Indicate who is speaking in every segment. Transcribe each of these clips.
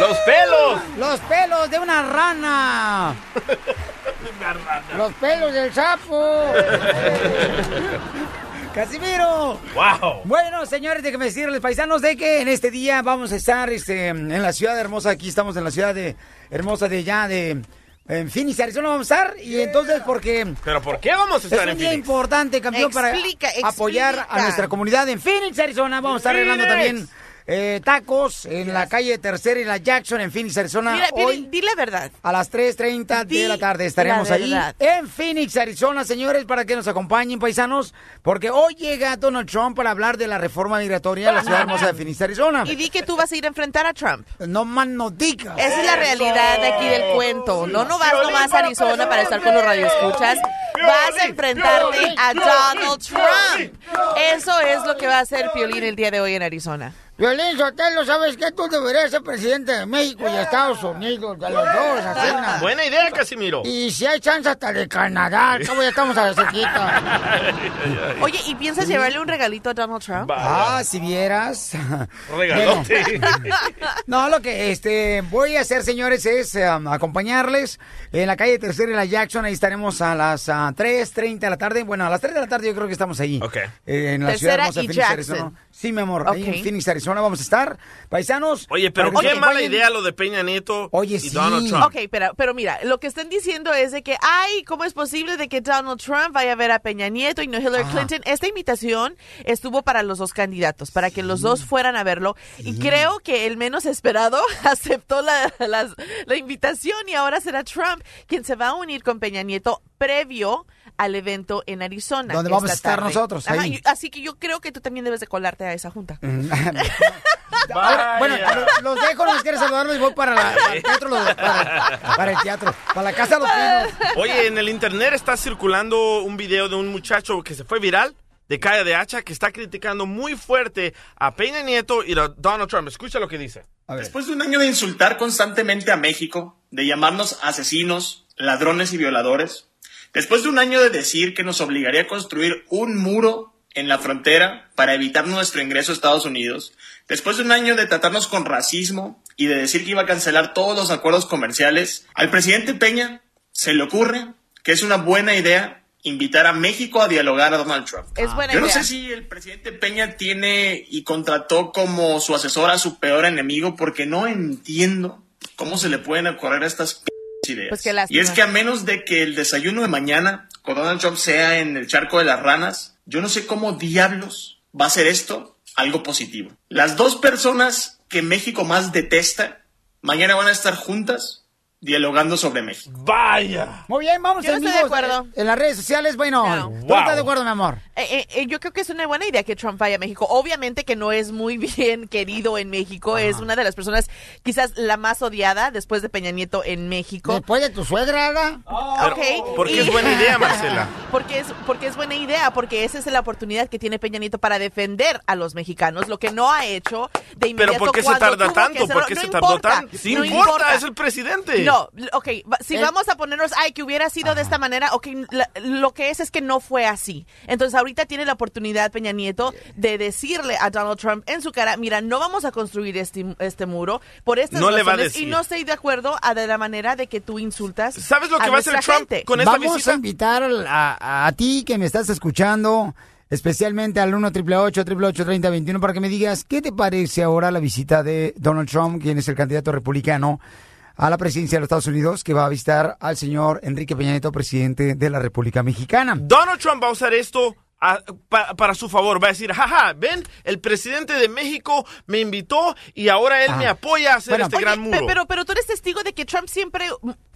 Speaker 1: ¡Los pelos!
Speaker 2: Los pelos de una rana. Los pelos del sapo. Casimiro.
Speaker 1: ¡Wow!
Speaker 2: Bueno, señores, déjenme decirles, paisanos, de que en este día vamos a estar este, en la ciudad hermosa. Aquí estamos en la ciudad de hermosa de ya de en Phoenix, Arizona vamos a estar. Y entonces, porque
Speaker 1: ¿Pero por qué vamos a
Speaker 2: es
Speaker 1: estar
Speaker 2: un
Speaker 1: en
Speaker 2: día
Speaker 1: Phoenix?
Speaker 2: importante, campeón,
Speaker 3: Explica,
Speaker 2: para apoyar a nuestra comunidad en Phoenix, Arizona. Vamos a estar arreglando también eh, tacos en la calle Tercera y la Jackson en Phoenix, Arizona.
Speaker 3: Mira,
Speaker 2: Hoy
Speaker 3: di la verdad.
Speaker 2: a las 3.30
Speaker 3: Di
Speaker 2: de la tarde estaremos
Speaker 3: la
Speaker 2: ahí en Phoenix, Arizona, señores, para que nos acompañen, paisanos, porque hoy llega Donald Trump para hablar de la reforma migratoria en la ciudad hermosa de Phoenix, Arizona.
Speaker 3: Y di que tú vas a ir a enfrentar a Trump.
Speaker 2: No más no digas.
Speaker 3: Esa es la realidad de aquí del cuento. No, no vas nomás a Arizona para estar con los radioescuchas. Vas a enfrentarte a Donald Trump. Eso es lo que va a hacer Piolín el día de hoy en Arizona.
Speaker 2: Violín Sotelo, ¿sabes qué? Tú deberías ser presidente de México y Estados Unidos, de los dos, así.
Speaker 1: Buena idea, Casimiro.
Speaker 2: Y si hay chance hasta de Canadá, cabo ya estamos a la cerquita.
Speaker 3: Oye, ¿y piensas llevarle un regalito a Donald Trump?
Speaker 2: Ah, si vieras.
Speaker 1: Regalote.
Speaker 2: No, lo que este voy a hacer, señores, es um, acompañarles en la calle Tercera y la Jackson. Ahí estaremos a las ah, 3.30 de la tarde. Bueno, a las 3 de la tarde yo creo que estamos ahí.
Speaker 1: Ok.
Speaker 2: Eh, en la
Speaker 3: Tercera
Speaker 2: ciudad hermosa de Phoenix,
Speaker 3: Jackson.
Speaker 2: Arizona. Sí, mi amor. Ahí
Speaker 3: Ok.
Speaker 2: en Phoenix, Arizona vamos a estar. Paisanos.
Speaker 1: Oye, pero
Speaker 2: para que
Speaker 1: qué mala idea lo de Peña Nieto
Speaker 2: Oye,
Speaker 1: y
Speaker 2: sí.
Speaker 1: Donald Trump.
Speaker 3: Ok, pero, pero mira, lo que están diciendo es de que, ay, ¿cómo es posible de que Donald Trump vaya a ver a Peña Nieto y no Hillary
Speaker 2: Ajá.
Speaker 3: Clinton? Esta invitación estuvo para los dos candidatos, para que los dos fueran a verlo. Y creo que el menos esperado aceptó la, las- la invitación y ahora será Trump quien se va a unir con Peña Nieto previo al evento en Arizona.
Speaker 2: Donde vamos a estar
Speaker 3: tarde.
Speaker 2: nosotros,
Speaker 3: Ajá,
Speaker 2: ahí.
Speaker 3: y- así que yo creo que tú también debes de colarte a esa junta.
Speaker 2: Ahora, bueno, los dejo, no quieren saludarlos y voy para, la- para el teatro, los- para, para el teatro, para la casa de los pinos.
Speaker 1: Oye, en el internet está circulando un video de un muchacho que se fue viral de calle de hacha que está criticando muy fuerte a Peña Nieto y a Donald Trump. Escucha lo que dice.
Speaker 4: Después de un año de insultar constantemente a México, de llamarnos asesinos, ladrones y violadores, después de un año de decir que nos obligaría a construir un muro en la frontera para evitar nuestro ingreso a Estados Unidos, después de un año de tratarnos con racismo y de decir que iba a cancelar todos los acuerdos comerciales, al presidente Peña se le ocurre que es una buena idea invitar a México a dialogar a Donald Trump.
Speaker 3: Es buena
Speaker 4: Yo no
Speaker 3: idea.
Speaker 4: sé si el presidente Peña tiene y contrató como su asesor a su peor enemigo porque no entiendo cómo se le pueden ocurrir estas p ideas.
Speaker 3: Pues
Speaker 4: y es que a menos de que el desayuno de mañana con Donald Trump sea en el charco de las ranas, yo no sé cómo diablos va a ser esto algo positivo. Las dos personas que México más detesta mañana van a estar juntas dialogando sobre México.
Speaker 1: Vaya.
Speaker 2: Muy bien, vamos
Speaker 3: Yo no estoy de acuerdo.
Speaker 2: eh, En las redes sociales, bueno,
Speaker 3: No.
Speaker 2: ¿tú
Speaker 1: Wow.
Speaker 2: estás de acuerdo, mi amor?
Speaker 3: Eh, eh, eh, yo creo que es una buena idea que Trump vaya a México. Obviamente que no es muy bien querido en México. Es una de las personas quizás la más odiada después de Peña Nieto en México.
Speaker 2: Después de tu suegra, ¿verdad?
Speaker 3: Ok,
Speaker 1: ¿Por qué
Speaker 3: y-
Speaker 1: es buena idea, Marcela?
Speaker 3: Porque es, porque es buena idea, porque esa es la oportunidad que tiene Peña Nieto para defender a los mexicanos, lo que no ha hecho de inmediato
Speaker 1: Pero ¿por qué se tarda tanto? ¿Por qué
Speaker 3: No
Speaker 1: se tardó
Speaker 3: importa,
Speaker 1: tanto? Sí
Speaker 3: no
Speaker 1: importa, es el presidente.
Speaker 3: No, No, ok, va- si
Speaker 2: Eh.
Speaker 3: vamos a ponernos, ay, que hubiera sido de esta manera, ok, la- lo que es es que no fue así. Entonces ahorita tiene la oportunidad Peña Nieto de decirle a Donald Trump en su cara, mira, no vamos a construir este, este muro por estas
Speaker 1: No le va a
Speaker 3: razones
Speaker 1: decir.
Speaker 3: y no estoy de acuerdo a de la manera de que tú insultas
Speaker 1: ¿Sabes lo que va a hacer Trump
Speaker 3: gente.
Speaker 1: con esta
Speaker 2: Vamos
Speaker 1: visita?
Speaker 2: a invitar al- a, a ti que me estás escuchando, especialmente al 1 888 3021 para que me digas qué te parece ahora la visita de Donald Trump, quien es el candidato republicano a la presidencia de los Estados Unidos, que va a visitar al señor Enrique Peña Nieto, presidente de la República Mexicana.
Speaker 1: Donald Trump va a usar esto a- pa- para su favor. Va a decir, jaja, ven, el presidente de México me invitó y ahora él
Speaker 2: Ah.
Speaker 1: me apoya a hacer
Speaker 2: Bueno,
Speaker 1: este
Speaker 3: Oye,
Speaker 1: gran muro.
Speaker 3: pero, pero tú eres testigo de que Trump siempre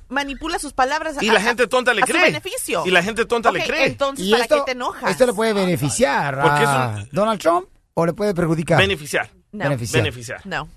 Speaker 3: manipula sus palabras
Speaker 1: y
Speaker 3: a-
Speaker 1: la gente tonta le
Speaker 3: a su
Speaker 1: cree.
Speaker 3: beneficio.
Speaker 1: Y la gente tonta le cree.
Speaker 3: Entonces,
Speaker 2: Y
Speaker 3: ¿para
Speaker 2: esto,
Speaker 3: qué te enojas?
Speaker 2: esto le puede beneficiar
Speaker 1: Porque es
Speaker 2: a
Speaker 1: un-
Speaker 2: Donald Trump o le puede perjudicar.
Speaker 1: Beneficiar.
Speaker 3: No.
Speaker 2: Beneficiar.
Speaker 1: Beneficiar.
Speaker 3: No.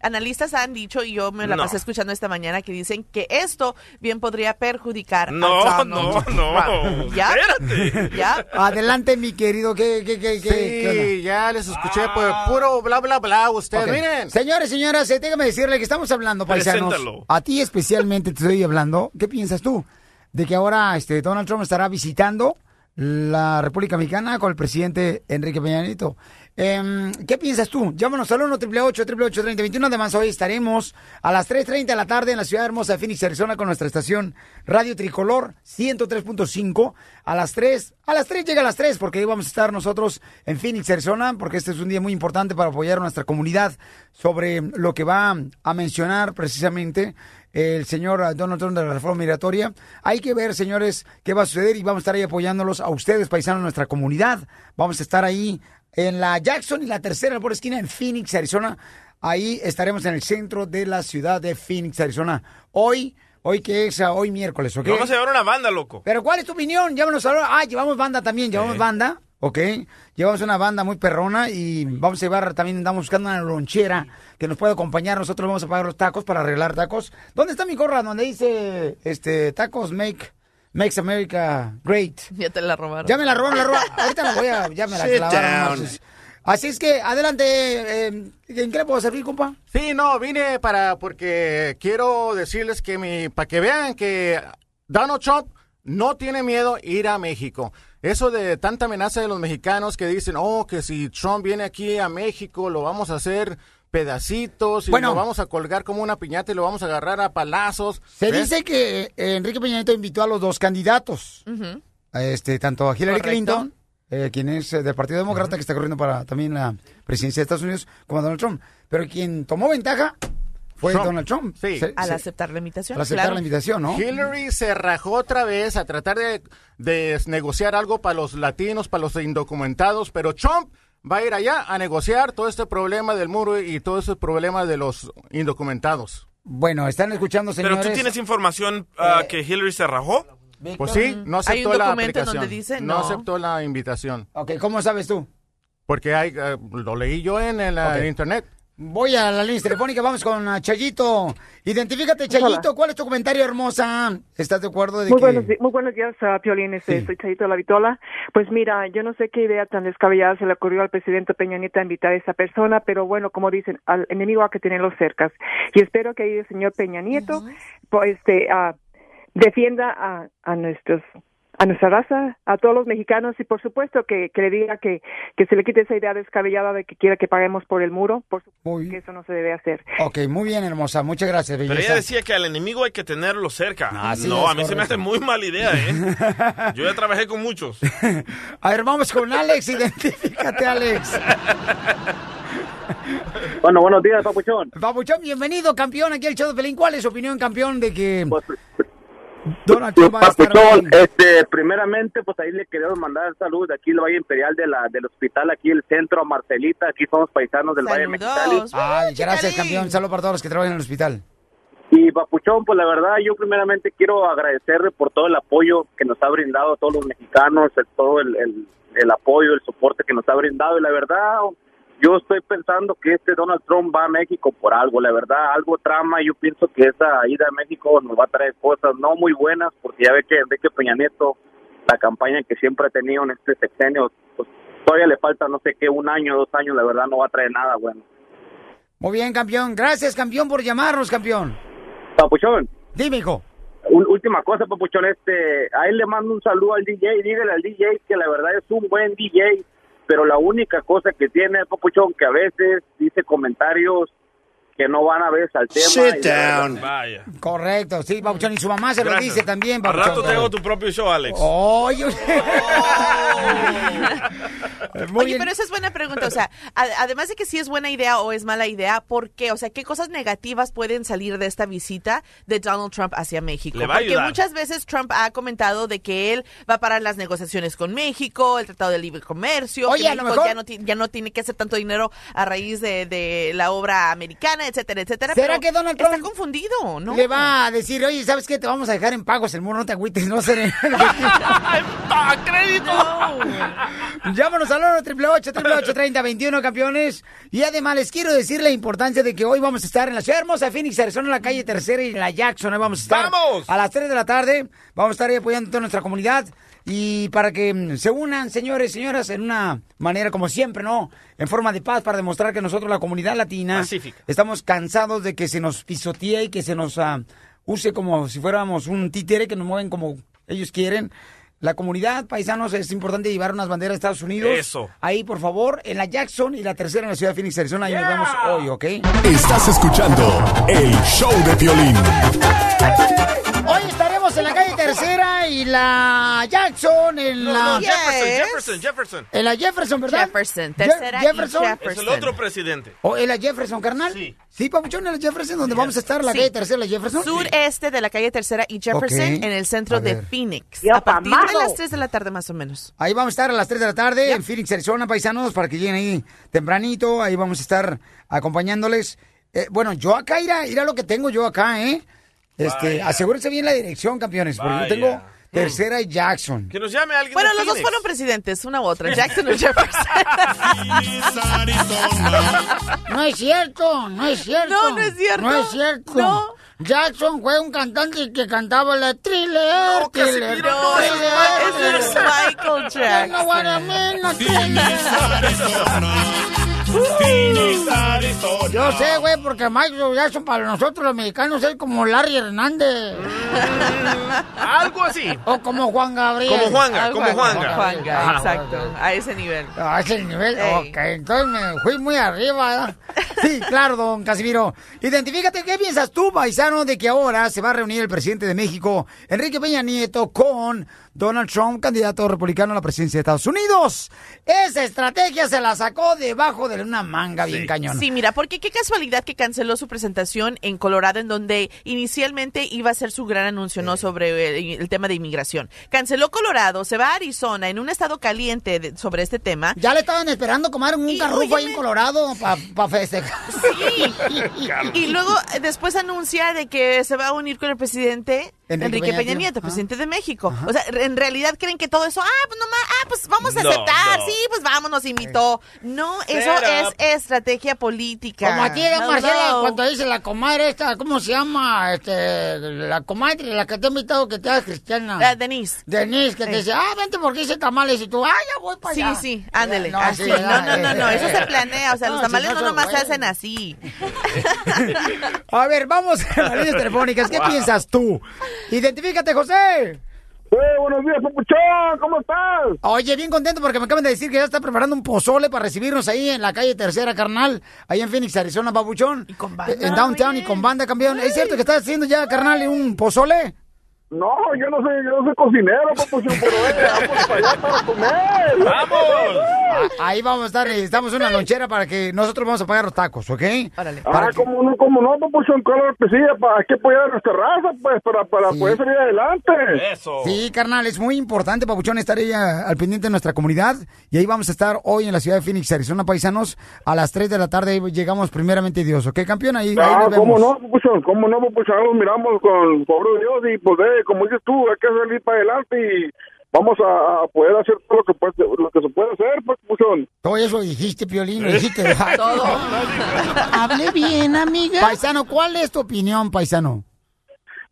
Speaker 3: Analistas han dicho, y yo me la
Speaker 1: No.
Speaker 3: pasé escuchando esta mañana, que dicen que esto bien podría perjudicar
Speaker 1: No,
Speaker 3: a
Speaker 1: no,
Speaker 3: Donald
Speaker 1: no.
Speaker 3: Trump. ¿Ya?
Speaker 1: Espérate.
Speaker 3: ¿Ya?
Speaker 2: Adelante, mi querido. ¿Qué, qué, qué?
Speaker 5: Sí, ya les escuché, pues puro bla, bla, bla, usted.
Speaker 2: Ok.
Speaker 5: Miren.
Speaker 2: Señores, señoras, eh, déjame decirle que estamos hablando, paisanos.
Speaker 1: Preséntalo.
Speaker 2: A ti especialmente te estoy hablando. ¿Qué piensas tú? De que ahora este, Donald Trump estará visitando la República Mexicana con el presidente Enrique Peña Nieto. Em, ¿Qué piensas tú? Llámanos al 1 888 3021 Además, hoy estaremos a las 3.30 de la tarde en la ciudad hermosa de Phoenix, Arizona, con nuestra estación Radio Tricolor 103.5. A las 3, a las 3 llega a las 3, porque ahí vamos a estar nosotros en Phoenix, Arizona, porque este es un día muy importante para apoyar a nuestra comunidad sobre lo que va a mencionar precisamente el señor Donald Trump de la reforma migratoria. Hay que ver, señores, qué va a suceder y vamos a estar ahí apoyándolos a ustedes, paisanos de nuestra comunidad. Vamos a estar ahí en la Jackson y la tercera por esquina en Phoenix, Arizona. Ahí estaremos en el centro de la ciudad de Phoenix, Arizona. Hoy, hoy que es ah, hoy miércoles, ¿ok?
Speaker 1: Vamos a llevar una banda, loco.
Speaker 2: Pero ¿cuál es tu opinión? Llámanos ahora. Ah, llevamos banda también, llevamos banda, ¿ok? Llevamos una banda muy perrona y vamos a llevar, también andamos buscando una lonchera que nos pueda acompañar. Nosotros vamos a pagar los tacos para arreglar tacos. ¿Dónde está mi gorra? Donde dice, este, tacos make, makes America great.
Speaker 3: Ya te la robaron.
Speaker 2: Ya me la robaron, la robaron. Ahorita la voy a, ya me la
Speaker 1: Sit
Speaker 2: clavaron.
Speaker 1: down.
Speaker 2: Así es que, adelante, eh, ¿en qué le puedo servir, compa?
Speaker 5: Sí, no, vine para, porque quiero decirles que mi, para que vean que Donald Trump no tiene miedo ir a México. Eso de tanta amenaza de los mexicanos que dicen, oh, que si Trump viene aquí a México, lo vamos a hacer pedacitos y
Speaker 2: Bueno.
Speaker 5: lo vamos a colgar como una piñata y lo vamos a agarrar a palazos.
Speaker 2: Se
Speaker 5: ¿Ves?
Speaker 2: dice que eh, Enrique Peña Nieto invitó a los dos candidatos. Este, tanto a Hillary
Speaker 3: Correcto.
Speaker 2: Clinton, eh, quien es eh, del Partido Demócrata, que está corriendo para también la presidencia de Estados Unidos, como a Donald Trump. Pero quien tomó ventaja fue
Speaker 5: Trump.
Speaker 2: Donald Trump.
Speaker 5: Sí.
Speaker 2: Se-
Speaker 3: Al
Speaker 2: se-
Speaker 3: aceptar la invitación.
Speaker 2: al aceptar
Speaker 3: claro.
Speaker 2: la invitación, ¿no?
Speaker 5: Hillary se rajó otra vez a tratar de, de negociar algo para los latinos, para los indocumentados, pero Trump va a ir allá a negociar todo este problema del muro y todo ese problema de los indocumentados.
Speaker 2: Bueno, están escuchando, señores.
Speaker 1: Pero tú tienes información ah,
Speaker 2: Eh,
Speaker 1: que Hillary se rajó.
Speaker 5: Pues sí, no
Speaker 3: Hay un
Speaker 5: aceptó la aplicación.
Speaker 3: donde dice
Speaker 5: no.
Speaker 3: no.
Speaker 5: aceptó la invitación.
Speaker 2: Ok, ¿cómo sabes tú?
Speaker 5: Porque hay, eh, lo leí yo en el eh, internet.
Speaker 2: Voy a la línea telefónica, vamos con ah, Chayito. Identifícate, Chayito, ¿cuál es tu comentario, hermosa? ¿Estás de acuerdo de
Speaker 6: Muy
Speaker 2: que...
Speaker 6: buenos, di- muy buenos días, uh, Piolín. Este,
Speaker 2: Sí.
Speaker 6: Soy Chayito de la Vitola. Pues mira, yo no sé qué idea tan descabellada se le ocurrió al presidente Peña Nieto a invitar a esa persona, pero bueno, como dicen, al enemigo hay que tenerlo cerca. Y espero que ahí el señor Peña Nieto pues, este, ah, defienda a, a nuestros a nuestra raza, a todos los mexicanos y por supuesto que, que le diga que, que se le quite esa idea descabellada de que quiera que paguemos por el muro, por supuesto
Speaker 2: Muy
Speaker 6: que eso no se debe hacer.
Speaker 2: Ok, muy bien, hermosa. Muchas gracias,
Speaker 1: Pero ella decía que al enemigo hay que tenerlo cerca.
Speaker 2: Así
Speaker 1: no, a mí se me hace muy mala idea, ¿eh? Yo ya trabajé con muchos.
Speaker 2: A ver, vamos con Alex. Identifícate, Alex.
Speaker 7: Bueno, buenos días, papuchón.
Speaker 2: Papuchón, bienvenido, campeón, aquí al show de Pelín. ¿Cuál es su opinión, campeón, de que
Speaker 7: Pues,
Speaker 2: Donald Trump va a estar
Speaker 7: papuchón, este, primeramente, pues ahí le queremos mandar salud aquí el Valle Imperial de la, del hospital, aquí el centro, a Marcelita, aquí somos paisanos del Valle Mexicali.
Speaker 2: Ay, gracias, campeón. Saludos para todos los que trabajan en el hospital.
Speaker 7: Y papuchón, pues la verdad, yo primeramente quiero agradecerle por todo el apoyo que nos ha brindado a todos los mexicanos, el- todo el, el, el apoyo, el soporte que nos ha brindado. Y la verdad, yo estoy pensando que este Donald Trump va a México por algo, la verdad, algo trama. Yo pienso que esa ida a México nos va a traer cosas no muy buenas, porque ya ve que Enrique Peña Nieto, la campaña que siempre ha tenido en este sexenio, pues todavía le falta no sé qué, un año, dos años, la verdad no va a traer nada bueno.
Speaker 2: Muy bien, campeón. Gracias, campeón, por llamarnos, campeón.
Speaker 7: Papuchón.
Speaker 2: Dime, hijo.
Speaker 7: Última cosa, papuchón, este, a él le mando un saludo al DJ, dígale al DJ que la verdad es un buen DJ, pero la única cosa que tiene, papuchón, que a veces dice comentarios que no van a ver al tema.
Speaker 8: Sit down.
Speaker 1: Vaya.
Speaker 2: Correcto, sí, Papuchón. Y su mamá se lo
Speaker 1: Gracias.
Speaker 2: dice también,
Speaker 1: Al
Speaker 2: Papuchón.
Speaker 1: rato tengo tu propio show, Alex.
Speaker 2: Oye, Muy
Speaker 3: Oye,
Speaker 2: bien.
Speaker 3: pero esa es buena pregunta. O sea, además de que si es buena idea o es mala idea, ¿por qué? O sea, ¿qué cosas negativas pueden salir de esta visita de Donald Trump hacia México?
Speaker 1: Le va a
Speaker 3: Porque
Speaker 1: ayudar.
Speaker 3: muchas veces Trump ha comentado de que él va a parar las negociaciones con México, el Tratado de Libre Comercio,
Speaker 2: Oye,
Speaker 3: que
Speaker 2: a lo mejor-
Speaker 3: ya, no ya no tiene que hacer tanto dinero a raíz de, de la obra americana, etcétera, etcétera.
Speaker 2: ¿Será
Speaker 3: pero
Speaker 2: que Donald
Speaker 3: está
Speaker 2: Trump
Speaker 3: confundido, ¿no?
Speaker 2: Le va a decir, oye, ¿sabes qué? Te vamos a dejar en pagos el muro, no te agüites, no seré.
Speaker 1: ¡A crédito!
Speaker 2: Llámanos al 1 888 30 21 campeones. Y además les quiero decir la importancia de que hoy vamos a estar en la ciudad hermosa de Phoenix, Arizona, en la calle Tercera y en la Jackson. Ahí vamos a estar.
Speaker 1: ¡Vamos!
Speaker 2: A las 3 de la tarde. Vamos a estar ahí apoyando a toda nuestra comunidad. Y para que mm, se unan, señores, señoras, en una manera como siempre, ¿no? En forma de paz, para demostrar que nosotros, la comunidad latina,
Speaker 1: Pacífica.
Speaker 2: estamos cansados de que se nos pisotee y que se nos ah, use como si fuéramos un títere, que nos mueven como ellos quieren. La comunidad, paisanos, es importante llevar unas banderas de Estados Unidos.
Speaker 1: Eso.
Speaker 2: Ahí, por favor, en la Jackson y la tercera en la ciudad de Phoenix, Arizona. Ahí nos vemos hoy, ¿ok?
Speaker 9: Estás escuchando el show de violín.
Speaker 2: En la calle tercera y la Jackson, en
Speaker 1: No,
Speaker 2: la...
Speaker 1: no,
Speaker 3: Yes.
Speaker 1: Jefferson, Jefferson, Jefferson.
Speaker 2: En la Jefferson, ¿verdad?
Speaker 3: Jefferson,
Speaker 2: Je-
Speaker 3: tercera y
Speaker 2: Jefferson.
Speaker 1: Es el otro presidente.
Speaker 2: ¿O en la Jefferson, carnal?
Speaker 1: Sí.
Speaker 2: Sí, papuchón, en la Jefferson, donde vamos a estar, la
Speaker 3: Sí.
Speaker 2: calle tercera, la Jefferson.
Speaker 3: Sureste de la calle Tercera y Jefferson, en el centro de. Phoenix. A partir de las 3 de la tarde más o menos.
Speaker 2: Ahí vamos a estar a las 3 de la tarde en Phoenix, Arizona, paisanos, para que lleguen ahí tempranito. Ahí vamos a estar acompañándoles. Eh, bueno, yo acá, irá, irá lo que tengo yo acá, ¿eh? Este,
Speaker 1: Vaya.
Speaker 2: asúguense bien la dirección, campeones, porque yo
Speaker 1: Vaya.
Speaker 2: tengo tercera y Jackson.
Speaker 1: Que nos llame alguien
Speaker 3: Bueno,
Speaker 1: de
Speaker 3: los dos
Speaker 1: Phoenix.
Speaker 3: fueron presidentes, una u otra, Jackson o Jefferson.
Speaker 2: No es cierto, no es cierto.
Speaker 3: No, no es cierto.
Speaker 2: No es cierto.
Speaker 3: No.
Speaker 2: Jackson fue un cantante que cantaba la thriller,
Speaker 1: No,
Speaker 2: thriller,
Speaker 1: Casimiro, no, ese es
Speaker 2: thriller,
Speaker 3: Ese es Michael
Speaker 2: thriller. No, what I
Speaker 3: Jackson.
Speaker 2: mean, no, thriller. Yo sé, güey, porque Michael Jackson para nosotros los mexicanos es como Larry Hernández.
Speaker 1: Algo así.
Speaker 2: O como Juan Gabriel.
Speaker 1: Como Juanga,
Speaker 3: Ah,
Speaker 1: como Juanga.
Speaker 3: Juanga,
Speaker 2: Ah,
Speaker 3: exacto, a ese nivel.
Speaker 2: A ese nivel,
Speaker 3: Ey.
Speaker 2: ok, entonces me fui muy arriba. Sí, claro, don Casimiro. Identifícate, ¿qué piensas tú, paisano, de que ahora se va a reunir el presidente de México, Enrique Peña Nieto, con Donald Trump, candidato republicano a la presidencia de Estados Unidos? Esa estrategia se la sacó debajo de una manga bien cañón.
Speaker 3: Sí, mira, porque qué casualidad que canceló su presentación en Colorado, en donde inicialmente iba a ser su gran anuncio, ¿no? Sobre el, el tema de inmigración. Canceló Colorado, se va a Arizona, en un estado caliente de- sobre este tema.
Speaker 2: Ya le estaban esperando comer un carrufo ahí en. Colorado para festejar.
Speaker 3: Sí. Y luego eh, después anuncia de que se va a unir con el presidente
Speaker 2: Enrique
Speaker 3: Enrique,
Speaker 2: Peña
Speaker 3: Peña,
Speaker 2: Nieto. Ajá.
Speaker 3: presidente de México. O sea, en realidad creen que todo eso, ah, pues nomás, ah, pues vamos a
Speaker 1: No,
Speaker 3: aceptar,
Speaker 1: no.
Speaker 3: sí, pues vamos, nos invitó. No, eso es estrategia política.
Speaker 2: Como a ti,
Speaker 3: Hello.
Speaker 2: Marcela, cuando dice la comadre esta, ¿cómo se llama? Este, la comadre, la que te ha invitado que te hagas cristiana.
Speaker 3: La Denise.
Speaker 2: Denise, que te
Speaker 3: Eh.
Speaker 2: dice, ah, vente porque hice tamales y tú, ah, ya voy para
Speaker 3: Sí,
Speaker 2: allá.
Speaker 3: sí, ándele.
Speaker 2: No,
Speaker 3: así.
Speaker 2: sí,
Speaker 3: No, no, no, no,
Speaker 2: eh,
Speaker 3: eso
Speaker 2: eh.
Speaker 3: se planea. O sea,
Speaker 2: No,
Speaker 3: los
Speaker 2: si
Speaker 3: tamales
Speaker 2: no
Speaker 3: no nomás se hacen así.
Speaker 2: A ver, vamos a las líneas telefónicas. ¿Qué piensas tú? Identifícate, José.
Speaker 7: Buenos días, papuchón, ¿cómo estás?
Speaker 2: Oye, bien contento porque me acaban de decir que ya está preparando un pozole para recibirnos ahí en la calle Tercera, carnal, ahí en Phoenix, Arizona, babuchón.
Speaker 3: Y con banda,
Speaker 2: En downtown
Speaker 3: oye.
Speaker 2: y con banda, campeón. ¿Es cierto que estás haciendo ya, carnal, un pozole?
Speaker 7: No, yo no soy, yo no soy cocinero, papuchón, pero eh, vamos para allá para comer.
Speaker 1: ¡Vamos!
Speaker 2: Ah, Ahí vamos a estar, necesitamos una lonchera para que nosotros vamos a pagar los tacos, ¿ok?
Speaker 3: Órale.
Speaker 7: Ah, como no, como no, papuchón, claro que sí, para, hay que apoyar a nuestra raza, pues, para, para
Speaker 2: Sí.
Speaker 7: poder salir adelante.
Speaker 1: Eso.
Speaker 2: Sí, carnal, es muy importante, Papuchón, estar ahí a- al pendiente de nuestra comunidad. Y ahí vamos a estar hoy en la ciudad de Phoenix, Arizona, paisanos, a las 3 de la tarde. Ahí llegamos primeramente Dios, ¿ok, campeón? Ahí, ahí
Speaker 7: Ah,
Speaker 2: nos vemos.
Speaker 7: cómo no, papuchón, cómo no, papuchón, ahí miramos con el de Dios y pues, como dices tú, hay que salir para adelante y vamos a, a poder hacer todo lo que, puede, lo que se puede hacer, pues.
Speaker 2: Todo eso dijiste, Piolín, lo dijiste.
Speaker 3: Todo.
Speaker 2: Hable bien, amiga. Paisano, ¿cuál es tu opinión, paisano?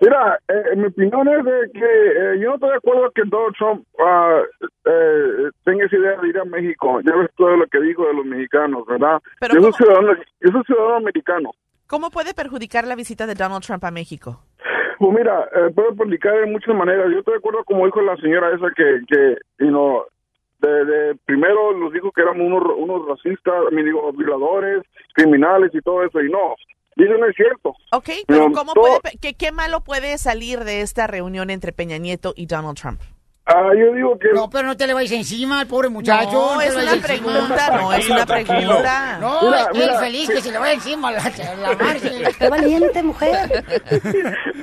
Speaker 7: Mira, eh, mi opinión es de que eh, yo no estoy de acuerdo que Donald Trump ah, eh, tenga esa idea de ir a México. Ya ves todo lo que dijo de los mexicanos, ¿verdad?
Speaker 3: Pero
Speaker 7: yo, soy ciudadano, yo soy ciudadano americano.
Speaker 3: ¿Cómo puede perjudicar la visita de Donald Trump a México?
Speaker 8: Pues mira, eh, puedo explicar de muchas maneras. Yo estoy de acuerdo como dijo la señora esa que, que you know, de, de- primero nos dijo que éramos unos, unos racistas, mean, digo, violadores, criminales y todo eso, y no, y eso no es cierto.
Speaker 3: Ok, pero
Speaker 8: No,
Speaker 3: ¿cómo
Speaker 8: todo-
Speaker 3: puede, qué, ¿qué malo puede salir de esta reunión entre Peña Nieto y Donald Trump?
Speaker 8: Ah, yo digo que...
Speaker 2: No, pero no te le vayas encima al pobre muchacho.
Speaker 3: No,
Speaker 2: te
Speaker 3: es una pregunta, no, es una pregunta.
Speaker 2: No,
Speaker 8: Mira,
Speaker 2: él
Speaker 8: mira.
Speaker 2: feliz que se le vaya encima la, la Marce.
Speaker 10: Qué valiente, mujer.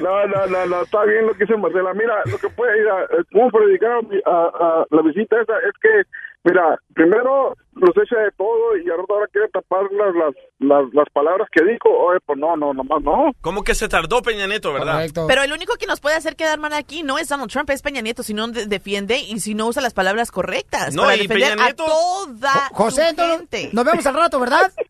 Speaker 8: No, no, no, no, está bien lo que dice Marcela. Mira, lo que puede ir a, eh, como predicar a, a la visita esa es que, mira, primero los echa de todo y ahora ahora quiere tapar las, las, las, las palabras que dijo. Oye, pues no, no, nomás no.
Speaker 1: Como que se tardó Peña Nieto, ¿verdad?
Speaker 3: Pero el único que nos puede hacer quedar mal aquí no es Donald Trump, es Peña Nieto, si no de- defiende y si no usa las palabras correctas
Speaker 1: No,
Speaker 3: para
Speaker 1: y
Speaker 3: defender
Speaker 1: Peña Nieto-
Speaker 3: a toda
Speaker 2: José,
Speaker 3: gente.
Speaker 2: nos vemos al rato, ¿verdad?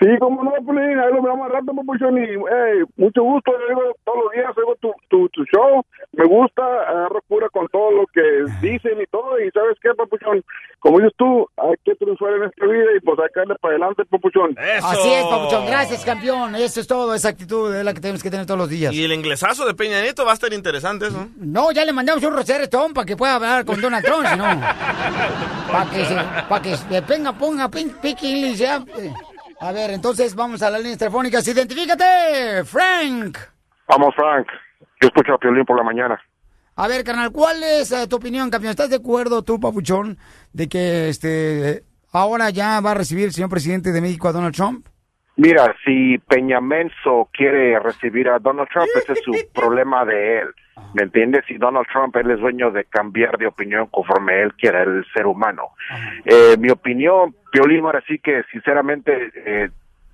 Speaker 8: Sí, como no, Pelín, ahí lo vemos al rato, Papuchón, y hey, mucho gusto, yo digo todos los días, oigo tu, tu, tu show, me gusta, agarro cura con todo lo que dicen y todo, y ¿sabes qué, Papuchón? Como dices tú, hay que triunfar en esta vida y pues hay que darle para adelante, Papuchón.
Speaker 2: Así es, Papuchón. Gracias, campeón. Eso es todo. Esa actitud es la que tenemos que tener todos los días.
Speaker 1: Y el inglesazo de Peña Nieto va a estar interesante, ¿no?
Speaker 2: No, ya le mandamos un Roser Stone para que pueda hablar con Donald Trump, si no. Para que se, para que se venga, ponga pique English, ya. A ver, entonces vamos a las líneas telefónicas. Identifícate, Frank.
Speaker 11: Vamos, Frank. Yo escucho a Piolín por la mañana.
Speaker 2: A ver, carnal, ¿cuál es eh, tu opinión, campeón? ¿Estás de acuerdo tú, papuchón, de que este ahora ya va a recibir el señor presidente de México a Donald Trump?
Speaker 11: Mira, si Peña Menso quiere recibir a Donald Trump, ese es su problema de él. ¿Me entiendes? Si Donald Trump, él es dueño de cambiar de opinión conforme él quiera, el ser humano. Eh, mi opinión, Piolín, ahora sí que, sinceramente, eh,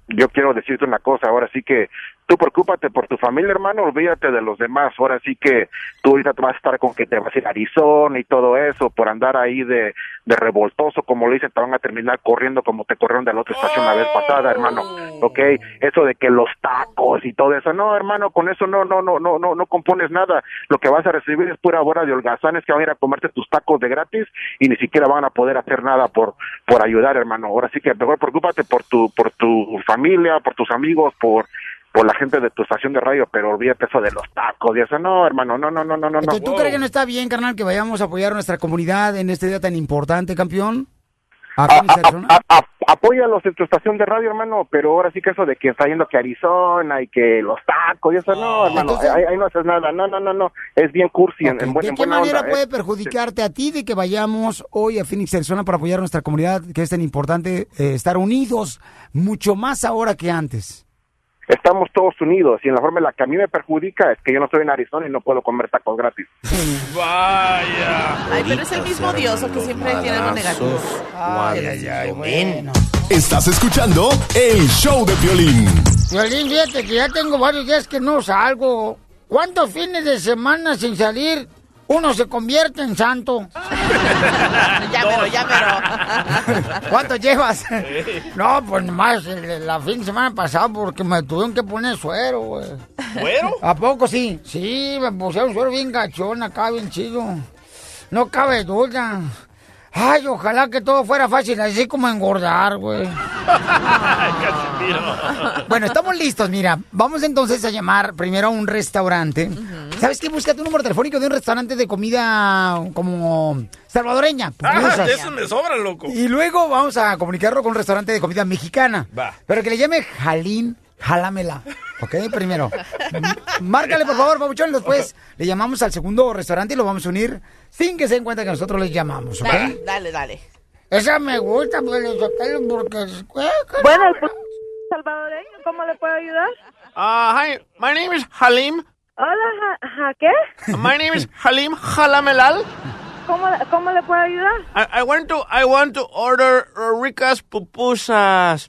Speaker 11: yo quiero decirte una cosa, ahora sí que tú preocúpate por tu familia, hermano, olvídate de los demás, ahora sí que tú ahorita vas a estar con que te vas a ir a Arizona y todo eso, por andar ahí de, de revoltoso, como lo dicen, te van a terminar corriendo como te corrieron de la otra estación la vez pasada, hermano, ok, eso de que los tacos y todo eso, no, hermano, con eso no, no, no, no, no, no compones nada, lo que vas a recibir es pura bola de holgazanes que van a ir a comerte tus tacos de gratis y ni siquiera van a poder hacer nada por, por ayudar, hermano, ahora sí que mejor preocúpate por tu, por tu familia, por tus amigos, por por la gente de tu estación de radio, pero olvídate eso de los tacos y eso, no, hermano, no, no, no, no, no, no.
Speaker 2: ¿Tú crees que no está bien, carnal, que vayamos a apoyar a nuestra comunidad en este día tan importante, campeón? A.
Speaker 11: A- a- apóyalos en tu estación de radio, hermano, pero ahora sí que eso de que está yendo que Arizona y que los tacos y eso, no, hermano,
Speaker 2: Entonces-
Speaker 11: ahí, ahí no haces nada, no, no, no, no, es bien cursi, en, en buen-
Speaker 2: ¿De qué
Speaker 11: buena
Speaker 2: manera
Speaker 11: onda, ¿eh?
Speaker 2: puede perjudicarte a ti de que vayamos hoy a Phoenix, Arizona para apoyar a nuestra comunidad, que es tan importante eh, estar unidos mucho más ahora que antes?
Speaker 11: Estamos todos unidos y en la forma en la que a mí me perjudica es que yo no estoy en Arizona y no puedo comer tacos gratis.
Speaker 1: Vaya.
Speaker 3: Ay, pero es el mismo Dios que siempre tiene algo negativo.
Speaker 2: Ay, ay, ay, bueno.
Speaker 9: Estás escuchando el show de Piolín.
Speaker 2: Violín, fíjate que ya tengo varios días que no salgo. ¿Cuántos fines de semana sin salir uno se convierte en santo?
Speaker 3: ya mero.
Speaker 2: ¿Cuánto llevas? no, pues nomás el- la fin de semana pasada porque me tuvieron que poner suero, güey.
Speaker 1: ¿Suero?
Speaker 2: ¿A poco sí? Sí, me pusieron suero bien gachón acá, bien chido. No cabe duda. Ay, ojalá que todo fuera fácil, así como engordar, güey. Bueno, estamos listos, mira. Vamos entonces a llamar primero a un restaurante. ¿Sabes qué? Búscate un número telefónico de un restaurante de comida como salvadoreña.
Speaker 1: Ah, de eso me sobra, loco.
Speaker 2: Y luego vamos a comunicarlo con un restaurante de comida mexicana.
Speaker 1: Va.
Speaker 2: Pero que le llame Jalín Jalamela. ¿Ok? Primero. Márcale, por favor, Pabuchón. Después le llamamos al segundo restaurante y lo vamos a unir sin que se den cuenta que nosotros les llamamos. ¿Ok?
Speaker 3: Dale, dale, dale.
Speaker 2: Esa me gusta, pues, porque...
Speaker 12: Bueno, el pu- salvadoreño, ¿cómo le puedo ayudar?
Speaker 1: Uh, hi, my name is Halim.
Speaker 12: Hola, ¿qué?
Speaker 1: My name is Halim Halamelal.
Speaker 12: ¿Cómo, ¿Cómo le puedo ayudar?
Speaker 1: I, I want to I want to order uh, ricas pupusas.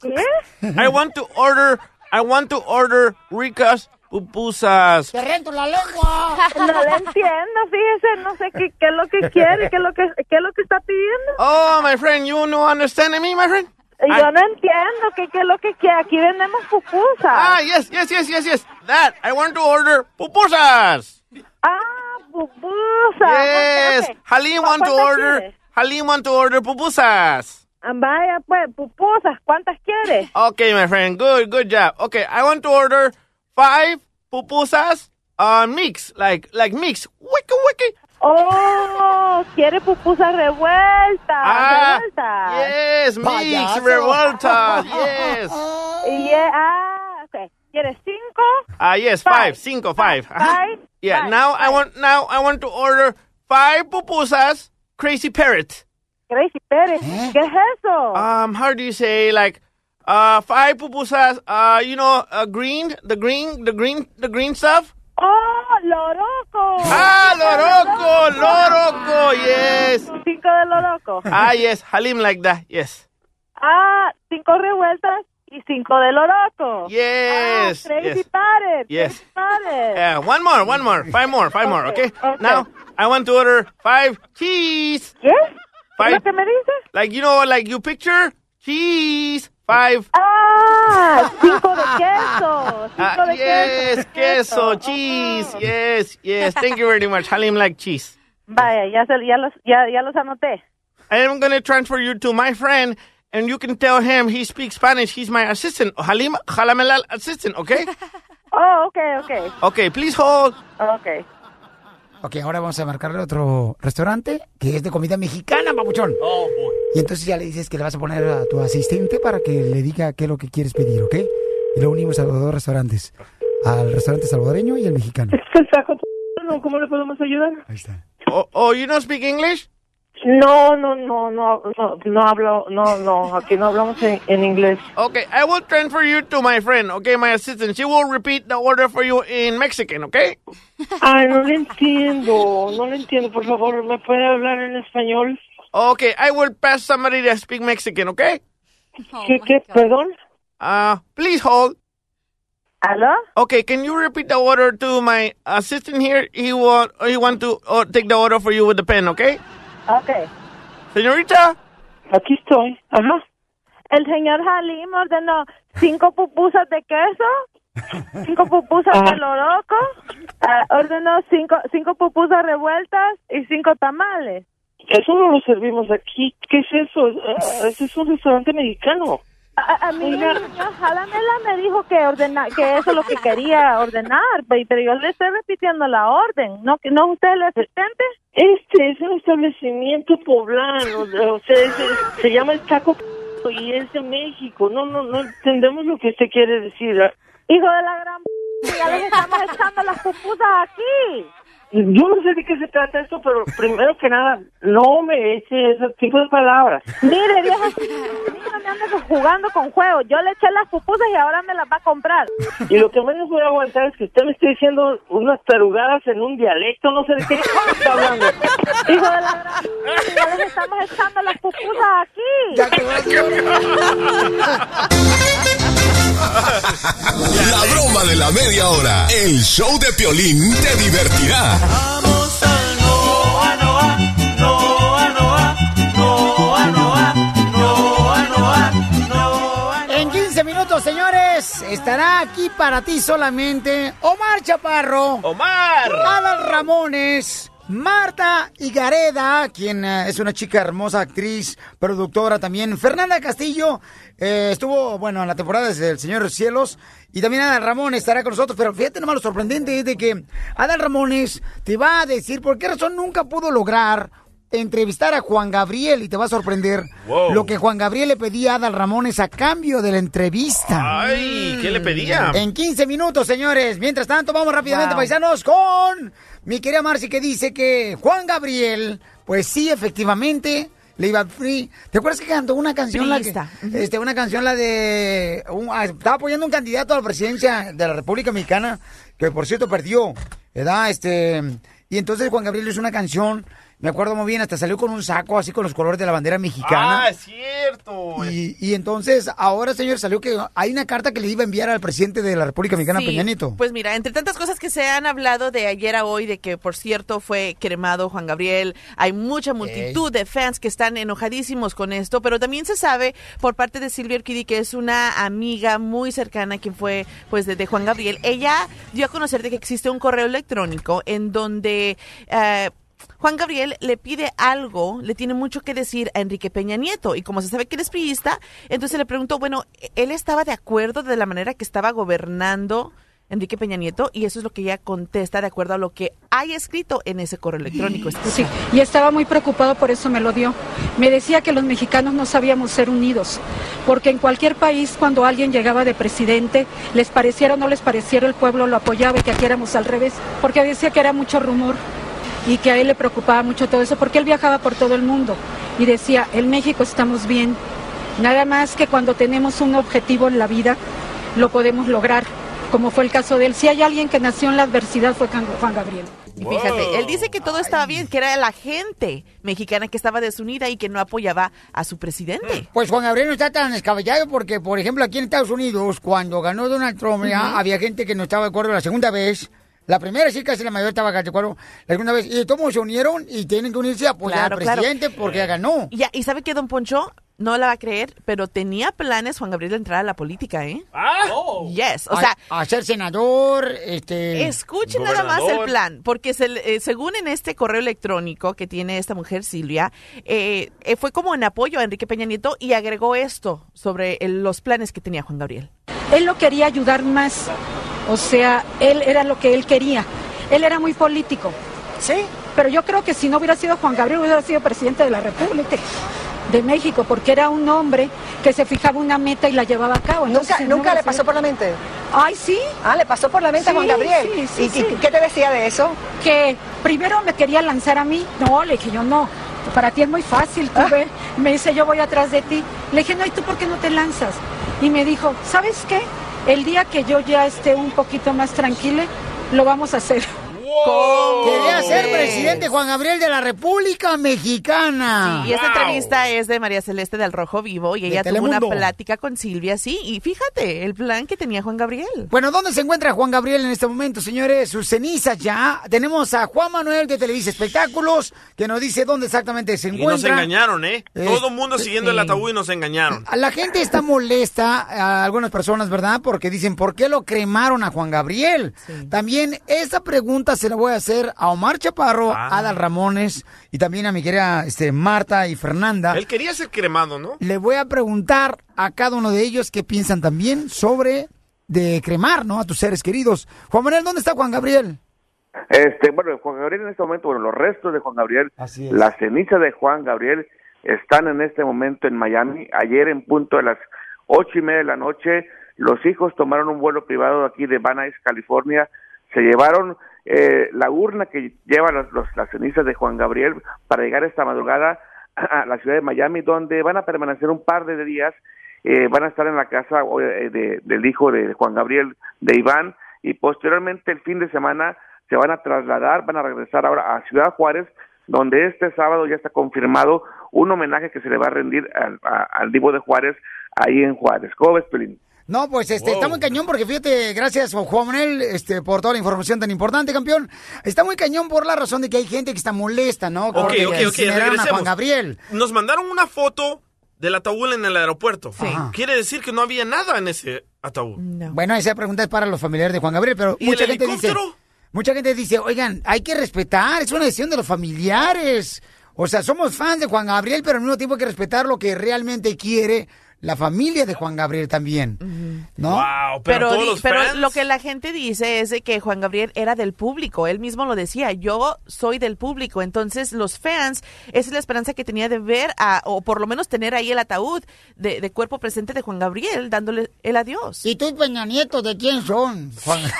Speaker 12: ¿Qué?
Speaker 1: I want to order I want to order ricas pupusas.
Speaker 2: ¡Te rento la lengua!
Speaker 12: No le entiendo, fíjese, no sé qué, qué es lo que quiere, qué es lo que, qué es lo que está pidiendo.
Speaker 1: Oh, my friend, you no understand me, my friend?
Speaker 12: Yo no entiendo qué, qué es lo que quiere. Aquí vendemos pupusas.
Speaker 1: Ah, yes, yes, yes, yes, yes. That I want to order pupusas.
Speaker 12: Ah, pupusas.
Speaker 1: Yes,
Speaker 12: Ok, ok.
Speaker 1: Halim want to
Speaker 12: ¿Cuántas
Speaker 1: order. Halim want to order pupusas.
Speaker 12: Vaya, pues, pupusas. ¿Cuántas quiere?
Speaker 1: Okay, my friend. Good, good job. Okay, I want to order five pupusas uh, mix, like like mix. Wiki wiki.
Speaker 12: Oh, quiere pupusas revueltas.
Speaker 1: Ah,
Speaker 12: revueltas.
Speaker 1: Yes, mix
Speaker 12: Payaso.
Speaker 1: revueltas. Yes.
Speaker 12: Y, eh, ah, ok. ¿Quieres cinco?
Speaker 1: Ah, yes, five, cinco, five. Ajá.
Speaker 12: Five.
Speaker 1: Yeah.
Speaker 12: five,
Speaker 1: now I want now I want to order five pupusas, crazy parrot.
Speaker 12: Gracie Pérez, ¿qué es eso?
Speaker 1: Um, how do you say like uh five pupusas? Uh, you know, uh, green, the green, the green, the green stuff.
Speaker 12: ¡Oh, loroco!
Speaker 1: Ah, loroco, loroco, yes.
Speaker 12: Cinco de loroco.
Speaker 1: Ah, yes, Halim like that. Yes.
Speaker 12: Ah, cinco revueltas y cinco de loroco.
Speaker 1: Yes,
Speaker 12: Ah, Crazy
Speaker 1: yes. Yes.
Speaker 12: Crazy Parrot.
Speaker 1: Yeah, one more, one more, five more, five more. Okay.
Speaker 12: okay.
Speaker 1: Now I want to order five cheese.
Speaker 12: ¿Qué?
Speaker 1: Five.
Speaker 12: Lo que me dices?
Speaker 1: Like you know, like you picture cheese. Five.
Speaker 12: Ah, cinco de queso. Cinco
Speaker 1: Ah,
Speaker 12: de
Speaker 1: yes,
Speaker 12: queso.
Speaker 1: queso, cheese. Yes, yes. Thank you very much. Halim like cheese.
Speaker 12: Vaya, ya, se- ya, los, ya, ya los anoté.
Speaker 1: I am going to transfer you to my friend, and you can tell him he speaks Spanish. He's my assistant, Halim Halamelal assistant. Okay.
Speaker 12: Oh, ok, ok.
Speaker 1: Okay. Please hold.
Speaker 12: Ok.
Speaker 2: Ok, ahora vamos a marcarle otro restaurante que es de comida mexicana, papuchón.
Speaker 1: Oh boy.
Speaker 2: Y entonces ya le dices que le vas a poner a tu asistente para que le diga qué es lo que quieres pedir, ¿ok? Y lo unimos a los dos restaurantes. Al restaurante salvadoreño y el mexicano.
Speaker 12: ¿Cómo le podemos ayudar?
Speaker 2: Ahí está.
Speaker 1: Oh, oh, you don't speak English?
Speaker 12: No, no, no, no, no, no hablo, no, no, aquí no hablamos en, en inglés.
Speaker 1: Okay, I will transfer you to my friend. Okay, my assistant. She will repeat the order for you in Mexican. Okay.
Speaker 12: Ay, no le entiendo, no le entiendo, por favor, ¿me puede hablar en español?
Speaker 1: Okay, I will pass somebody that speak Mexican. Okay.
Speaker 12: ¿Qué, qué, perdón?
Speaker 1: Uh, please hold.
Speaker 12: ¿Aló?
Speaker 1: Okay, can you repeat the order to my assistant here? He want he want to uh, take the order for you with the pen, okay?
Speaker 12: Ok.
Speaker 1: Señorita.
Speaker 12: Aquí estoy. Ajá. El señor Halim ordenó cinco pupusas de queso, cinco pupusas
Speaker 10: Ah.
Speaker 12: de loroco, ah, ordenó cinco, cinco pupusas revueltas y cinco tamales.
Speaker 10: Eso no lo servimos aquí. ¿Qué es eso? Ah, Ese es un restaurante mexicano.
Speaker 12: A, a mí el señor Jalamela me dijo que ordena, que eso es lo que quería ordenar, pe- pero yo le estoy repitiendo la orden. ¿No, que no es usted el asistente?
Speaker 10: Este es un establecimiento poblano. O sea, es- es- se llama el Taco y es de México. No, no, no entendemos lo que usted quiere decir.
Speaker 12: Hijo de la gran... Ya les estamos echando las pupusas aquí.
Speaker 10: Yo no sé de qué se trata esto, pero primero que nada, no me eche ese tipo de palabras.
Speaker 12: Mire, vieja, a mí no me ande jugando con juegos. Yo le eché las pupusas y ahora me las va a comprar.
Speaker 10: Y lo que menos voy a aguantar es que usted me esté diciendo unas tarugadas en un dialecto, no sé de qué está hablando.
Speaker 12: Hijo de la gran... Ya les estamos echando las pupusas aquí.
Speaker 9: La broma de la media hora. El show de Piolín te divertirá.
Speaker 2: En 15 minutos, señores, estará aquí para ti solamente Omar Chaparro.
Speaker 1: Omar.
Speaker 2: Adal Ramones. Marta Higareda, quien eh, es una chica hermosa, actriz, productora también. Fernanda Castillo eh, estuvo, bueno, en la temporada desde El Señor de los Cielos. Y también Adal Ramones estará con nosotros. Pero fíjate nomás lo sorprendente es de que Adal Ramones te va a decir por qué razón nunca pudo lograr entrevistar a Juan Gabriel y te va a sorprender
Speaker 1: Wow.
Speaker 2: lo que Juan Gabriel le pedía a Adal Ramones a cambio de la entrevista.
Speaker 1: Ay, ¿qué le pedía?
Speaker 2: En 15 minutos, señores. Mientras tanto, vamos rápidamente,
Speaker 1: Wow.
Speaker 2: paisanos, con mi querida Marci que dice que Juan Gabriel, pues sí, efectivamente, le iba free. ¿Te acuerdas que cantó una canción? La que, este, una canción, la de... un- ah, estaba apoyando un candidato a la presidencia de la República Mexicana, que por cierto perdió, ¿verdad? Este... Y entonces Juan Gabriel hizo una canción, me acuerdo muy bien, hasta salió con un saco así con los colores de la bandera mexicana.
Speaker 1: Ah, es cierto.
Speaker 2: Y, y entonces, ahora, señor, salió que hay una carta que le iba a enviar al presidente de la República Mexicana,
Speaker 3: Sí,
Speaker 2: Peña Nieto.
Speaker 3: Pues mira, entre tantas cosas que se han hablado de ayer a hoy, de que por cierto fue cremado Juan Gabriel, hay mucha multitud de fans que están enojadísimos con esto, pero también se sabe por parte de Silvia Urquidi, que es una amiga muy cercana quien fue pues de, de Juan Gabriel, ella dio a conocer de que existe un correo electrónico en donde... eh, Juan Gabriel le pide algo, le tiene mucho que decir a Enrique Peña Nieto y como se sabe que él es priista, entonces le preguntó, bueno, él estaba de acuerdo de la manera que estaba gobernando Enrique Peña Nieto y eso es lo que ella contesta de acuerdo a lo que hay escrito en ese correo electrónico. Escucha.
Speaker 13: Sí, y estaba muy preocupado, por eso me lo dio. Me decía que los mexicanos no sabíamos ser unidos, porque en cualquier país cuando alguien llegaba de presidente, les pareciera o no les pareciera, el pueblo lo apoyaba y que aquí éramos al revés, porque decía que era mucho rumor y que a él le preocupaba mucho todo eso, porque él viajaba por todo el mundo y decía, en México estamos bien, nada más que cuando tenemos un objetivo en la vida, lo podemos lograr, como fue el caso de él. Si hay alguien que nació en la adversidad fue Juan Juan Gabriel.
Speaker 3: Y fíjate, él dice que todo estaba bien, que era la gente mexicana que estaba desunida y que no apoyaba a su presidente.
Speaker 2: Pues Juan Gabriel no está tan descabellado porque, por ejemplo, aquí en Estados Unidos, cuando ganó Donald Trump, había gente que no estaba de acuerdo la segunda vez. La primera sí casi la mayoría estaba de acuerdo. La segunda vez, y todos se unieron y tienen que unirse a apoyar
Speaker 3: Claro,
Speaker 2: al
Speaker 3: claro.
Speaker 2: presidente porque ya ganó.
Speaker 3: Y, ya, ¿Y sabe que Don Poncho no la va a creer, pero tenía planes Juan Gabriel de entrar a la política, ¿eh? Yes, o sea,
Speaker 2: a, a ser senador, este...
Speaker 3: Escuchen nada más el plan, porque se- eh, según en este correo electrónico que tiene esta mujer Silvia, eh, eh, fue como en apoyo a Enrique Peña Nieto y agregó esto sobre el- los planes que tenía Juan Gabriel.
Speaker 13: Él lo quería ayudar más, o sea, él era lo que él quería. Él era muy político, ¿sí? Pero yo creo que si no hubiera sido Juan Gabriel, hubiera sido presidente de la República de México, porque era un hombre que se fijaba una meta y la llevaba a cabo.
Speaker 14: ¿Nunca,
Speaker 13: no
Speaker 14: nunca
Speaker 13: hubiera
Speaker 14: le pasó por la mente?
Speaker 13: Ay, sí.
Speaker 14: Ah, le pasó por la mente a Juan Gabriel.
Speaker 13: sí, sí,
Speaker 14: ¿Y,
Speaker 13: sí.
Speaker 14: y qué te decía de eso?
Speaker 13: Que primero me quería lanzar a mí. No, le dije yo no. Para ti es muy fácil,
Speaker 14: Ah.
Speaker 13: tú ve. Me dice, yo voy atrás de ti. Le dije, no, ¿y tú por qué no te lanzas? Y me dijo, ¿sabes qué? El día que yo ya esté un poquito más tranquila, lo vamos a hacer.
Speaker 2: Quería ser presidente Juan Gabriel de la República Mexicana.
Speaker 3: Y esta entrevista es de María Celeste del Rojo Vivo y ella tuvo una plática con Silvia, sí, y fíjate, el plan que tenía Juan Gabriel.
Speaker 2: Bueno, ¿dónde se encuentra Juan Gabriel en este momento, señores? Sus cenizas ya. Tenemos a Juan Manuel de Televisa Espectáculos, que nos dice dónde exactamente se
Speaker 1: Y nos
Speaker 2: encuentra.
Speaker 1: engañaron, ¿eh?
Speaker 2: Eh,
Speaker 1: Todo el mundo siguiendo el
Speaker 2: sí.
Speaker 1: ataúd y nos engañaron.
Speaker 2: A La gente está molesta, a algunas personas, ¿verdad? Porque dicen, ¿por qué lo cremaron a Juan Gabriel? También esa pregunta se la voy a hacer a Omar Chaparro,
Speaker 1: Ah.
Speaker 2: a Adal Ramones y también a mi querida este, Marta y Fernanda.
Speaker 1: Él quería ser cremado, ¿no?
Speaker 2: Le voy a preguntar a cada uno de ellos qué piensan también sobre de cremar, ¿no? A tus seres queridos. Juan Manuel, ¿dónde está Juan Gabriel?
Speaker 11: Este, bueno, Juan Gabriel en este momento, bueno, los restos de Juan Gabriel, las cenizas de Juan Gabriel están en este momento en Miami. Ayer en punto de las ocho y media de la noche, los hijos tomaron un vuelo privado aquí de Van Nuys, California, se llevaron eh, la urna que lleva los- los- las cenizas de Juan Gabriel para llegar esta madrugada a la ciudad de Miami, donde van a permanecer un par de días, eh, van a estar en la casa eh, de- del hijo de Juan Gabriel, de Iván, y posteriormente el fin de semana se van a trasladar, van a regresar ahora a Ciudad Juárez, donde este sábado ya está confirmado un homenaje que se le va a rendir al, al Divo de Juárez ahí en Juárez. ¿Cómo ves?
Speaker 2: No, pues este, está muy cañón porque fíjate, gracias Juan Manuel este, por toda la información tan importante, campeón. Está muy cañón por la razón de que hay gente que está molesta, ¿no?
Speaker 1: Ok,
Speaker 2: Porque
Speaker 1: ok, ok,
Speaker 2: a. Juan Gabriel.
Speaker 1: Nos mandaron una foto del ataúd en el aeropuerto. Quiere decir que no había nada en ese ataúd.
Speaker 2: Bueno, esa pregunta es para los familiares de Juan Gabriel, pero
Speaker 1: ¿Y
Speaker 2: mucha
Speaker 1: el
Speaker 2: gente dice,
Speaker 1: helicóptero?
Speaker 2: mucha gente dice, oigan, hay que respetar, es una decisión de los familiares. O sea, somos fans de Juan Gabriel, pero al mismo tiempo hay que respetar lo que realmente quiere la familia de Juan Gabriel también. ¿No?
Speaker 3: Pero, di- pero lo que la gente dice es de que Juan Gabriel era del público. Él mismo lo decía. Yo soy del público. Entonces, los fans, esa es la esperanza que tenía de ver, a, o por lo menos tener ahí el ataúd de, de cuerpo presente de Juan Gabriel, dándole el adiós.
Speaker 2: ¿Y tú Peña Nieto de quién son? Juan...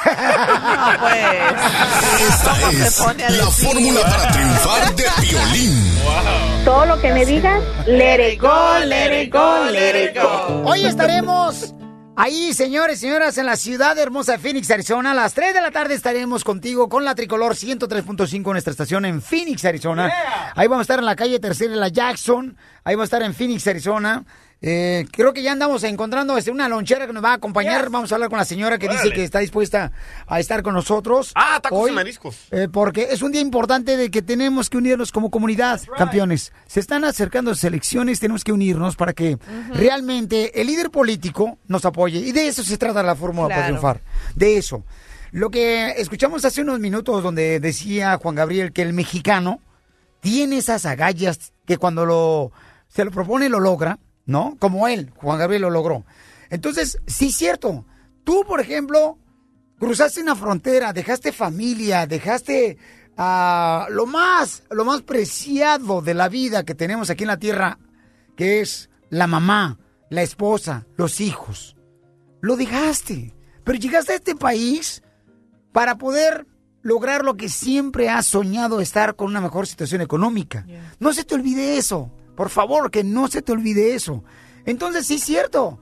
Speaker 9: Esta es la fórmula para triunfar de violín.
Speaker 12: Todo lo que me digas, let it go, let it go, let it go.
Speaker 2: Hoy estaremos ahí, señores y señoras, en la ciudad hermosa de Phoenix, Arizona. A las 3 de la tarde estaremos contigo con la tricolor 103.5 nuestra estación en Phoenix, Arizona. Ahí vamos a estar en la calle Tercera de la Jackson. Ahí vamos a estar en Phoenix, Arizona. Eh, creo que ya andamos encontrando este, una lonchera que nos va a acompañar. Vamos a hablar con la señora que dice que está dispuesta a estar con nosotros.
Speaker 1: Ah, tacos
Speaker 2: hoy,
Speaker 1: y mariscos.
Speaker 2: eh, porque es un día importante de que tenemos que unirnos como comunidad, campeones. Se están acercando las elecciones, tenemos que unirnos para que realmente el líder político nos apoye. Y de eso se trata la fórmula para
Speaker 3: Claro.
Speaker 2: triunfar. De eso. Lo que escuchamos hace unos minutos donde decía Juan Gabriel que el mexicano tiene esas agallas que cuando lo se lo propone lo logra, ¿no? Como él, Juan Gabriel lo logró. Entonces, sí es cierto. Tú, por ejemplo, cruzaste una frontera, dejaste familia, dejaste ah, lo más, lo más preciado de la vida que tenemos aquí en la tierra, que es la mamá, la esposa, los hijos. Lo dejaste. Pero llegaste a este país para poder lograr lo que siempre has soñado, estar con una mejor situación económica. No se te olvide eso. Por favor, que no se te olvide eso. Entonces, sí es cierto.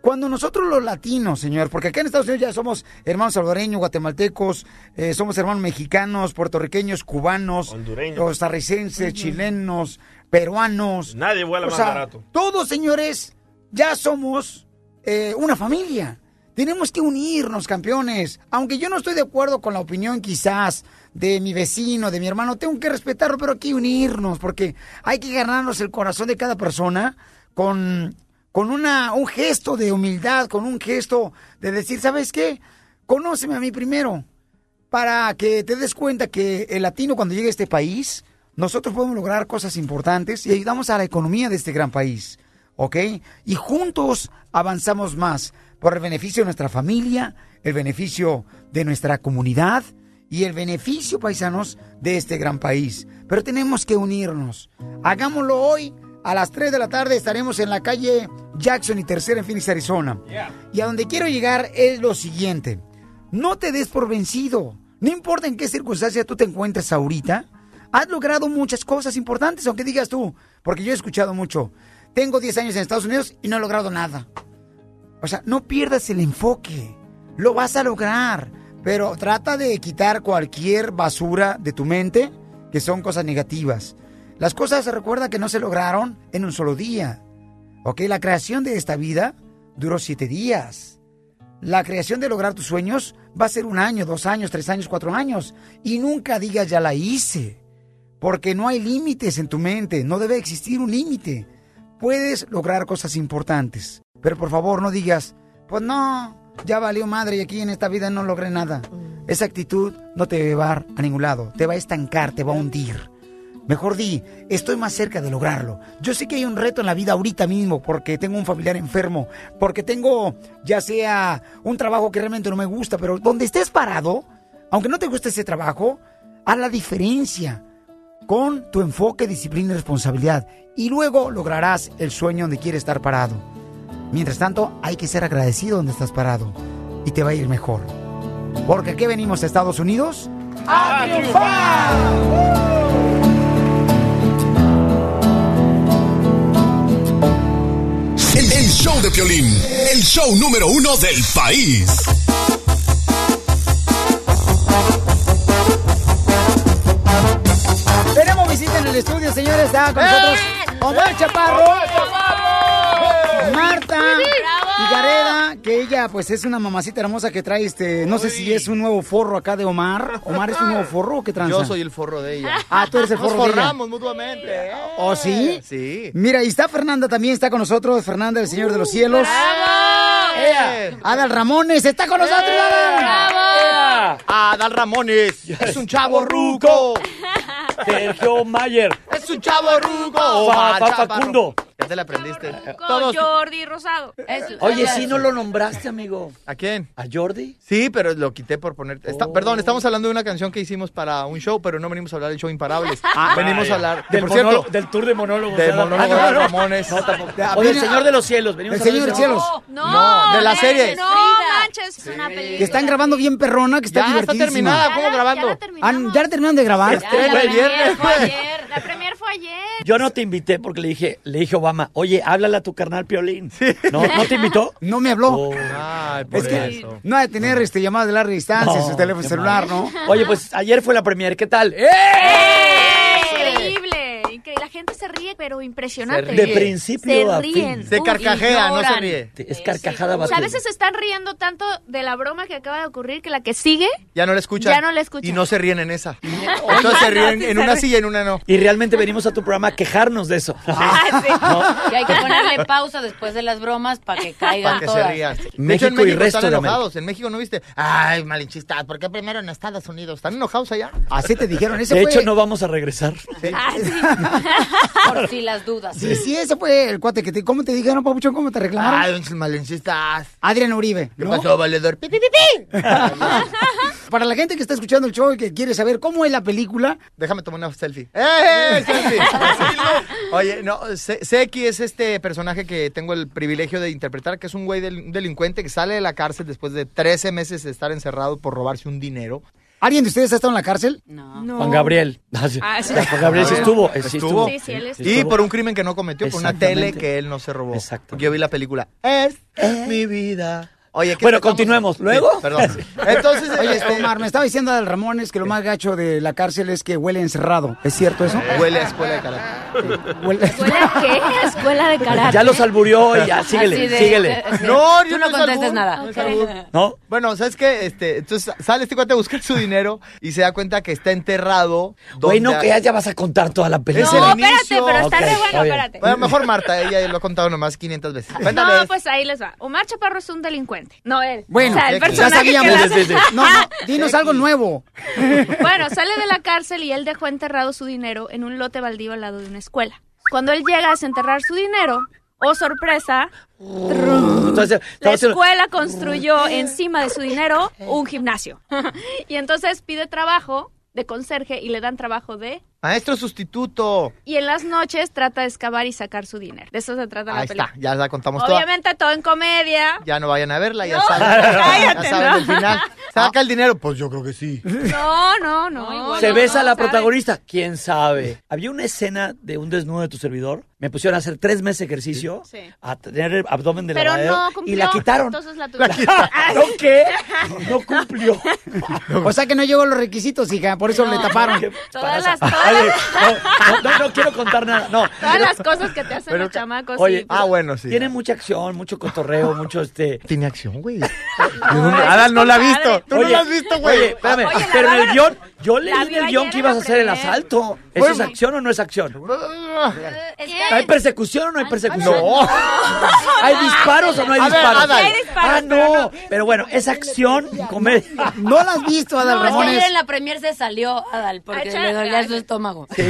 Speaker 2: Cuando nosotros los latinos, señor, porque acá en Estados Unidos ya somos hermanos salvadoreños, guatemaltecos, eh, somos hermanos mexicanos, puertorriqueños, cubanos,
Speaker 1: Hondureños.
Speaker 2: costarricenses, chilenos, peruanos.
Speaker 1: Nadie vuela más
Speaker 2: sea,
Speaker 1: barato.
Speaker 2: Todos, señores, ya somos eh, una familia. Tenemos que unirnos, campeones. Aunque yo no estoy de acuerdo con la opinión quizás de mi vecino, de mi hermano, tengo que respetarlo, pero hay que unirnos porque hay que ganarnos el corazón de cada persona con, con una, un gesto de humildad, con un gesto de decir, ¿sabes qué? Conóceme a mí primero para que te des cuenta que el latino cuando llegue a este país, nosotros podemos lograr cosas importantes y ayudamos a la economía de este gran país, ¿ok? Y juntos avanzamos más por el beneficio de nuestra familia, el beneficio de nuestra comunidad y el beneficio, paisanos, de este gran país. Pero tenemos que unirnos. Hagámoslo hoy. A las 3 de la tarde estaremos en la calle Jackson y Tercera en Phoenix, Arizona. Y a donde quiero llegar es lo siguiente. No te des por vencido. No importa en qué circunstancia tú te encuentres ahorita. Has logrado muchas cosas importantes, aunque digas tú. Porque yo he escuchado mucho. Tengo 10 años en Estados Unidos y no he logrado nada. O sea, no pierdas el enfoque. Lo vas a lograr. Pero trata de quitar cualquier basura de tu mente que son cosas negativas. Las cosas se recuerda que no se lograron en un solo día. Ok, la creación de esta vida duró siete días. La creación de lograr tus sueños va a ser un año, dos años, tres años, cuatro años. Y nunca digas ya la hice. Porque no hay límites en tu mente. No debe existir un límite. Puedes lograr cosas importantes. Pero por favor no digas, pues no, ya valió madre y aquí en esta vida no logré nada. Esa actitud no te va a llevar a ningún lado. Te va a estancar, te va a hundir. Mejor di, estoy más cerca de lograrlo. Yo sé que hay un reto en la vida ahorita mismo porque tengo un familiar enfermo, porque tengo ya sea un trabajo que realmente no me gusta, pero donde estés parado, aunque no te guste ese trabajo, haz la diferencia con tu enfoque, disciplina y responsabilidad. Y luego lograrás el sueño donde quieres estar parado. Mientras tanto, hay que ser agradecido donde estás parado y te va a ir mejor. Porque aquí venimos a Estados Unidos a
Speaker 9: El, el show de Piolín, el show número uno del país.
Speaker 2: Tenemos visita en el estudio, señores. Está con nosotros Omar Chaparro, Marta y Gareda, que ella pues es una mamacita hermosa que trae este, no sé si es un nuevo forro acá de Omar. Omar es un nuevo forro o qué tranza?
Speaker 15: Yo soy el forro de ella.
Speaker 2: Ah, tú eres el
Speaker 15: Nos
Speaker 2: forro de ella.
Speaker 15: forramos mutuamente. ¿eh?
Speaker 2: ¿Oh, sí?
Speaker 15: Sí.
Speaker 2: Mira, y está Fernanda también, está con nosotros. Fernanda, el Señor de los Cielos. Ea, Adal Ramones, está con nosotros, Adal.
Speaker 15: Adal Ramones. Es un chavo ruco.
Speaker 16: Sergio Mayer.
Speaker 15: Es un chavo ruco.
Speaker 16: Facundo.
Speaker 15: Ya te la aprendiste.
Speaker 17: Con Jordi Rosado. Eso.
Speaker 16: Oye, sí no lo nombraste, amigo.
Speaker 15: ¿A quién?
Speaker 16: ¿A Jordi?
Speaker 15: Sí, pero lo quité por poner. está-
Speaker 16: Oh.
Speaker 15: Perdón, estamos hablando de una canción que hicimos para un show, pero no venimos a hablar del show Imparables.
Speaker 16: Ah,
Speaker 15: venimos
Speaker 16: vaya.
Speaker 15: a hablar.
Speaker 16: Del,
Speaker 15: por cierto,
Speaker 16: del tour de monólogos.
Speaker 15: del monólogo
Speaker 16: Ah, no,
Speaker 15: de
Speaker 16: no.
Speaker 15: Ramones.
Speaker 16: No, tampoco.
Speaker 2: Ah,
Speaker 16: O del
Speaker 2: viene-
Speaker 16: Señor de los Cielos. Venimos
Speaker 2: El Señor de los Cielos.
Speaker 17: No,
Speaker 15: No, de la serie.
Speaker 17: No manches, es una película.
Speaker 2: Que están grabando bien perrona, que está
Speaker 15: Ya está terminada. ¿Cómo grabando?
Speaker 2: Ah, ¿Ya la terminaron de grabar?
Speaker 17: Ya, la premier fue ayer. La premier fue ayer.
Speaker 16: Yo no te invité porque le dije, le dije Obama, oye, háblale a tu carnal Piolín. ¿No, ¿No te invitó?
Speaker 2: No me habló.
Speaker 16: Oh.
Speaker 15: Ay, por
Speaker 2: Es que
Speaker 15: eso.
Speaker 2: no ha de tener este, llamadas de larga distancia en
Speaker 16: No,
Speaker 2: su teléfono celular,
Speaker 16: mal.
Speaker 2: ¿no?
Speaker 16: Oye, pues ayer fue la premier, ¿qué tal? ¡Eh!
Speaker 17: La gente se ríe, pero impresionante.
Speaker 16: De principio
Speaker 17: se
Speaker 16: a
Speaker 17: ríen.
Speaker 16: fin.
Speaker 15: Se carcajea, no se ríe.
Speaker 16: Es carcajada
Speaker 17: O sea, a veces se están riendo tanto de la broma que acaba de ocurrir que la que sigue
Speaker 15: Ya no la escuchan.
Speaker 17: Ya no la escuchan.
Speaker 15: Y no se ríen en esa. Entonces se ríen
Speaker 17: sí
Speaker 15: en
Speaker 17: se
Speaker 15: una sí y en una no.
Speaker 16: Y realmente venimos a tu programa a quejarnos de eso.
Speaker 18: Y hay que ponerle pausa después de las bromas para que caigan
Speaker 15: Para que se rían. De hecho,
Speaker 16: México y
Speaker 15: México
Speaker 16: resto
Speaker 15: están
Speaker 16: de
Speaker 15: enojados. En México no viste. Ay, malinchistas, ¿por qué primero en Estados Unidos? ¿Están enojados allá?
Speaker 2: Así te dijeron. Ese
Speaker 16: De
Speaker 2: fue-
Speaker 16: hecho, no vamos a regresar.
Speaker 17: Ah, sí.
Speaker 18: Por si las dudas.
Speaker 2: Sí, sí, ese fue el cuate que te... ¿Cómo te dijeron, Papuchón? ¿Cómo te reclamaron?
Speaker 19: Ay, don Malencistas.
Speaker 2: Adrián Uribe.
Speaker 19: ¿Qué
Speaker 2: ¿no?
Speaker 19: pasó, valedor? Pi, pi, pi, pi.
Speaker 2: Para la gente que está escuchando el show y que quiere saber cómo es la película...
Speaker 15: Déjame tomar una selfie. ¡Eh, selfie! Oye, no, Se- Seki es este personaje que tengo el privilegio de interpretar, que es un güey del- un delincuente que sale de la cárcel después de 13 meses de estar encerrado por robarse un dinero.
Speaker 2: ¿Alguien de ustedes ha estado en la cárcel?
Speaker 17: No.
Speaker 20: Juan Gabriel.
Speaker 17: Ah, sí.
Speaker 20: Juan Gabriel sí estuvo. sí estuvo.
Speaker 17: Sí, sí, él
Speaker 15: Y por un crimen que no cometió, por una tele que él no se robó. Exacto. Yo vi la película. Es mi vida. Oye, ¿qué
Speaker 20: Bueno, continuemos.
Speaker 15: Sí,
Speaker 20: ¿Luego?
Speaker 15: perdón. Entonces,
Speaker 2: Oye,
Speaker 15: este,
Speaker 2: Omar, me estaba diciendo Adal Ramones que lo más gacho de la cárcel es que huele encerrado. ¿Es cierto eso?
Speaker 15: Huele a escuela de karate.
Speaker 2: Huele...
Speaker 17: ¿Escuela qué? Escuela de karate.
Speaker 20: Ya los alburió y ya, síguele,
Speaker 18: de-
Speaker 20: síguele.
Speaker 18: de-
Speaker 15: No,
Speaker 18: Tú
Speaker 15: yo
Speaker 18: no
Speaker 15: es
Speaker 18: contestes nada.
Speaker 15: no albur.
Speaker 20: ¿No?
Speaker 15: Bueno, ¿sabes qué? Este, entonces sale este cuate a buscar su dinero y se da cuenta que está enterrado.
Speaker 20: Güey, no, que ya, ya vas a contar toda la película.
Speaker 17: No, espérate,
Speaker 15: inicio.
Speaker 17: pero está re bueno, espérate.
Speaker 15: Bueno, mejor Marta, ella lo ha contado nomás 500 veces.
Speaker 17: No, pues ahí les va. Omar Chaparro es un delincuente. No él.
Speaker 2: Bueno,
Speaker 17: o sea, el
Speaker 2: ya
Speaker 17: personaje
Speaker 2: sabíamos.
Speaker 17: que hace-.
Speaker 2: No, no, dinos algo nuevo.
Speaker 17: Bueno, sale de la cárcel y él dejó enterrado su dinero en un lote baldío al lado de una escuela. Cuando él llega a desenterrar su dinero, oh sorpresa,
Speaker 20: Entonces,
Speaker 17: la escuela construyó encima de su dinero un gimnasio. y entonces pide trabajo de conserje y le dan trabajo de...
Speaker 15: Maestro sustituto.
Speaker 17: Y en las noches trata de excavar y sacar su dinero. De eso se trata la
Speaker 15: Ahí
Speaker 17: película.
Speaker 15: está, ya la contamos toda.
Speaker 17: Obviamente todo en comedia.
Speaker 15: Ya no vayan a verla, ya
Speaker 17: No,
Speaker 15: saben. ya saben
Speaker 17: no.
Speaker 15: el final. ¿Saca el dinero? Pues yo creo que sí.
Speaker 17: No, no, no.
Speaker 20: ¿Se besa a
Speaker 17: no,
Speaker 20: la
Speaker 17: ¿sabe?
Speaker 20: protagonista? ¿Quién sabe? Había una escena de un desnudo de tu servidor. Me pusieron a hacer tres meses de ejercicio,
Speaker 17: Sí.
Speaker 20: a tener el abdomen de
Speaker 17: Pero
Speaker 20: lavadero,
Speaker 17: no
Speaker 20: y
Speaker 17: cumplió.
Speaker 20: la quitaron.
Speaker 17: Entonces la tuvieron.
Speaker 20: ¿No qué? No cumplió.
Speaker 2: O sea que no llegó los requisitos, hija, por eso le taparon.
Speaker 17: Todas las, todas,
Speaker 20: Oye, no, no, no quiero contar nada. No.
Speaker 17: todas las cosas que te hacen
Speaker 20: Pero-
Speaker 17: los chamacos.
Speaker 20: Oye,
Speaker 17: sí.
Speaker 15: Ah, bueno, sí.
Speaker 20: Tiene mucha acción, mucho cotorreo, mucho este.
Speaker 15: Tiene acción, güey.
Speaker 17: Ah,
Speaker 15: Adal no la ha visto. Tú no la has visto, güey.
Speaker 20: Oye, espérame, pero en el guion, yo leí en el
Speaker 17: guion
Speaker 20: que ibas a hacer el asalto. ¿Eso es acción o no es acción? ¿Hay persecución o no hay persecución?
Speaker 15: No.
Speaker 20: ¿Hay disparos o no hay
Speaker 15: ver,
Speaker 20: disparos?
Speaker 15: Adal.
Speaker 17: Hay disparos,
Speaker 20: ah,
Speaker 17: pero
Speaker 20: no. Pero bueno, es acción, comedia.
Speaker 2: No la has visto, Adal
Speaker 18: No, es que ayer
Speaker 2: Ramones.
Speaker 18: en la premier se salió Adal porque le dolía su estómago.
Speaker 20: Sí,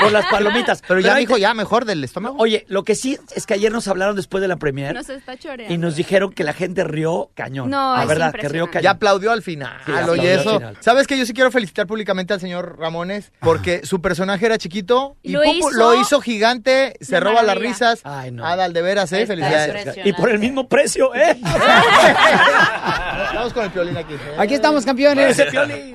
Speaker 20: por las palomitas.
Speaker 15: Pero ya dijo,
Speaker 20: te-
Speaker 15: ya mejor del estómago.
Speaker 20: Oye, lo que sí es que ayer nos hablaron después de la premier
Speaker 17: Nos está choreando.
Speaker 20: y nos dijeron que la gente rió cañón.
Speaker 17: No,
Speaker 20: la
Speaker 17: es
Speaker 20: verdad, que rió cañón.
Speaker 15: Ya aplaudió al final.
Speaker 20: Sí,
Speaker 15: oye,
Speaker 20: aplaudió al
Speaker 15: eso.
Speaker 20: final.
Speaker 15: ¿Sabes que Yo sí quiero felicitar públicamente al señor Ramones porque su personaje era chiquito y
Speaker 17: Lo hizo
Speaker 15: lo hizo gigante, se roba las risas.
Speaker 20: Ay, no.
Speaker 15: Adal, de veras, ¿eh?
Speaker 18: Está
Speaker 15: Felicidades.
Speaker 20: Y por el mismo precio, ¿eh?
Speaker 15: Estamos con el piolín aquí.
Speaker 2: Aquí estamos, campeones.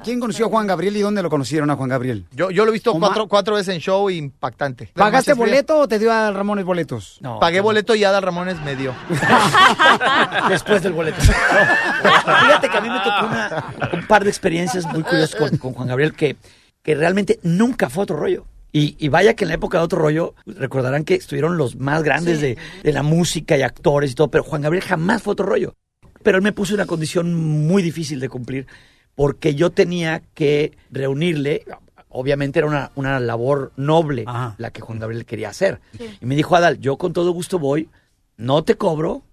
Speaker 2: ¿Quién conoció a Juan Gabriel y dónde lo conocieron a Juan Gabriel?
Speaker 15: Yo, yo lo he visto cuatro, cuatro veces en show impactante.
Speaker 2: ¿Pagaste boleto o te dio a Ramones boletos?
Speaker 20: No,
Speaker 15: Pagué boleto y Adal Ramones me dio.
Speaker 20: después del boleto. Fíjate que a mí me tocó una- un par de experiencias muy curiosas con, con Juan Gabriel que, que realmente nunca fue otro rollo. Y, y vaya que en la época de otro rollo, recordarán que estuvieron los más grandes de, de la música y actores y todo, pero Juan Gabriel jamás fue otro rollo. Pero él me puso una condición muy difícil de cumplir porque yo tenía que reunirle, obviamente era una, una labor noble
Speaker 2: Ajá.
Speaker 20: la que Juan Gabriel quería hacer. Y me dijo, Adal, yo con todo gusto voy, no te cobro,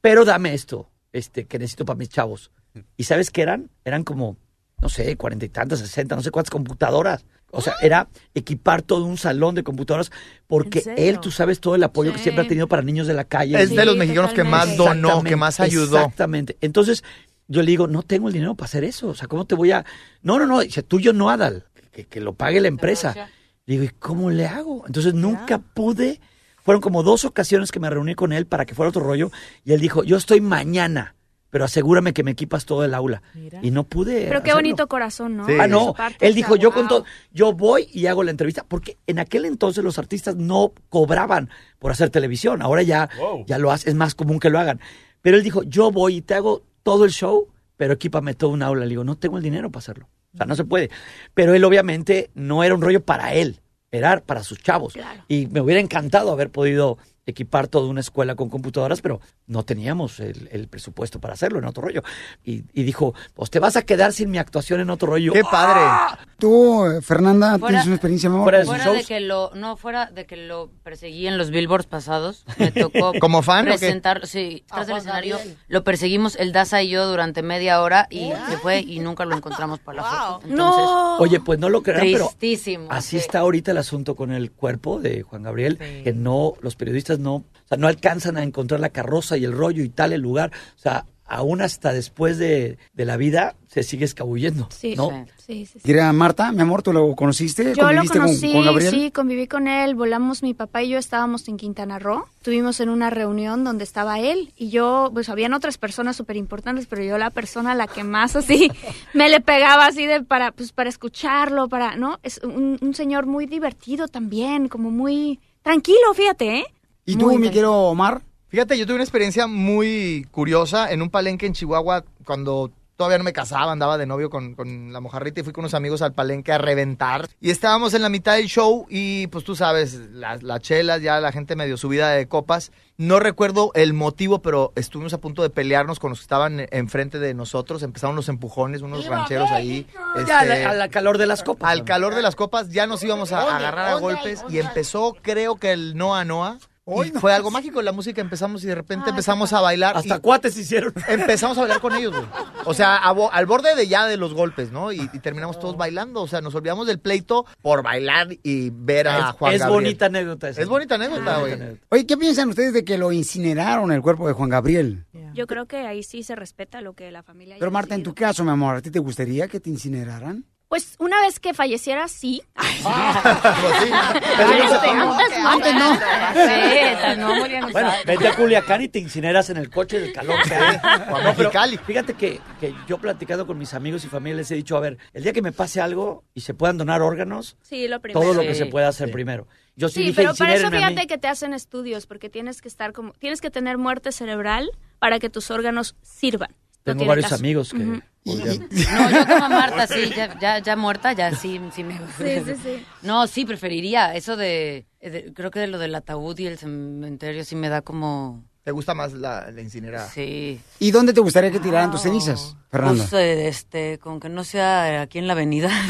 Speaker 20: pero dame esto, este, que necesito para mis chavos. ¿Y sabes qué eran? Eran como, no sé, cuarenta y tantas, sesenta, no sé cuántas computadoras. O sea, era equipar todo un salón de computadoras porque él, tú sabes, todo el apoyo que siempre ha tenido para niños de la calle.
Speaker 15: Es de los mexicanos que más donó, que más ayudó.
Speaker 20: Exactamente. Entonces, yo le digo, no tengo el dinero para hacer eso. O sea, ¿cómo te voy a...? No, no, no. Dice, tuyo no, Adal. Que, que lo pague la empresa. Le digo, ¿y cómo le hago? Entonces, nunca pude... Fueron como dos ocasiones que me reuní con él para que fuera otro rollo. Y él dijo, yo estoy mañana, pero asegúrame que me equipas todo el aula. Y no pude
Speaker 17: Pero qué
Speaker 20: hacerlo.
Speaker 17: bonito corazón, ¿no?
Speaker 15: Sí.
Speaker 20: Ah, no.
Speaker 17: parte,
Speaker 20: Él
Speaker 17: o
Speaker 20: dijo,
Speaker 17: sea,
Speaker 20: yo con todo, yo voy y hago la entrevista, porque en aquel entonces los artistas no cobraban por hacer televisión. Ahora ya, ya lo hace, es más común que lo hagan. Pero él dijo, yo voy y te hago todo el show, pero equípame todo un aula. Le digo, no tengo el dinero para hacerlo. O sea, no se puede. Pero él obviamente no era un rollo para él, era para sus chavos.
Speaker 17: Claro.
Speaker 20: Y me hubiera encantado haber podido equipar toda una escuela con computadoras, pero no teníamos el, el presupuesto para hacerlo en otro rollo. Y, y dijo, pues te vas a quedar sin mi actuación en otro rollo.
Speaker 15: ¡Qué padre!
Speaker 20: ¡Ah!
Speaker 2: Tú, Fernanda,
Speaker 18: Fuera-
Speaker 2: tienes una experiencia, amor.
Speaker 20: fuera de
Speaker 18: Fuera
Speaker 20: shows.
Speaker 18: de que lo, no, fuera de que lo perseguí en los billboards pasados, me tocó
Speaker 15: ¿Como fan o qué?
Speaker 18: presentar, sí,
Speaker 20: A
Speaker 18: tras
Speaker 20: Juan
Speaker 18: escenario,
Speaker 20: Gabriel.
Speaker 18: lo perseguimos el Daza y yo durante media hora y se fue y nunca lo encontramos para la foto. Entonces,
Speaker 17: No.
Speaker 20: Oye, pues no lo crean, pero
Speaker 18: Tristísimo.
Speaker 20: así
Speaker 18: sí.
Speaker 20: está ahorita el asunto con el cuerpo de Juan Gabriel, que no, los periodistas no, o sea, no alcanzan a encontrar la carroza y el rollo y tal el lugar. O sea, aún hasta después de, de la vida se sigue escabullendo,
Speaker 17: Sí,
Speaker 20: ¿no?
Speaker 17: sí, sí, sí.
Speaker 2: Querida Marta, mi amor, ¿tú lo conociste?
Speaker 17: Yo lo
Speaker 2: ¿Conviviste con-
Speaker 17: conocí,
Speaker 2: con, Gabriel?
Speaker 17: sí, conviví con él, volamos, mi papá y yo estábamos en Quintana Roo, estuvimos en una reunión donde estaba él y yo, pues habían otras personas súper importantes, pero yo la persona a la que más así me le pegaba así de para, pues para escucharlo, para, ¿no? Es un, un señor muy divertido también, como muy tranquilo, fíjate, ¿eh?
Speaker 2: ¿Y
Speaker 17: Muy
Speaker 2: tú, mi
Speaker 17: tranquilo.
Speaker 2: querido Omar?
Speaker 15: Fíjate, yo tuve una experiencia muy curiosa en un palenque en Chihuahua cuando todavía no me casaba, andaba de novio con, con la mojarrita y fui con unos amigos al palenque a reventar. Y estábamos en la mitad del show y pues tú sabes, las, las chelas, ya la gente medio subida de copas. No recuerdo el motivo, pero estuvimos a punto de pelearnos con los que estaban enfrente de nosotros. Empezaron los empujones, unos rancheros ahí.
Speaker 20: Ya,
Speaker 15: este,
Speaker 20: al, al calor de las copas.
Speaker 15: al calor de las copas ya nos íbamos a, a agarrar a golpes y empezó creo que el Noa Noa. Y fue algo mágico, la música empezamos y de repente empezamos a bailar.
Speaker 20: Hasta
Speaker 15: y
Speaker 20: cuates hicieron.
Speaker 15: Empezamos a bailar con ellos, güey. O sea, a bo- al borde de ya de los golpes, ¿no? Y, y terminamos todos bailando. O sea, nos olvidamos del pleito por bailar y ver a
Speaker 20: Es-
Speaker 15: Juan
Speaker 20: es
Speaker 15: Gabriel.
Speaker 20: bonita anécdota esa.
Speaker 15: Es bonita anécdota, güey.
Speaker 2: Oye, ¿qué piensan ustedes de que lo incineraron el cuerpo de Juan Gabriel?
Speaker 17: Yo creo que ahí sí se respeta lo que la familia
Speaker 2: Pero Marta, en tu caso, mi amor, ¿a ti te gustaría que te incineraran?
Speaker 17: Pues una vez que falleciera, sí.
Speaker 20: Pero
Speaker 17: Este,
Speaker 20: no-
Speaker 17: antes no.
Speaker 2: Antes no.
Speaker 18: Sí, no murieron.
Speaker 20: Bueno, vete a Culiacán y te incineras en el coche del calor que hay.
Speaker 15: O a
Speaker 20: No, pero fíjate que, que yo platicando con mis amigos y familia les he dicho, a ver, el día que me pase algo y se puedan donar órganos,
Speaker 17: Sí, lo primero.
Speaker 20: todo lo que
Speaker 18: Sí.
Speaker 20: se pueda hacer primero. Yo sí, dije,
Speaker 17: pero para eso fíjate que te hacen estudios, porque tienes que estar como, tienes que tener muerte cerebral para que tus órganos sirvan.
Speaker 20: Tengo varios
Speaker 17: caso.
Speaker 20: amigos que... podrían-
Speaker 18: No, yo como Marta, sí, ya, ya, ya muerta, ya sí, sí me
Speaker 17: Sí, sí, sí.
Speaker 18: No, sí, preferiría eso de, de- Creo que de lo del ataúd y el cementerio sí me da como...
Speaker 15: ¿Te gusta más la, la incinerada?
Speaker 18: Sí.
Speaker 2: ¿Y dónde te gustaría que tiraran tus cenizas, Fernanda?
Speaker 18: Pues, eh, este, con que no sea aquí en la avenida.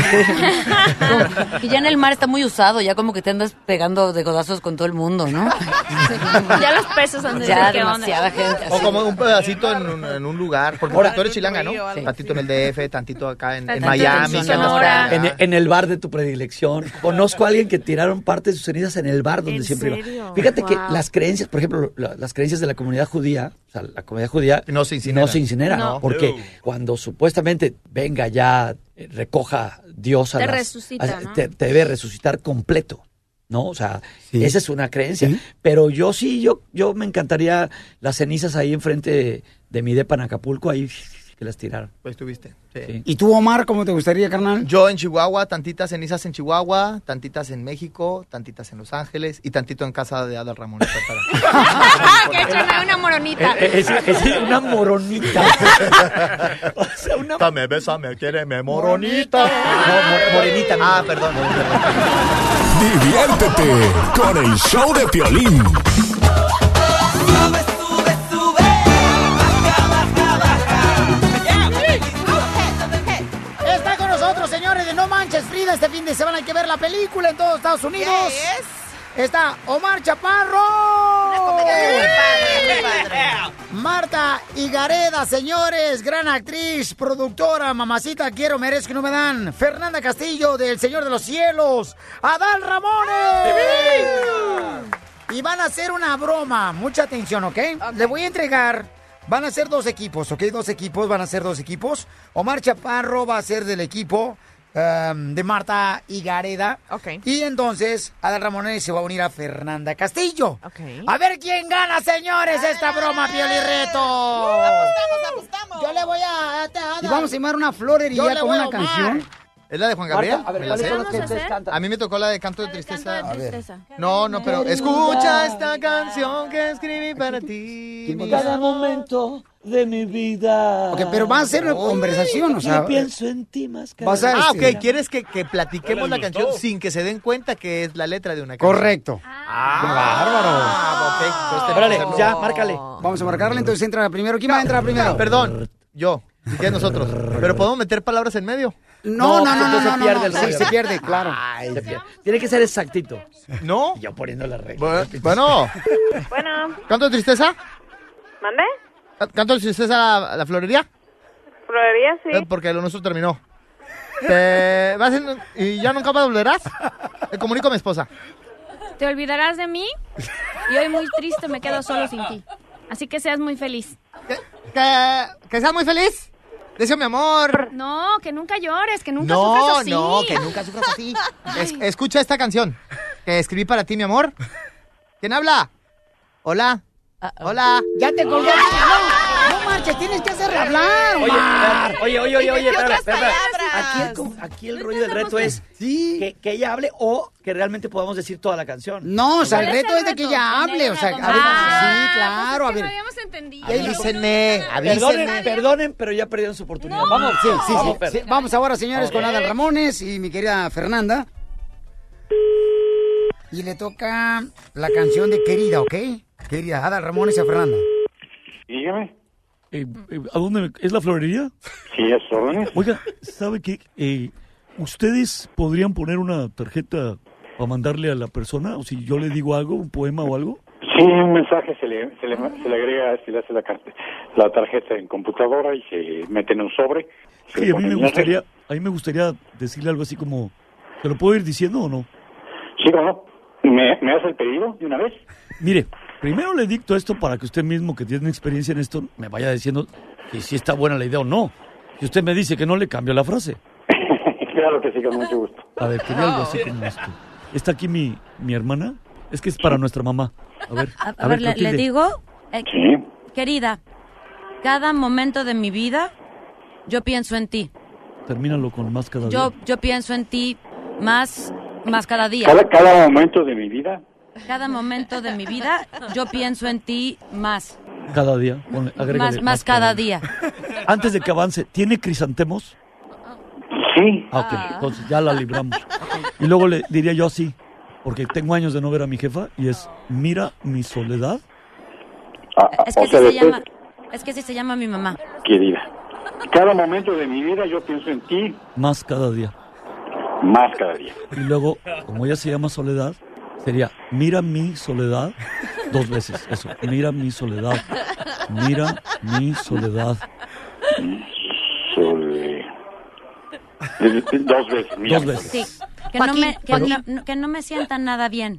Speaker 18: Que ya en el mar está muy usado, ya como que te andas pegando de godazos con todo el mundo, ¿no?
Speaker 17: Ya los peces han de
Speaker 18: Ya
Speaker 17: decir, ¿qué onda?
Speaker 18: demasiada gente.
Speaker 15: O como un pedacito en un, en un lugar. Porque
Speaker 20: Ahora-
Speaker 15: tú eres chilanga, ¿no?
Speaker 18: Sí.
Speaker 15: Tantito en el DF, tantito acá en, Miami.
Speaker 18: en
Speaker 20: el bar de tu predilección. Conozco a alguien que tiraron parte de sus cenizas en el bar donde
Speaker 17: ¿En
Speaker 20: siempre
Speaker 17: serio?
Speaker 20: iba. Fíjate que las creencias, por ejemplo, la- las creencias de la comunidad judía, o sea, la comunidad judía
Speaker 15: No se incinera.
Speaker 20: no se incinera,
Speaker 17: No.
Speaker 20: porque cuando supuestamente venga ya, eh, recoja Dios a
Speaker 17: Te
Speaker 20: las-
Speaker 17: resucita,
Speaker 20: a-
Speaker 17: ¿no?
Speaker 20: te, te debe resucitar completo. ¿No? O sea,
Speaker 2: Sí.
Speaker 20: esa es una creencia.
Speaker 2: Sí.
Speaker 20: Pero yo sí, yo, yo me encantaría las cenizas ahí enfrente de, de mi depa en Acapulco, ahí que las tiraran.
Speaker 15: Pues estuviste. Sí.
Speaker 20: Sí.
Speaker 2: ¿Y tú, Omar, cómo te gustaría, carnal?
Speaker 15: Yo en Chihuahua, tantitas cenizas en Chihuahua, tantitas en México, tantitas en Los Ángeles y tantito en casa de Adal Ramón.
Speaker 17: que échame una moronita.
Speaker 20: Eh, Es, es una moronita. o sea, una
Speaker 15: Dame, bésame, quiéreme, moronita.
Speaker 20: No, mo- morenita.
Speaker 15: Ah, perdón. perdón.
Speaker 9: Diviértete con el show de Piolín.
Speaker 2: De semana hay que ver la película en todos Estados Unidos. Está Omar Chaparro. Marta Higareda, señores, gran actriz, productora, mamacita, quiero, merezco y no me dan. Fernanda Castillo, del Señor de los Cielos. Adal Ramones. Y van a hacer una broma. Mucha atención, ¿ok? Le voy a entregar. Van a ser dos equipos, ¿ok? Dos equipos, van a ser dos equipos. Omar Chaparro va a ser del equipo um, de Marta Higareda.
Speaker 3: Ok.
Speaker 2: Y entonces Adal Ramones se va a unir a Fernanda Castillo.
Speaker 3: Ok.
Speaker 2: A ver quién gana, señores, esta broma, Piolireto.
Speaker 3: apostamos, apostamos.
Speaker 2: Yo le voy a... Y vamos a llamar una florería con una canción.
Speaker 15: ¿Es la de Juan Gabriel?
Speaker 20: Marta, a ver, ¿cuáles son los que
Speaker 17: a
Speaker 20: ustedes cantan?
Speaker 15: A mí me tocó la de Canto de
Speaker 17: Canto
Speaker 15: Tristeza.
Speaker 17: de tristeza.
Speaker 15: No, no, pero escucha esta canción que escribí para ti.
Speaker 20: En cada momento de mi vida.
Speaker 2: Ok, pero va a ser una conversación, o sea,
Speaker 20: Yo pienso en ti más que
Speaker 2: vas a-
Speaker 15: Ah, ok, quieres que, que platiquemos la canción sin que se den cuenta que es la letra de una canción.
Speaker 2: Correcto.
Speaker 15: Ah, ok. Entonces
Speaker 20: Órale,
Speaker 15: tenemos que
Speaker 20: ya, márcale.
Speaker 2: Vamos a marcarle, entonces entra primero. ¿Quién va a entrar primero?
Speaker 15: Perdón, yo. ¿Y qué nosotros? ¿Pero podemos meter palabras en medio?
Speaker 2: No, no, no, no,
Speaker 20: entonces
Speaker 2: no,
Speaker 20: se
Speaker 2: no,
Speaker 20: pierde
Speaker 2: no,
Speaker 20: el
Speaker 2: sí, se pierde, claro.
Speaker 20: Ay, se pierde. Tiene que ser exactito.
Speaker 15: ¿No?
Speaker 20: Y yo poniendo la regla.
Speaker 15: Bu- Bueno,
Speaker 21: Bueno,
Speaker 15: ¿canto de tristeza?
Speaker 21: ¿mande?
Speaker 15: ¿Canto de tristeza la, la florería?
Speaker 21: ¿Florería? Sí.
Speaker 15: Eh, Porque lo nuestro terminó. Te vas en- ¿Y ya nunca me volverás? Te comunico a mi esposa.
Speaker 17: ¿Te olvidarás de mí? Y hoy muy triste me quedo solo sin ti. Así que seas muy feliz.
Speaker 15: ¿Que, que seas muy feliz? Deseo mi amor.
Speaker 17: No, que nunca llores, que nunca sufras
Speaker 15: No,
Speaker 17: así.
Speaker 15: no, que nunca sufras así. Es- escucha esta canción que escribí para ti, mi amor. ¿Quién habla? Hola. Hola.
Speaker 2: Ya te colgó. No, no marches, tienes que hacerle hablar.
Speaker 20: Oye,
Speaker 2: Omar.
Speaker 20: oye, oye, oye, espérame.
Speaker 3: palabras.
Speaker 20: Aquí el, co- aquí el rollo del reto es que, que ella hable o que realmente podamos decir toda la canción.
Speaker 2: No, o sea, el
Speaker 17: ¿Cuál es
Speaker 2: reto
Speaker 17: el
Speaker 2: es de que ella hable, o sea, a ver,
Speaker 17: Ah,
Speaker 2: sí, claro, a
Speaker 17: pues es que
Speaker 2: ver.
Speaker 17: no habíamos entendido.
Speaker 15: Avísenme,
Speaker 20: Perdonen,
Speaker 15: avísenme.
Speaker 20: perdonen, pero ya perdieron su oportunidad. Vamos,
Speaker 2: Sí, sí,
Speaker 20: vamos,
Speaker 2: sí, sí. Ahora, señores, con. Adal Ramones y mi querida Fernanda. Y le toca la canción de Querida, ¿ok? Querida, Adal Ramones y a Fernanda.
Speaker 22: Dígame.
Speaker 23: Eh, eh, ¿A dónde es la florería?
Speaker 22: Sí, es órdenes.
Speaker 23: Oiga, ¿sabe qué? Eh, ¿Ustedes podrían poner una tarjeta para mandarle a la persona? O si yo le digo algo, un poema o algo.
Speaker 22: Sí, un mensaje se le, se le, se le agrega, se le hace la, carta- la tarjeta en computadora y se mete en un sobre.
Speaker 23: Sí, a mí me gustaría, a mí me gustaría decirle algo así como, ¿te lo puedo ir diciendo o no?
Speaker 22: Sí, bueno, ¿me, ¿me hace el pedido de una vez?
Speaker 23: Mire, primero le dicto esto para que usted mismo, que tiene experiencia en esto, me vaya diciendo que si está buena la idea o no. Si usted me dice que no, le cambio la frase.
Speaker 22: claro que sí, con mucho gusto.
Speaker 23: A ver, quería algo así como esto. ¿Está aquí mi, mi hermana? Es que es para nuestra mamá. A ver,
Speaker 18: A, a ver, le, digo, eh, querida, cada momento de mi vida yo pienso en ti.
Speaker 23: Termínalo con más cada
Speaker 18: Yo,
Speaker 23: día.
Speaker 18: yo pienso en ti más, más cada día.
Speaker 22: Cada, cada momento de mi vida.
Speaker 18: Cada momento de mi vida yo pienso en ti más.
Speaker 23: Cada día. Ponle,
Speaker 18: Más, más cada día.
Speaker 23: Antes de que avance, ¿tiene crisantemos?
Speaker 22: Sí.
Speaker 23: Ah, ok, entonces ya la libramos. Y luego le diría yo así, porque tengo años de no ver a mi jefa, y es, mira mi soledad.
Speaker 18: Es que así se llama, es que así se llama mi mamá.
Speaker 22: Querida, cada momento de mi vida yo pienso en ti
Speaker 23: Más cada día.
Speaker 22: más cada día.
Speaker 23: Y luego, como ella se llama Soledad, sería, mira mi soledad, dos veces, eso, mira mi soledad, mira mi soledad.
Speaker 22: Sole- Dos veces, mira.
Speaker 23: Dos veces.
Speaker 18: Sí. Que no,
Speaker 24: Joaquín,
Speaker 18: me, que,
Speaker 24: Joaquín.
Speaker 18: no, no- que no me sienta nada bien.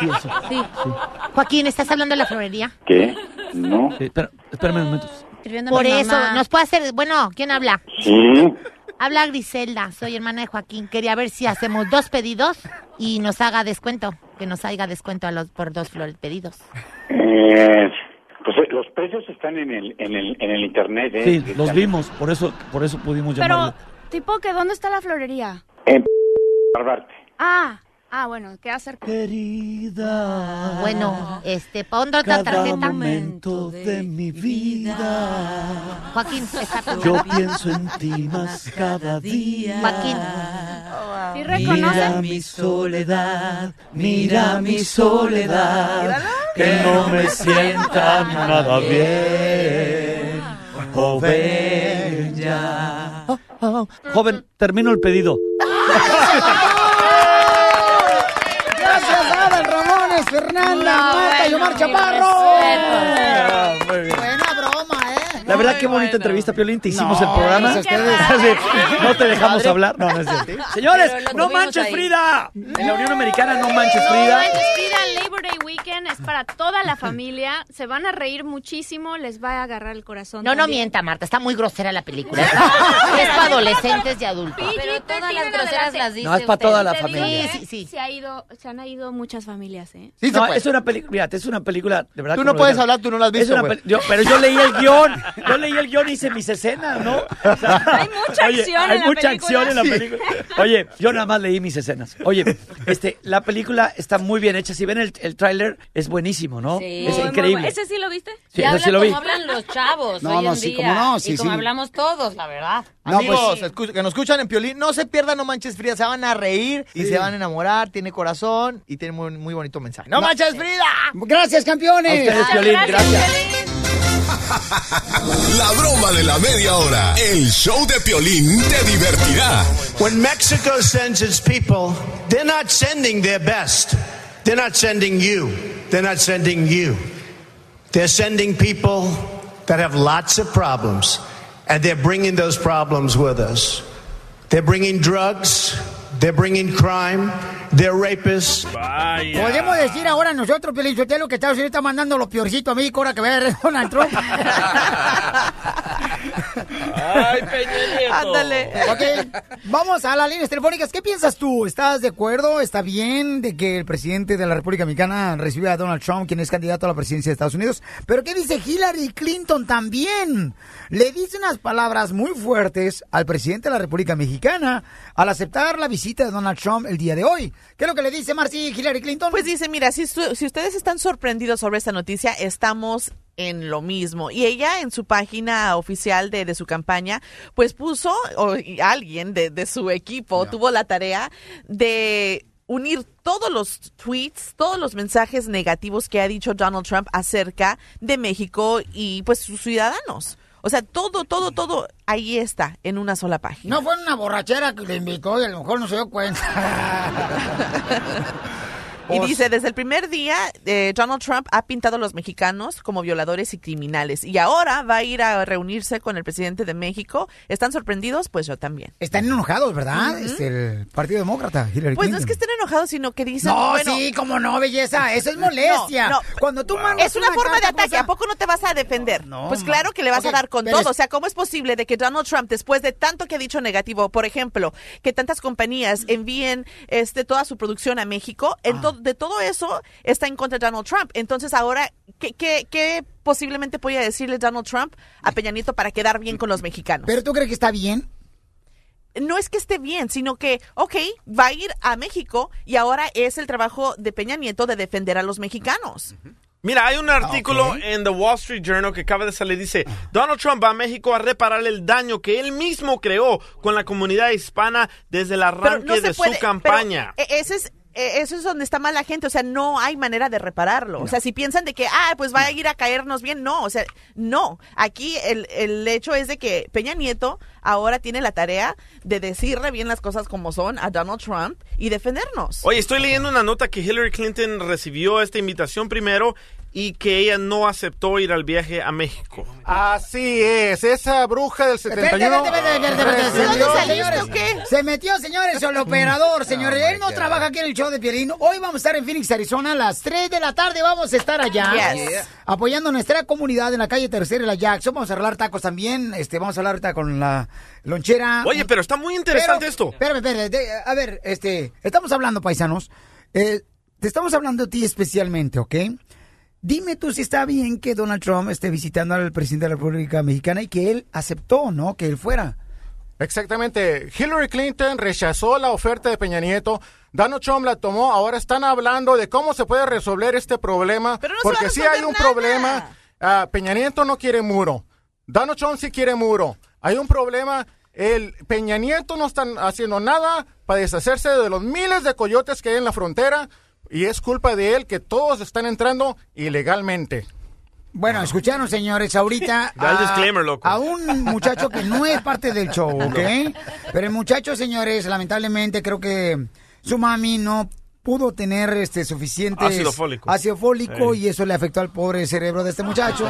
Speaker 23: Sí, eso.
Speaker 18: Sí.
Speaker 24: Joaquín, ¿estás hablando de la florería?
Speaker 22: ¿Qué? No.
Speaker 23: Sí, espera, espérame un momento.
Speaker 24: Por eso,
Speaker 18: mamá.
Speaker 24: nos puede hacer... Bueno, ¿quién habla?
Speaker 22: Sí.
Speaker 24: Habla Griselda, soy hermana de Joaquín. Quería ver si hacemos dos pedidos y nos haga descuento. Que nos haga descuento a los por dos flores pedidos.
Speaker 22: Eh, pues eh, los precios están en el, en el, en el internet. ¿eh?
Speaker 23: Sí, los vimos, por eso, por eso pudimos
Speaker 17: Pero,
Speaker 23: llamarle.
Speaker 17: tipo, que ¿dónde está la florería?
Speaker 22: En Barbarte.
Speaker 17: Ah, ah, bueno, queda cerca.
Speaker 23: Querida.
Speaker 24: Bueno, este, pon otra
Speaker 23: Cada
Speaker 24: tarjeta.
Speaker 23: momento de mi vida.
Speaker 24: Joaquín, está
Speaker 23: Yo pienso en ti más cada día.
Speaker 24: Joaquín.
Speaker 17: ¿Sí
Speaker 23: Mira
Speaker 17: reconoce?
Speaker 23: mi soledad, mira mi soledad, que no me sienta nada bien. Joven ya. Joven, termino el pedido.
Speaker 2: Gracias, Adal Ramones, Fernanda, Marta y Omar Chaparro.
Speaker 23: Ah, muy bien.
Speaker 2: Buena broma, ¿eh?
Speaker 20: La verdad, qué bonita entrevista, Piolín. Te hicimos el programa. No te dejamos
Speaker 2: Padre.
Speaker 20: hablar. No, no es cierto. Señores, no manches
Speaker 17: ahí.
Speaker 20: Frida. En la Unión Americana, no manches
Speaker 17: No
Speaker 20: Frida.
Speaker 17: manches, Frida, Labor Day Weekend es para toda la familia. Se van a reír muchísimo, les va a agarrar el corazón.
Speaker 24: No, no mienta, Marta. Está muy grosera la película. es para adolescentes y adultos.
Speaker 18: Pero todas las groseras las dice
Speaker 20: No, es para toda la familia.
Speaker 24: Sí, sí, sí.
Speaker 17: Se, ha ido, se han ido muchas familias, ¿eh?
Speaker 2: Sí, se
Speaker 20: no,
Speaker 2: puede.
Speaker 20: es una película, fíjate, es una película, de verdad.
Speaker 15: Tú no puedes hablar, tú no la has visto,
Speaker 20: yo- pero yo leí el guion, yo leí el guion y hice mis escenas, ¿no? O sea,
Speaker 17: Hay mucha
Speaker 20: oye,
Speaker 17: acción
Speaker 20: hay
Speaker 17: en la
Speaker 20: mucha
Speaker 17: película.
Speaker 20: acción en la película. Oye, yo nada más leí mis escenas. Oye, este, la película está muy bien hecha. Si ven el, el tráiler es buenísimo, ¿no?
Speaker 18: Sí.
Speaker 20: Es
Speaker 18: Muy,
Speaker 20: increíble.
Speaker 25: ¿Ese sí lo viste?
Speaker 20: Sí,
Speaker 18: habla
Speaker 20: sí lo vi.
Speaker 18: como hablan los chavos
Speaker 20: No,
Speaker 18: hoy
Speaker 20: no,
Speaker 18: en
Speaker 20: sí,
Speaker 18: día.
Speaker 20: cómo no, sí,
Speaker 18: y como
Speaker 20: sí.
Speaker 18: hablamos todos, la verdad.
Speaker 15: Amigos, escu- que nos escuchan en Piolín, no se pierdan No Manches Frida, se van a reír y
Speaker 2: Sí.
Speaker 15: se van a enamorar, tiene corazón y tiene muy, muy bonito mensaje. ¡No,
Speaker 2: No.
Speaker 15: Manches Frida!
Speaker 2: Gracias, campeones.
Speaker 15: A ustedes, Piolín, gracias.
Speaker 9: La broma de la media hora. El show de Piolín te divertirá.
Speaker 26: When Mexico sends its people, they're not sending their best. They're not sending you. They're not sending you. They're sending people that have lots of problems, and they're bringing those problems with us. They're bringing drugs. They're bringing crime. They're rapists.
Speaker 2: Podemos decir ahora nosotros, Piolín Sotelo, que Estados Unidos está mandando lo peorcito a México ahora que vaya a Donald Trump.
Speaker 1: Ay, Peña Nieto.
Speaker 3: Ándale.
Speaker 2: Ok, vamos a las líneas telefónicas. ¿Qué piensas tú? ¿Estás de acuerdo? ¿Está bien de que el presidente de la República Mexicana reciba a Donald Trump, quien es candidato a la presidencia de Estados Unidos? Pero ¿qué dice Hillary Clinton también? Le dice unas palabras muy fuertes al presidente de la República Mexicana al aceptar la visita de Donald Trump el día de hoy. ¿Qué es lo que le dice Marcy Hillary Clinton?
Speaker 3: Pues dice, mira, si, su- si ustedes están sorprendidos sobre esta noticia, estamos en lo mismo. Y ella en su página oficial de, de su campaña, pues puso, o y alguien de, de su equipo tuvo la tarea de unir todos los tweets, todos los mensajes negativos que ha dicho Donald Trump acerca de México y pues sus ciudadanos. O sea, todo, todo, todo ahí está en una sola página.
Speaker 2: No fue una borrachera que le invitó y a lo mejor no se dio cuenta.
Speaker 3: Y dice, desde el primer día, eh, Donald Trump ha pintado a los mexicanos como violadores y criminales. Y ahora va a ir a reunirse con el presidente de México. ¿Están sorprendidos? Pues yo también.
Speaker 2: Están enojados, ¿verdad? Este, el Partido Demócrata, Hillary
Speaker 3: Pues
Speaker 2: Clinton.
Speaker 3: no es que estén enojados, sino que dicen...
Speaker 2: No,
Speaker 3: bueno,
Speaker 2: sí, como no, belleza. Eso es molestia.
Speaker 3: No, no.
Speaker 2: Cuando tú mandas
Speaker 3: Es una, forma de ataque. ¿A poco no te vas a defender? pues
Speaker 2: ma.
Speaker 3: claro que le vas a dar con todo.
Speaker 2: es-
Speaker 3: O sea, ¿cómo es posible de que Donald Trump, después de tanto que ha dicho negativo, por ejemplo, que tantas compañías envíen este toda su producción a México, en to- de todo eso está en contra de Donald Trump? Entonces ahora, ¿qué, qué, qué posiblemente podría decirle Donald Trump a Peña Nieto para quedar bien con los mexicanos?
Speaker 2: ¿Pero tú crees que está bien?
Speaker 3: no es que esté bien, sino que, ok, va a ir a México y ahora es el trabajo de Peña Nieto de defender a los mexicanos.
Speaker 1: Mira, hay un
Speaker 2: Ah,
Speaker 1: artículo en The Wall Street Journal que acaba de salir. Dice, Donald Trump va a México a reparar el daño que él mismo creó con la comunidad hispana desde el arranque de su campaña.
Speaker 3: eh, ese es eso es donde está mal la gente, o sea, no hay manera de repararlo. O sea, si piensan de que, ah, pues va a ir a caernos bien, no, o sea, no. Aquí el, el hecho es de que Peña Nieto ahora tiene la tarea de decirle bien las cosas como son a Donald Trump y defendernos.
Speaker 1: Oye, estoy leyendo una nota que Hillary Clinton recibió esta invitación primero y que ella no aceptó ir al viaje a México.
Speaker 27: Así es, esa bruja del 71.
Speaker 2: Espérate, espérate, espérate, espérate,
Speaker 27: recibió-
Speaker 2: espérate, señores, señores. Se metió, señores, el operador, señores. Él no trabaja aquí en el show de Piolín. Hoy vamos a estar en Phoenix, Arizona, a las 3 de la tarde. Vamos a estar allá.
Speaker 3: Yes.
Speaker 2: Apoyando a nuestra comunidad en la calle Tercera y la Jackson. Vamos a arreglar tacos también. Este, vamos a hablar ahorita con la lonchera.
Speaker 1: Oye, pero está muy interesante
Speaker 2: Pero,
Speaker 1: esto.
Speaker 2: Espérame, espérame. de- a ver, este, estamos hablando, paisanos. Eh, te estamos hablando a ti especialmente, ¿ok? Dime tú si está bien que Donald Trump esté visitando al presidente de la República Mexicana y que él aceptó, ¿no? Que él fuera.
Speaker 27: Exactamente. Hillary Clinton rechazó la oferta de Peña Nieto. Donald Trump la tomó. Ahora están hablando de cómo se puede resolver este problema.
Speaker 3: Pero no se
Speaker 27: porque
Speaker 3: a
Speaker 27: sí hay un
Speaker 3: nada.
Speaker 27: problema. Ah, Peña Nieto no quiere muro. Donald Trump sí quiere muro. Hay un problema. El Peña Nieto no están haciendo nada para deshacerse de los miles de coyotes que hay en la frontera. Y es culpa de él que todos están entrando ilegalmente.
Speaker 2: Bueno, escucharon, señores, ahorita a,
Speaker 1: disclaimer, loco.
Speaker 2: a un muchacho que no es parte del show, ¿ok? Pero el muchacho, señores, lamentablemente creo que su mami no pudo tener este suficiente
Speaker 1: Ácido fólico.
Speaker 2: ácido fólico y eso le afectó al pobre cerebro de este muchacho.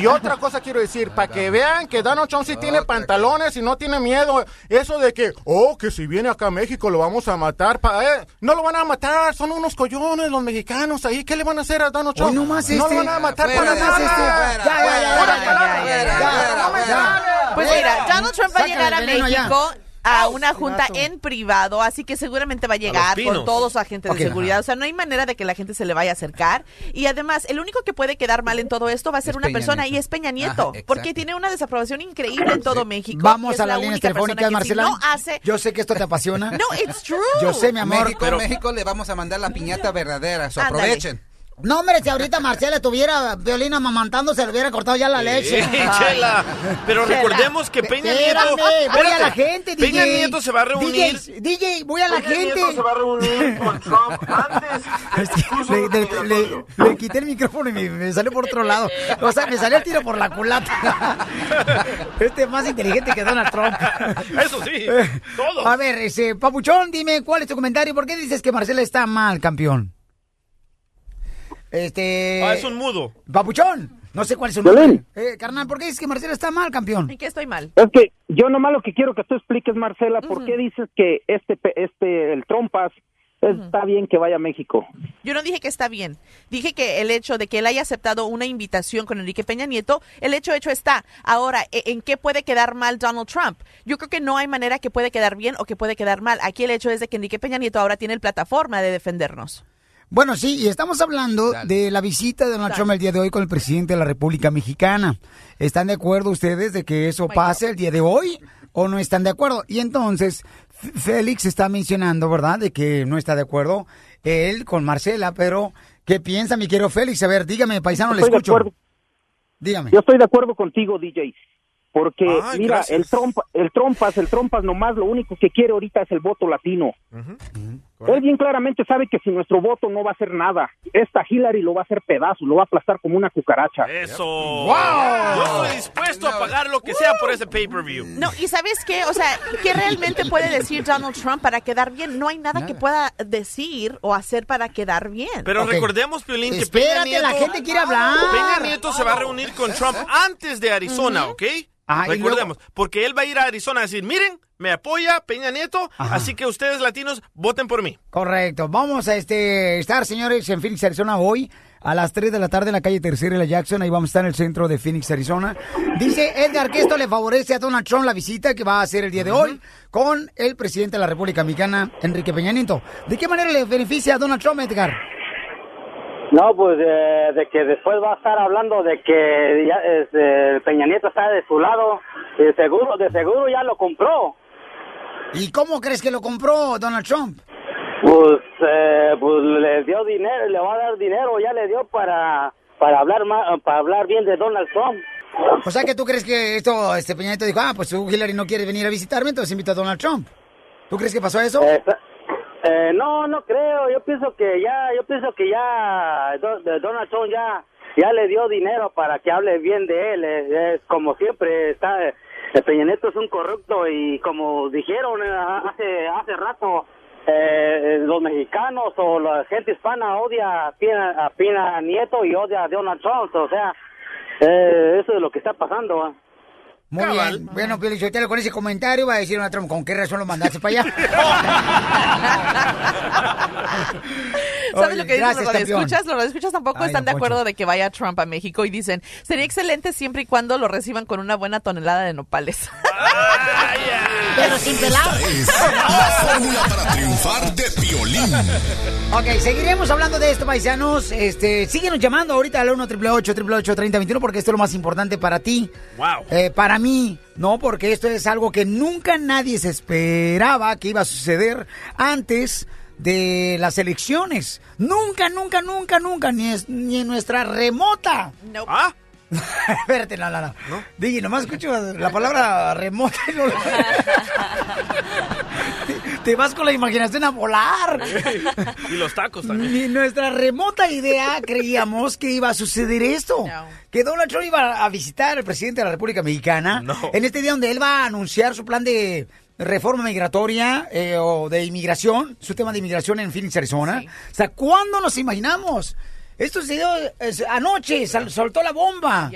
Speaker 27: Y otra cosa quiero decir, para que vean que Donald Trump sí tiene pantalones y no tiene miedo, eso de que, oh, que si viene acá a México lo vamos a matar, pa- eh, no lo van a matar, son unos collones los mexicanos ahí, ¿qué le van a hacer a Donald Trump?
Speaker 2: Hoy
Speaker 27: no
Speaker 2: este.
Speaker 27: lo van a matar para
Speaker 2: nomás este.
Speaker 27: nada.
Speaker 2: Ya, ya, ya, ya, ya, ya, ya, ya, ya.
Speaker 3: Pues mira, Donald Trump va a
Speaker 2: Sácale
Speaker 3: llegar a
Speaker 2: el veneno ya.
Speaker 3: México a una junta en privado, así que seguramente va a llegar con todos sus agentes de seguridad. O sea, no hay manera de que la gente se le vaya a acercar. Y además, el único que puede quedar mal en todo esto va a ser
Speaker 28: Es
Speaker 3: una
Speaker 28: Peña
Speaker 3: persona
Speaker 28: Nieto.
Speaker 3: y es Peña Nieto, porque tiene una desaprobación increíble en todo México.
Speaker 2: Vamos a
Speaker 3: la
Speaker 2: telefónicas,
Speaker 3: que
Speaker 2: Marcela.
Speaker 3: Si no hace,
Speaker 2: Yo sé que esto te apasiona.
Speaker 3: no, it's true.
Speaker 2: Yo sé, mi amor.
Speaker 28: México,
Speaker 1: Pero-
Speaker 28: México le vamos a mandar la piñata verdadera, so aprovechen.
Speaker 2: No, hombre, si ahorita Marcela estuviera violina mamantando, se le hubiera cortado ya la leche.
Speaker 1: Sí, Chela. Pero
Speaker 2: Chela.
Speaker 1: recordemos que Peña Nieto.
Speaker 2: Voy a la gente, DJ.
Speaker 1: Peña Nieto se va a reunir.
Speaker 2: DJ, DJ, voy a la
Speaker 1: Peña
Speaker 2: gente.
Speaker 1: Nieto se va a reunir con Trump antes.
Speaker 2: Le, le- le- le quité el micrófono y me, me salió por otro lado. O sea, me salió el tiro por la culata. Este es más inteligente que Donald Trump.
Speaker 1: Eso sí, todos.
Speaker 2: A ver, ese, Papuchón, dime cuál es tu comentario. ¿Por qué dices que Marcela está mal, campeón? Este.
Speaker 1: Ah, es un mudo.
Speaker 2: Papuchón, no sé cuál es su nombre. Eh, carnal, ¿por qué dices que Marcela está mal, campeón?
Speaker 3: ¿En qué estoy mal?
Speaker 25: Es que yo nomás lo que quiero que tú expliques, Marcela, ¿por qué dices que este, pe- este, el Trompas, está bien que vaya a México?
Speaker 3: Yo no dije que está bien. Dije que el hecho de que él haya aceptado una invitación con Enrique Peña Nieto, el hecho hecho está. Ahora, ¿e- ¿en qué puede quedar mal Donald Trump? Yo creo que no hay manera que puede quedar bien o que puede quedar mal. Aquí el hecho es de que Enrique Peña Nieto ahora tiene el plataforma de defendernos.
Speaker 2: Bueno, sí, y estamos hablando de la visita de Donald Trump el día de hoy con el presidente de la República Mexicana. ¿Están de acuerdo ustedes de que eso pase el día de hoy o no están de acuerdo? Y entonces, Félix está mencionando, ¿verdad?, de que no está de acuerdo él con Marcela, pero ¿qué piensa, mi querido Félix? A ver, dígame, paisano, le
Speaker 25: Estoy de
Speaker 2: escucho.
Speaker 25: acuerdo.
Speaker 2: Dígame.
Speaker 25: Yo estoy de acuerdo contigo, DJ. Porque,
Speaker 2: Ay,
Speaker 25: mira,
Speaker 2: gracias.
Speaker 25: el, trompa, el Trompas, el Trompas nomás lo único que quiere ahorita es el voto latino. Él bien claramente sabe que si nuestro voto no va a hacer nada, esta Hillary lo va a hacer pedazos, lo va a aplastar como una cucaracha.
Speaker 1: Eso. Yo estoy dispuesto a pagar lo que sea por ese pay-per-view.
Speaker 3: No, y ¿sabes qué? O sea, ¿qué realmente puede decir Donald Trump para quedar bien? No hay nada, que pueda decir o hacer para quedar bien.
Speaker 1: Pero recordemos, Piolín, que Peña
Speaker 2: Espérate,
Speaker 1: Nieto...
Speaker 2: la gente quiere hablar.
Speaker 1: Peña Nieto se va a reunir con Trump antes de Arizona, ¿ok?
Speaker 2: Ah,
Speaker 1: Recordemos, porque él va a ir a Arizona a decir, miren, me apoya Peña Nieto, así que ustedes latinos voten por mí.
Speaker 2: Correcto. Vamos a este estar, señores, en Phoenix, Arizona hoy a las 3 de la tarde en la calle Tercera y la Jackson. Ahí vamos a estar en el centro de Phoenix, Arizona. Dice Edgar que esto le favorece a Donald Trump la visita que va a hacer el día de hoy con el presidente de la República Mexicana, Enrique Peña Nieto. ¿De qué manera le beneficia a Donald Trump, Edgar?
Speaker 28: No, pues eh, de que después va a estar hablando de que ya, este, Peña Nieto está de su lado, de seguro, de seguro ya lo compró.
Speaker 2: ¿Y cómo crees que lo compró Donald Trump?
Speaker 28: Pues, eh, pues le dio dinero, le va a dar dinero, ya le dio para para hablar más, para hablar bien de Donald Trump.
Speaker 2: O sea que tú crees que esto, este Peña Nieto dijo, ah, pues tú, Hillary no quiere venir a visitarme, entonces invita a Donald Trump. ¿Tú crees que pasó eso?
Speaker 28: Eh, no, no creo. Yo pienso que ya, yo pienso que ya Donald Trump ya, ya le dio dinero para que hable bien de él. Es, es como siempre está. Peña Nieto es un corrupto y como dijeron eh, hace hace rato. eh, los mexicanos o la gente hispana odia a Pina, a Pina Nieto y odia a Donald Trump, o sea, eh, eso es lo que está pasando.
Speaker 2: Muy bien. Bueno, Pio Lichotelo, con ese comentario va a decir Donald Trump, ¿con qué razón lo mandaste para allá?
Speaker 3: ¿Sabes
Speaker 2: Oye,
Speaker 3: lo que dicen
Speaker 2: gracias,
Speaker 3: los radioescuchas? Los radioescuchas tampoco
Speaker 2: Ay,
Speaker 3: están de acuerdo de que vaya Trump a México y dicen, sería excelente siempre y cuando lo reciban con una buena tonelada de nopales.
Speaker 2: Pero sin pelar.
Speaker 9: La fórmula para triunfar de violín.
Speaker 2: Ok, seguiremos hablando de esto, paisanos. Este, síguenos llamando ahorita al 1 888 3021 porque esto es lo más importante para ti.
Speaker 1: Wow.
Speaker 2: Eh, para mí, no, porque esto es algo que nunca nadie se esperaba que iba a suceder antes de las elecciones. Nunca, nunca, nunca, nunca, ni, es- ni en nuestra remota.
Speaker 1: ¿Ah?
Speaker 2: Espérate, no, no, no. Digi, nomás escucho la palabra remota y no- te, te vas con la imaginación a volar.
Speaker 1: Y los tacos también.
Speaker 2: Ni nuestra remota idea creíamos que iba a suceder esto. Que Donald Trump iba a visitar al presidente de la República Mexicana en este día donde él va a anunciar su plan de reforma migratoria eh, o de inmigración, su tema de inmigración en Phoenix, Arizona. O sea, ¿cuándo nos imaginamos? Esto se dio anoche, sal- soltó la bomba.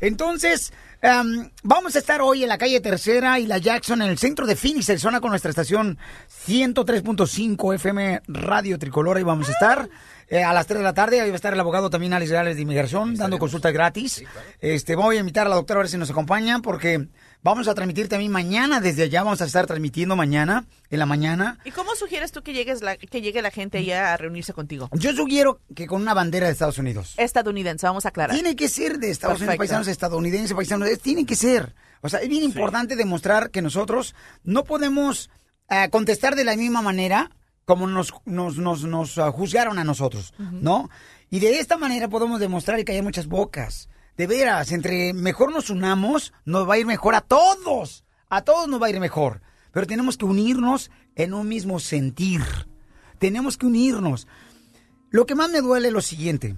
Speaker 2: Entonces, em, vamos a estar hoy en la calle Tercera y la Jackson, en el centro de Phoenix, Arizona, con nuestra estación 103.5 FM Radio Tricolor. Ahí vamos a estar. eh, a las 3 de la tarde, ahí va a estar el abogado también Alex Reales de Inmigración, dando consultas gratis. Este, voy a invitar a la doctora a ver si nos acompaña, porque vamos a transmitir también mañana, desde allá vamos a estar transmitiendo mañana, en la mañana.
Speaker 3: ¿Y cómo sugieres tú que, llegues la, que llegue la gente allá a reunirse contigo?
Speaker 2: Yo sugiero que con una bandera de Estados Unidos.
Speaker 3: Estadounidense, vamos a aclarar.
Speaker 2: Tiene que ser de Estados Unidos, paisanos estadounidenses, paisanos, es- tiene que ser. O sea, es bien importante demostrar que nosotros no podemos eh, contestar de la misma manera como nos, nos, nos, nos ah, juzgaron a nosotros, ¿no? Y de esta manera podemos demostrar que hay muchas bocas. De veras, entre mejor nos unamos, nos va a ir mejor a todos. A todos nos va a ir mejor. Pero tenemos que unirnos en un mismo sentir. Tenemos que unirnos. Lo que más me duele es lo siguiente.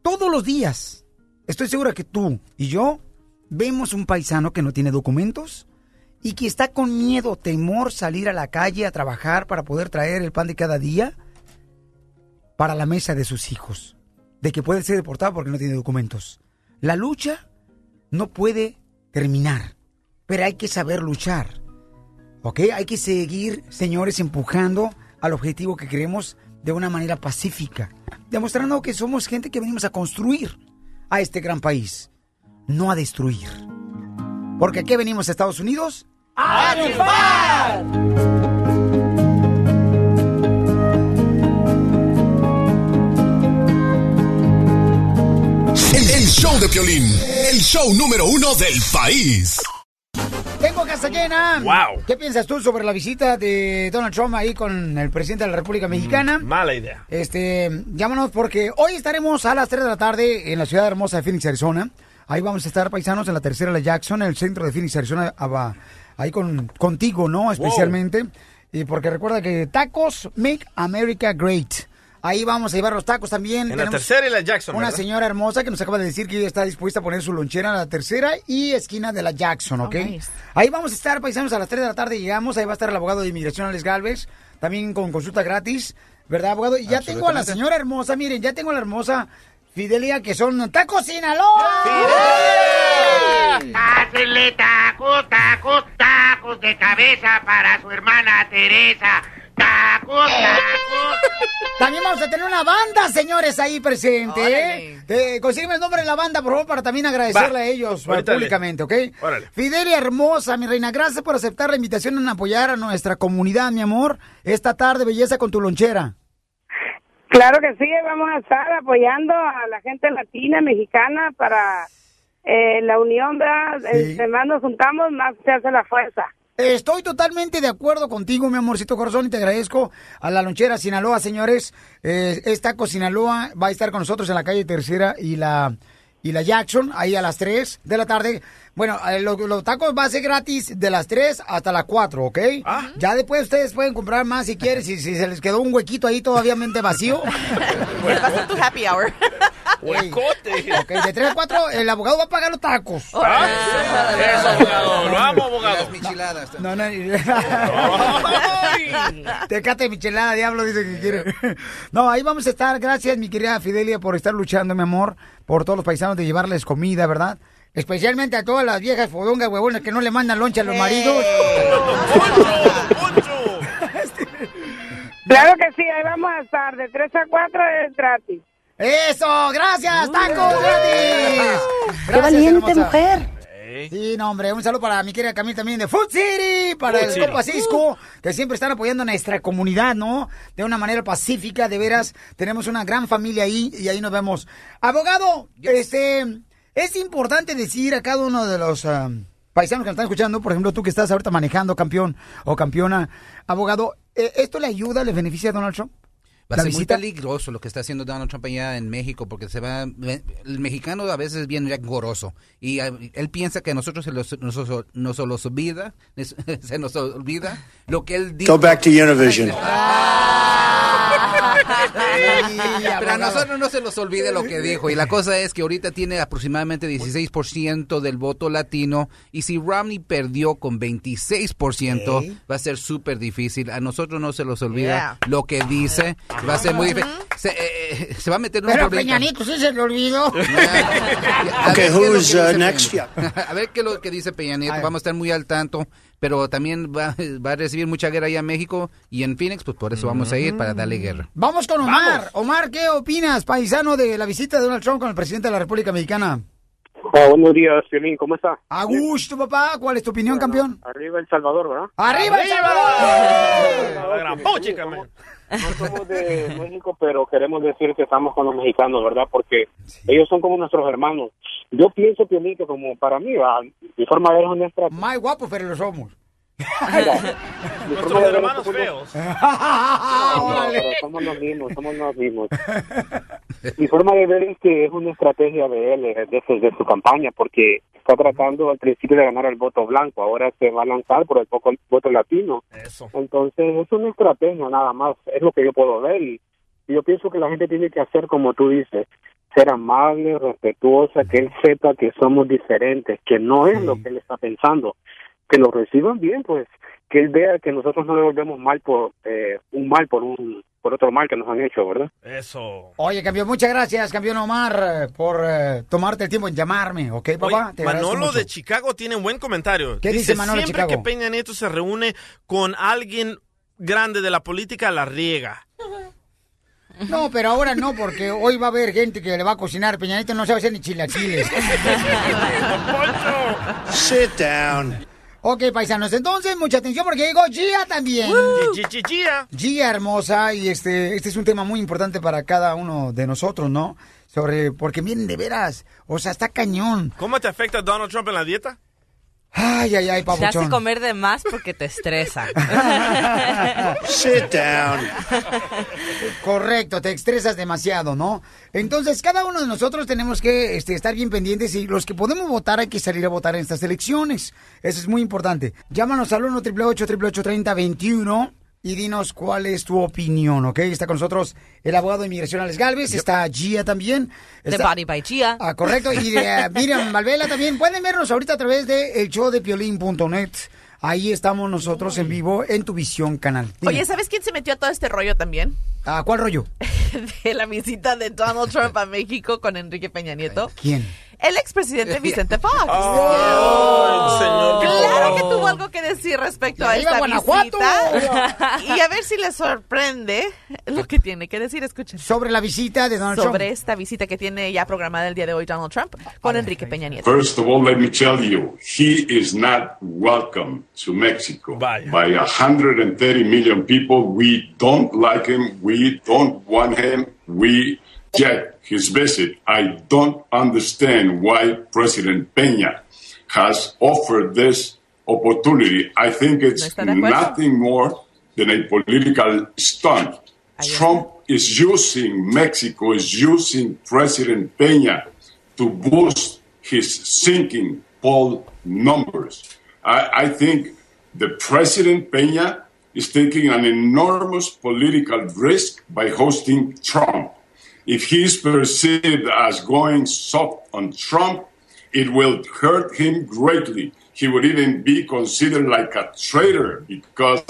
Speaker 2: Todos los días, estoy segura que tú y yo vemos un paisano que no tiene documentos y que está con miedo, temor salir a la calle a trabajar para poder traer el pan de cada día para la mesa de sus hijos. De que puede ser deportado porque no tiene documentos. La lucha no puede terminar, pero hay que saber luchar. ¿Ok? Hay que seguir, señores, empujando al objetivo que queremos de una manera pacífica, demostrando que somos gente que venimos a construir a este gran país, no a destruir. Porque aquí venimos a Estados Unidos a.
Speaker 9: El, show de Piolín, el show número uno del país.
Speaker 2: Tengo casa llena.
Speaker 1: Wow.
Speaker 2: ¿Qué piensas tú sobre la visita de Donald Trump ahí con el presidente de la República Mexicana?
Speaker 1: Mala idea.
Speaker 2: Este, llámanos porque hoy estaremos a las 3 de la tarde en la ciudad hermosa de Phoenix, Arizona. Ahí vamos a estar paisanos en la tercera de la Jackson, en el centro de Phoenix, Arizona, ahí con contigo, ¿no? Especialmente. Y porque recuerda que tacos make America great. Ahí vamos a llevar los tacos también.
Speaker 1: En la tercera y la Jackson,
Speaker 2: Una
Speaker 1: ¿verdad?
Speaker 2: señora hermosa que nos acaba de decir que ella está dispuesta a poner su lonchera en la tercera y esquina de la Jackson, ¿ok?
Speaker 3: Oh, nice.
Speaker 2: Ahí vamos a estar, paisanos, a las 3 de la tarde llegamos. Ahí va a estar el abogado de inmigración, Alex Galvez, también con consulta gratis, ¿verdad, abogado? Y ya tengo a la señora hermosa, miren, ya tengo a la hermosa Fidelia, que son tacos Sinaloa.
Speaker 19: Pásenle tacos, tacos, tacos de cabeza para su hermana Teresa. Tacos, tacos.
Speaker 2: También vamos a tener una banda, señores, ahí presente. ¿eh? Te- consígueme el nombre de la banda, por favor, para también agradecerle
Speaker 1: Va.
Speaker 2: a ellos públicamente, ¿ok?
Speaker 1: Órale.
Speaker 2: Fidelia hermosa, mi reina, gracias por aceptar la invitación en apoyar a nuestra comunidad, mi amor. Esta tarde, belleza con tu lonchera.
Speaker 21: Claro que sí, vamos a estar apoyando a la gente latina, mexicana, para eh, la unión, ¿verdad?
Speaker 2: Sí.
Speaker 21: Entre más nos juntamos, más se hace la fuerza.
Speaker 2: Estoy totalmente de acuerdo contigo, mi amorcito corazón, y te agradezco a la lonchera Sinaloa, señores. Eh, es Taco Sinaloa, va a estar con nosotros en la calle Tercera y la y la Jackson, ahí a las 3 de la tarde. Bueno, eh, lo- los tacos va a ser gratis de las 3 hasta las 4, ¿ok? Ya después ustedes pueden comprar más si quieren, si, si se les quedó un huequito ahí todavía mente vacío.
Speaker 3: ¿Qué pasa tu happy hour?
Speaker 1: Huecote.
Speaker 2: Ok, de 3 a 4 el abogado va a pagar los tacos.
Speaker 1: Ah, Eso, abogado. Lo amo, abogado.
Speaker 2: No, no. Tecate michelada, diablo, dice que quiere. No, ahí vamos a estar. Gracias, mi querida Fidelia, por estar luchando, mi amor, por todos los paisanos de llevarles comida, ¿verdad? Especialmente a todas las viejas fodongas huevonas que no le mandan loncha a los maridos.
Speaker 21: Claro que sí, ahí vamos a estar, de 3 a 4 es gratis.
Speaker 2: ¡Eso! ¡Gracias, tacos gratis!
Speaker 21: ¡Qué valiente
Speaker 2: mujer! Sí, no, hombre, un saludo para mi querida Camila también de Food City, para
Speaker 1: Food
Speaker 2: el. Copa Cisco, que siempre están apoyando a nuestra comunidad, ¿no? De una manera pacífica, de veras, tenemos una gran familia ahí y ahí nos vemos. Abogado, este, es importante decir a cada uno de los ah, paisanos que nos están escuchando, por ejemplo, tú que estás ahorita manejando, campeón o campeona, abogado, eh, ¿esto le ayuda, le beneficia a Donald Trump?
Speaker 29: Va a
Speaker 2: ¿La
Speaker 29: ser muy peligroso lo que está haciendo Donald Trump allá en México porque se va el mexicano a veces es bien goroso y ah, él piensa que a nosotros se los, nos, nos los olvida se nos olvida lo que él dijo.
Speaker 26: Go back to Univision.
Speaker 29: Pero a nosotros no se nos olvide lo que dijo. Y la cosa es que ahorita tiene aproximadamente 16% del voto latino. Y si Romney perdió con 26%, va a ser súper difícil. A nosotros no se nos olvida lo que dice. Va a ser muy difícil. Se, eh, eh, se va a meter en un
Speaker 2: Pero
Speaker 29: problema.
Speaker 2: Peñanito, sí se le olvidó.
Speaker 29: A ver
Speaker 26: Okay,
Speaker 29: qué es lo
Speaker 26: who's,
Speaker 29: que
Speaker 26: uh,
Speaker 29: dice
Speaker 26: next?
Speaker 29: A ver qué es lo que dice Peña Nieto. Vamos a estar muy al tanto. Pero también va, va a recibir mucha guerra allá en México y en Phoenix, pues por eso vamos a ir para darle guerra.
Speaker 2: Vamos con Omar. Omar, ¿qué opinas, paisano, de la visita de Donald Trump con el presidente de la República Mexicana?
Speaker 30: Ah, buenos días, Piolín, ¿cómo está?
Speaker 2: A gusto, papá. ¿Cuál es tu opinión, campeón?
Speaker 30: Arriba El Salvador, ¿verdad?
Speaker 2: ¡Arriba El Salvador!
Speaker 30: La gran. No somos de México, pero queremos decir que estamos con los mexicanos, ¿verdad? Porque ellos son como nuestros hermanos. Yo pienso, Piolín, que como para mí, va, mi forma de ver es nuestra...
Speaker 2: Más guapos, pero lo somos.
Speaker 1: Nuestros hermanos feos.
Speaker 30: No, somos los mismos, somos los mismos. Mi forma de ver es que es una estrategia de él, eh, de, su- de su campaña, porque está tratando al principio de ganar el voto blanco, ahora se va a lanzar por el poco- voto latino. Entonces es una estrategia nada más, es lo que yo puedo ver y, y yo pienso que la gente tiene que hacer como tú dices, ser amable, respetuosa, que él sepa que somos diferentes, que no es lo que él está pensando, que lo reciban bien, pues, que él vea que nosotros no le volvemos mal por eh, un mal por un por otro mal que nos han hecho, ¿verdad?
Speaker 1: Eso.
Speaker 2: Oye, campeón, muchas gracias, campeón Omar, eh, por eh, tomarte el tiempo en llamarme, ¿ok, papá? Te agradezco
Speaker 1: Manolo
Speaker 2: mucho.
Speaker 1: de Chicago tiene un buen comentario.
Speaker 2: ¿Qué dice Manolo de
Speaker 1: siempre
Speaker 2: Chicago?
Speaker 1: que Peña Nieto se reúne con alguien grande de la política, la riega.
Speaker 2: No, pero ahora no, porque hoy va a haber gente que le va a cocinar. Peñanito no sabe hacer ni chilaquiles.
Speaker 26: Sit down.
Speaker 2: Ok, paisanos, entonces mucha atención porque llegó Gia también.
Speaker 1: Gia.
Speaker 2: Gia hermosa y este, este es un tema muy importante para cada uno de nosotros, ¿no? Sobre, porque miren, de veras, o sea, está cañón.
Speaker 1: ¿Cómo te afecta Donald Trump en la dieta?
Speaker 2: Ay, ay, ay,
Speaker 31: Te hace comer de más porque te estresa.
Speaker 2: Sit down. Correcto, te estresas demasiado, ¿no? Entonces, cada uno de nosotros tenemos que este, estar bien pendientes y los que podemos votar hay que salir a votar en estas elecciones. Eso es muy importante. Llámanos al 1 888 3021 y dinos cuál es tu opinión, ¿ok? Está con nosotros el abogado de inmigración Alex Galvez, está Gia también.
Speaker 31: The
Speaker 2: está-
Speaker 31: Body by Gia.
Speaker 2: Ah, correcto, y de eh, Miriam Valvela también. Pueden vernos ahorita a través de el show de piolín.net. Ahí estamos nosotros en vivo en tu visión canal. Dime.
Speaker 3: Oye, ¿sabes quién se metió a todo este rollo también?
Speaker 2: ¿A cuál rollo?
Speaker 3: De la visita de Donald Trump a México con Enrique Peña Nieto.
Speaker 2: ¿Quién?
Speaker 3: El expresidente Vicente Fox.
Speaker 1: Oh, señor, qué
Speaker 3: claro que tuvo algo que decir respecto a esta visita. Y a ver si les sorprende lo que tiene que decir. Escuchen.
Speaker 2: Sobre la visita de Donald
Speaker 3: Sobre
Speaker 2: Trump.
Speaker 3: esta visita que tiene ya programada el día de hoy Donald Trump con Enrique Peña Nieto.
Speaker 32: First of all, let me tell you, he is not welcome to Mexico. By 130 million people, we don't like him, we don't want him, we reject his visit. I don't understand why President Peña has offered this opportunity. I think it's nothing more than a political stunt. Trump is using, Mexico is using President Peña to boost his sinking poll numbers. I, I think the President Peña is taking an enormous political risk by hosting Trump. If he is perceived as going soft on Trump, it will hurt him greatly. He would even be considered like a traitor because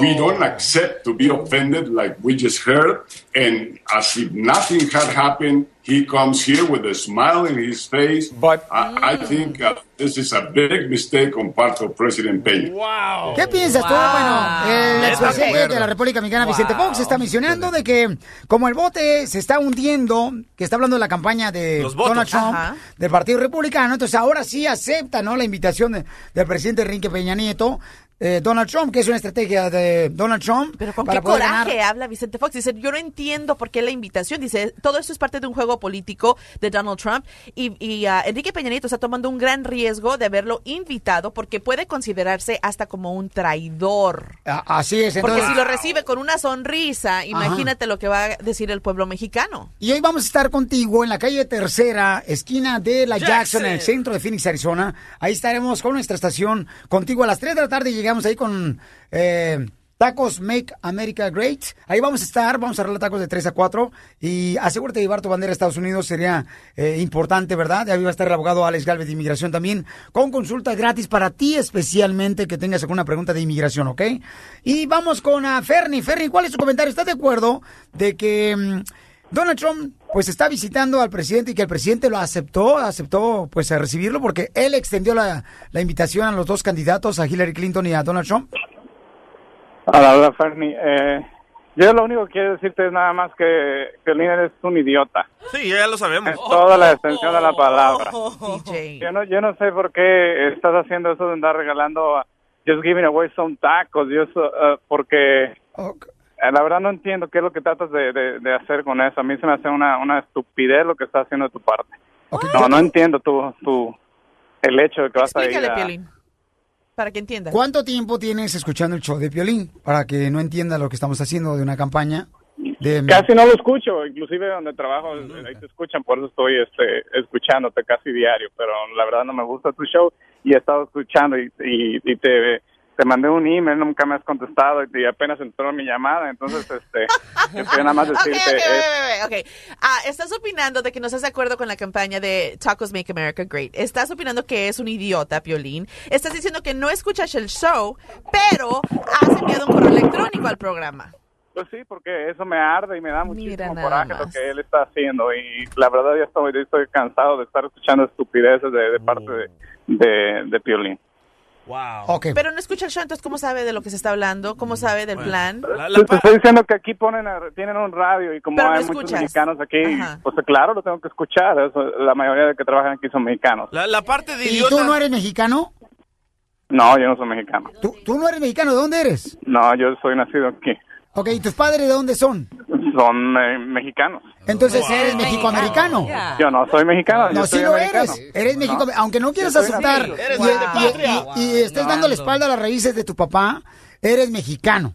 Speaker 32: we don't accept to be offended like we just heard. And as if nothing had happened, he comes here with a smile in his face. But I, I think uh, this is a big mistake on part of President Peña.
Speaker 1: Wow.
Speaker 2: ¿Qué piensas tú? Bueno, el expresidente de la República Mexicana, Vicente Fox, está mencionando de que como el bote se está hundiendo, que está hablando de la campaña de. Donald Trump,
Speaker 1: Ajá.
Speaker 2: del Partido Republicano, entonces ahora sí acepta ¿no? la invitación de- del presidente Enrique Peña Nieto, eh, Donald Trump, que es una estrategia de Donald Trump
Speaker 3: Pero con
Speaker 2: para
Speaker 3: qué
Speaker 2: poder
Speaker 3: coraje
Speaker 2: ganar.
Speaker 3: habla Vicente Fox. Dice, yo no entiendo por qué la invitación. Dice, todo esto es parte de un juego político de Donald Trump. Y, y, ah, Enrique Peña Nieto está tomando un gran riesgo de haberlo invitado porque puede considerarse hasta como un traidor.
Speaker 2: Ah, Así es,
Speaker 3: Porque
Speaker 2: entonces...
Speaker 3: si lo recibe con una sonrisa, imagínate lo que va a decir el pueblo mexicano.
Speaker 2: Y hoy vamos a estar contigo en la calle Tercera, esquina de la Jackson,
Speaker 3: Jackson.
Speaker 2: en el centro de Phoenix, Arizona. Ahí estaremos con nuestra estación contigo a las 3 de la tarde. Llegamos ahí con eh, Tacos Make America Great. Ahí vamos a estar, vamos a arreglar tacos de 3 a 4. Y asegúrate de llevar tu bandera Estados Unidos, sería eh, importante, ¿verdad? Ahí va a estar el abogado Alex Galvez de Inmigración también, con consulta gratis para ti especialmente que tengas alguna pregunta de inmigración, ¿ok? Y vamos con a Fernie. Fernie, ¿cuál es tu comentario? ¿Estás de acuerdo de que... mm, Donald Trump pues está visitando al presidente y que el presidente lo aceptó, aceptó pues a recibirlo porque él extendió la, la invitación a los dos candidatos, a Hillary Clinton y a Donald Trump.
Speaker 30: A la verdad, Fernie, eh, yo lo único que quiero decirte es nada más que, que el líder es un idiota.
Speaker 1: Sí, ya lo sabemos.
Speaker 30: Es toda la extensión de la palabra.
Speaker 3: DJ.
Speaker 30: Yo no, yo no sé por qué estás haciendo eso de andar regalando, uh, just giving away some tacos, yo so- uh, porque eh, la verdad no entiendo qué es lo que tratas de, de- de hacer con eso. A mí se me hace una, una estupidez lo que estás haciendo de tu parte. No, no entiendo tu, tu, el hecho de que vas a ir
Speaker 3: Explícale,
Speaker 30: a...
Speaker 3: Piolín. para que entienda.
Speaker 2: ¿Cuánto tiempo tienes escuchando el show de Piolín? Para que no entienda lo que estamos haciendo de una campaña de...
Speaker 33: Casi no lo escucho, inclusive donde trabajo ahí te escuchan, por eso estoy este, escuchándote casi diario, pero la verdad no me gusta tu show y he estado escuchando y, y, y te, te mandé un email, nunca me has contestado y, apenas entró mi llamada, entonces este, yo nada más decirte...
Speaker 3: Ok, ok,
Speaker 33: es-
Speaker 3: ok, ok, ok. Ah, estás opinando de que no estás de acuerdo con la campaña de Tacos Make America Great. Estás opinando que es un idiota, Piolín. Estás diciendo que no escuchas el show, pero has enviado un correo electrónico al programa.
Speaker 33: Pues sí, porque eso me arde y me da muchísimo coraje
Speaker 3: más.
Speaker 33: lo que él está haciendo y la verdad ya estoy, ya estoy cansado de estar escuchando estupideces de, de parte de, de, de Piolín.
Speaker 1: Wow.
Speaker 3: Pero no escucha el show, entonces ¿cómo sabe de lo que se está hablando? ¿Cómo sabe del plan?
Speaker 33: Te, te estoy diciendo que aquí ponen a- tienen un radio y como
Speaker 3: Pero no
Speaker 33: hay muchos
Speaker 3: escuchas.
Speaker 33: mexicanos aquí,
Speaker 3: Ajá.
Speaker 33: pues claro, lo tengo que escuchar. Eso, la mayoría de que trabajan aquí son mexicanos.
Speaker 1: La, la parte de
Speaker 2: ¿Y
Speaker 1: idiota...
Speaker 2: tú no eres mexicano?
Speaker 33: No, yo no soy mexicano.
Speaker 2: ¿Tú, tú no eres mexicano? ¿De dónde eres?
Speaker 33: No, yo soy nacido aquí.
Speaker 2: Ok, ¿y tus padres de dónde son?
Speaker 33: Son eh, mexicanos.
Speaker 2: Entonces eres mexicoamericano.
Speaker 33: Yo no soy mexicano. yo
Speaker 2: No, sí
Speaker 33: soy
Speaker 2: lo
Speaker 33: americano.
Speaker 2: eres. Eres
Speaker 33: No.
Speaker 2: aunque no quieras
Speaker 33: Yo
Speaker 2: aceptar y,
Speaker 33: Eres
Speaker 2: y-
Speaker 33: de
Speaker 2: y-
Speaker 33: patria.
Speaker 2: y- y estés dando la espalda a las raíces de tu papá, eres mexicano.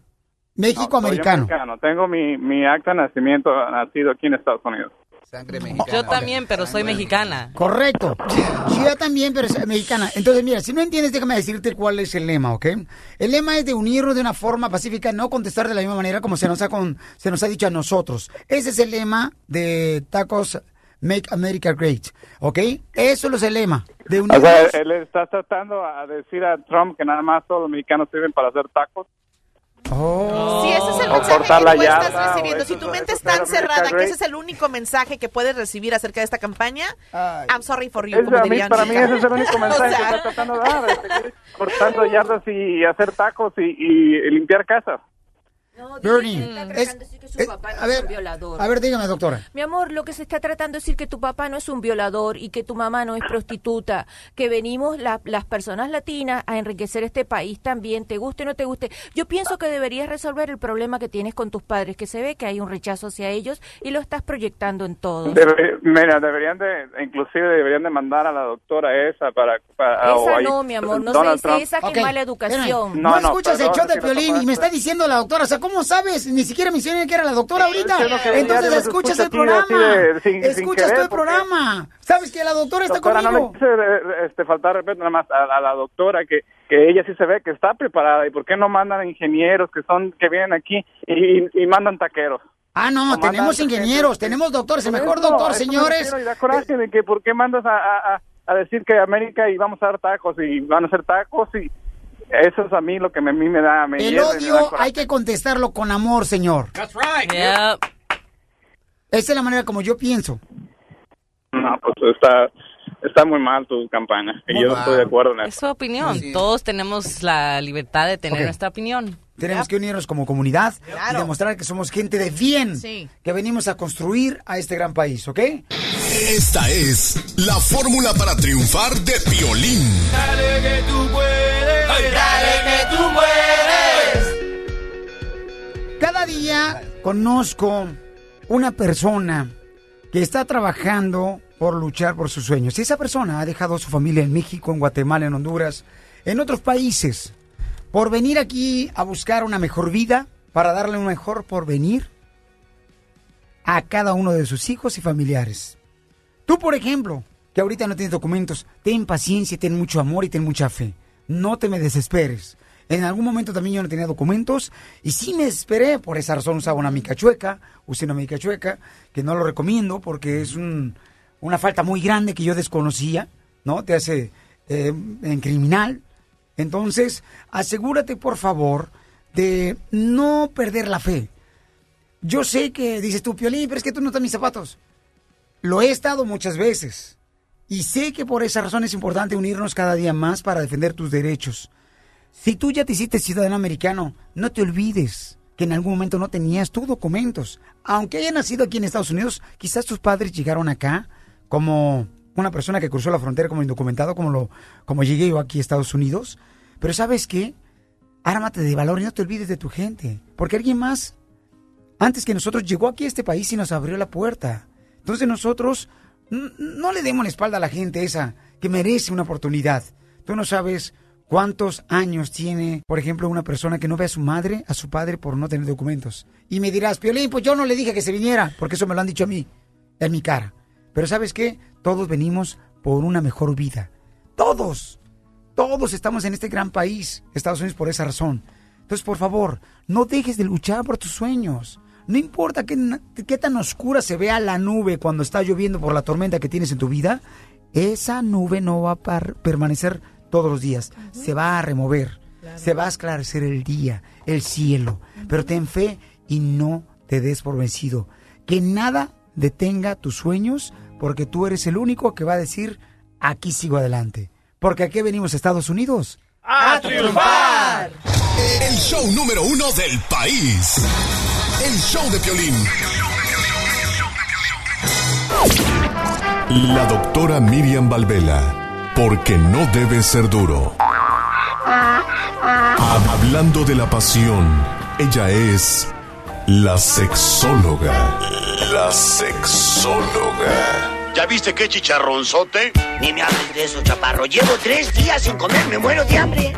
Speaker 2: México-americano.
Speaker 33: Tengo mi, mi acta de nacimiento nacido aquí en Estados Unidos.
Speaker 29: Sangre
Speaker 31: Yo también, pero soy mexicana.
Speaker 2: Correcto. Sí, yo también, pero es mexicana. Entonces, mira, si no entiendes, déjame decirte cuál es el lema, ¿ok? El lema es de unirnos de una forma pacífica, no contestar de la misma manera como se nos ha, con- se nos ha dicho a nosotros. Ese es el lema de Tacos Make America Great, ¿ok? Eso es el lema de
Speaker 33: O
Speaker 2: unirnos.
Speaker 33: sea, él está tratando a decir a Trump que nada más todos los mexicanos sirven para hacer tacos.
Speaker 2: Oh.
Speaker 3: Si ese es el
Speaker 33: O
Speaker 3: mensaje que
Speaker 33: la
Speaker 3: tú estás recibiendo,
Speaker 33: eso-
Speaker 3: si tu mente es tan cerrada que ese es el único mensaje que puedes recibir acerca de esta campaña, I'm sorry for you, como
Speaker 33: a mí-
Speaker 3: dirían
Speaker 33: para mí ese es el único mensaje
Speaker 3: O sea,
Speaker 33: que está tratando de dar. este, cortando yardas y hacer tacos y, y limpiar casas.
Speaker 2: Bernie,
Speaker 34: es, que su papá no
Speaker 2: a ver,
Speaker 34: es un violador.
Speaker 2: A ver, dígame, doctora.
Speaker 34: Mi amor, lo que se está tratando es decir que tu papá no es un violador y que tu mamá no es prostituta, que venimos la- las personas latinas a enriquecer este país también, te guste o no te guste. Yo pienso que deberías resolver el problema que tienes con tus padres, que se ve que hay un rechazo hacia ellos y lo estás proyectando en.
Speaker 33: Debe- mira, deberían de, inclusive deberían de mandar a la doctora esa para... para o
Speaker 34: Esa
Speaker 33: ahí-
Speaker 34: no, mi amor, no
Speaker 33: Donald Trump.
Speaker 34: dice esa que
Speaker 2: Ok,
Speaker 34: mala educación.
Speaker 2: espérame, No, escuchas el show de
Speaker 33: no
Speaker 2: Piolín y me está diciendo la doctora. O sea, ¿cómo sabes? Ni siquiera mencioné que era la doctora ahorita. Entonces escuchas el programa. escuchas todo el programa. ¿Sabes que la doctora está
Speaker 33: Doctora, no
Speaker 2: conmigo?
Speaker 33: le quise eh, este, faltar respeto nada más a, a la doctora que, que ella sí se ve que está preparada y por qué no mandan ingenieros que son que vienen aquí y, y mandan taqueros.
Speaker 2: Ah, no, tenemos ingenieros, tenemos doctores, el mejor
Speaker 33: eso,
Speaker 2: doctor,
Speaker 33: eso me
Speaker 2: señores.
Speaker 33: Y da coraje de que por qué mandas a, a, a- a decir que América y vamos a dar tacos y van a hacer tacos y eso es a mí lo que me- a mí me da me
Speaker 2: El
Speaker 33: hierve, me da
Speaker 2: odio hay que contestarlo con amor, señor.
Speaker 29: That's right.
Speaker 2: Esa es la manera como yo pienso.
Speaker 33: No, pues está está muy mal tu campaña y yo no estoy de acuerdo en
Speaker 31: Es
Speaker 33: eso.
Speaker 31: su opinión. Todos tenemos la libertad de tener nuestra opinión.
Speaker 2: Tenemos que unirnos como comunidad y demostrar que somos gente de bien, que venimos a construir a este gran país, ¿ok?
Speaker 9: Esta es la fórmula para triunfar de Piolín.
Speaker 19: Dale que tú puedes, dale que tú puedes.
Speaker 2: Cada día conozco una persona que está trabajando por luchar por sus sueños. Y esa persona ha dejado a su familia en México, en Guatemala, en Honduras, en otros países, por venir aquí a buscar una mejor vida, para darle un mejor porvenir a cada uno de sus hijos y familiares. Tú, por ejemplo, que ahorita no tienes documentos, ten paciencia, ten mucho amor y ten mucha fe. No te me desesperes. En algún momento también yo no tenía documentos y sí me desesperé, por esa razón usaba una mica chueca, usé una mica chueca, que no lo recomiendo porque es un- una falta muy grande que yo desconocía, ¿no? Te hace eh, en criminal. Entonces, asegúrate por favor de no perder la fe. Yo sé que dices tú, Piolín, pero es que tú no estás mis zapatos. Lo he estado muchas veces. Y sé que por esa razón es importante unirnos cada día más para defender tus derechos. Si tú ya te hiciste ciudadano americano, no te olvides que en algún momento no tenías tus documentos. Aunque haya nacido aquí en Estados Unidos, quizás tus padres llegaron acá como una persona que cruzó la frontera como indocumentado, como, lo, como llegué yo aquí a Estados Unidos. Pero ¿sabes qué? Ármate de valor y no te olvides de tu gente. Porque alguien más, antes que nosotros, llegó aquí a este país y nos abrió la puerta. Entonces nosotros no le demos la espalda a la gente esa que merece una oportunidad. Tú no sabes ¿Cuántos años tiene, por ejemplo, una persona que no ve a su madre, a su padre por no tener documentos? Y me dirás, Piolín, pues yo no le dije que se viniera, porque eso me lo han dicho a mí, en mi cara. Pero ¿sabes qué? Todos venimos por una mejor vida. Todos. Todos estamos en este gran país, Estados Unidos, por esa razón. Entonces, por favor, no dejes de luchar por tus sueños. No importa qué, qué tan oscura se vea la nube cuando está lloviendo por la tormenta que tienes en tu vida, esa nube no va a permanecer todos los días. Se va a remover. Se va a esclarecer el día, el cielo. Pero ten fe y no te des por vencido. Que nada detenga tus sueños porque tú eres el único que va a decir, aquí sigo adelante. Porque aquí venimos a Estados Unidos.
Speaker 9: ¡A triunfar! El show número uno del país. El show de Piolín. La doctora Miriam Valvela. Porque no debe ser duro. Hablando de la pasión, ella es la sexóloga. La sexóloga.
Speaker 35: ¿Ya viste qué chicharronzote? Ni me hables de eso, chaparro. Llevo tres días sin comer, me muero de hambre.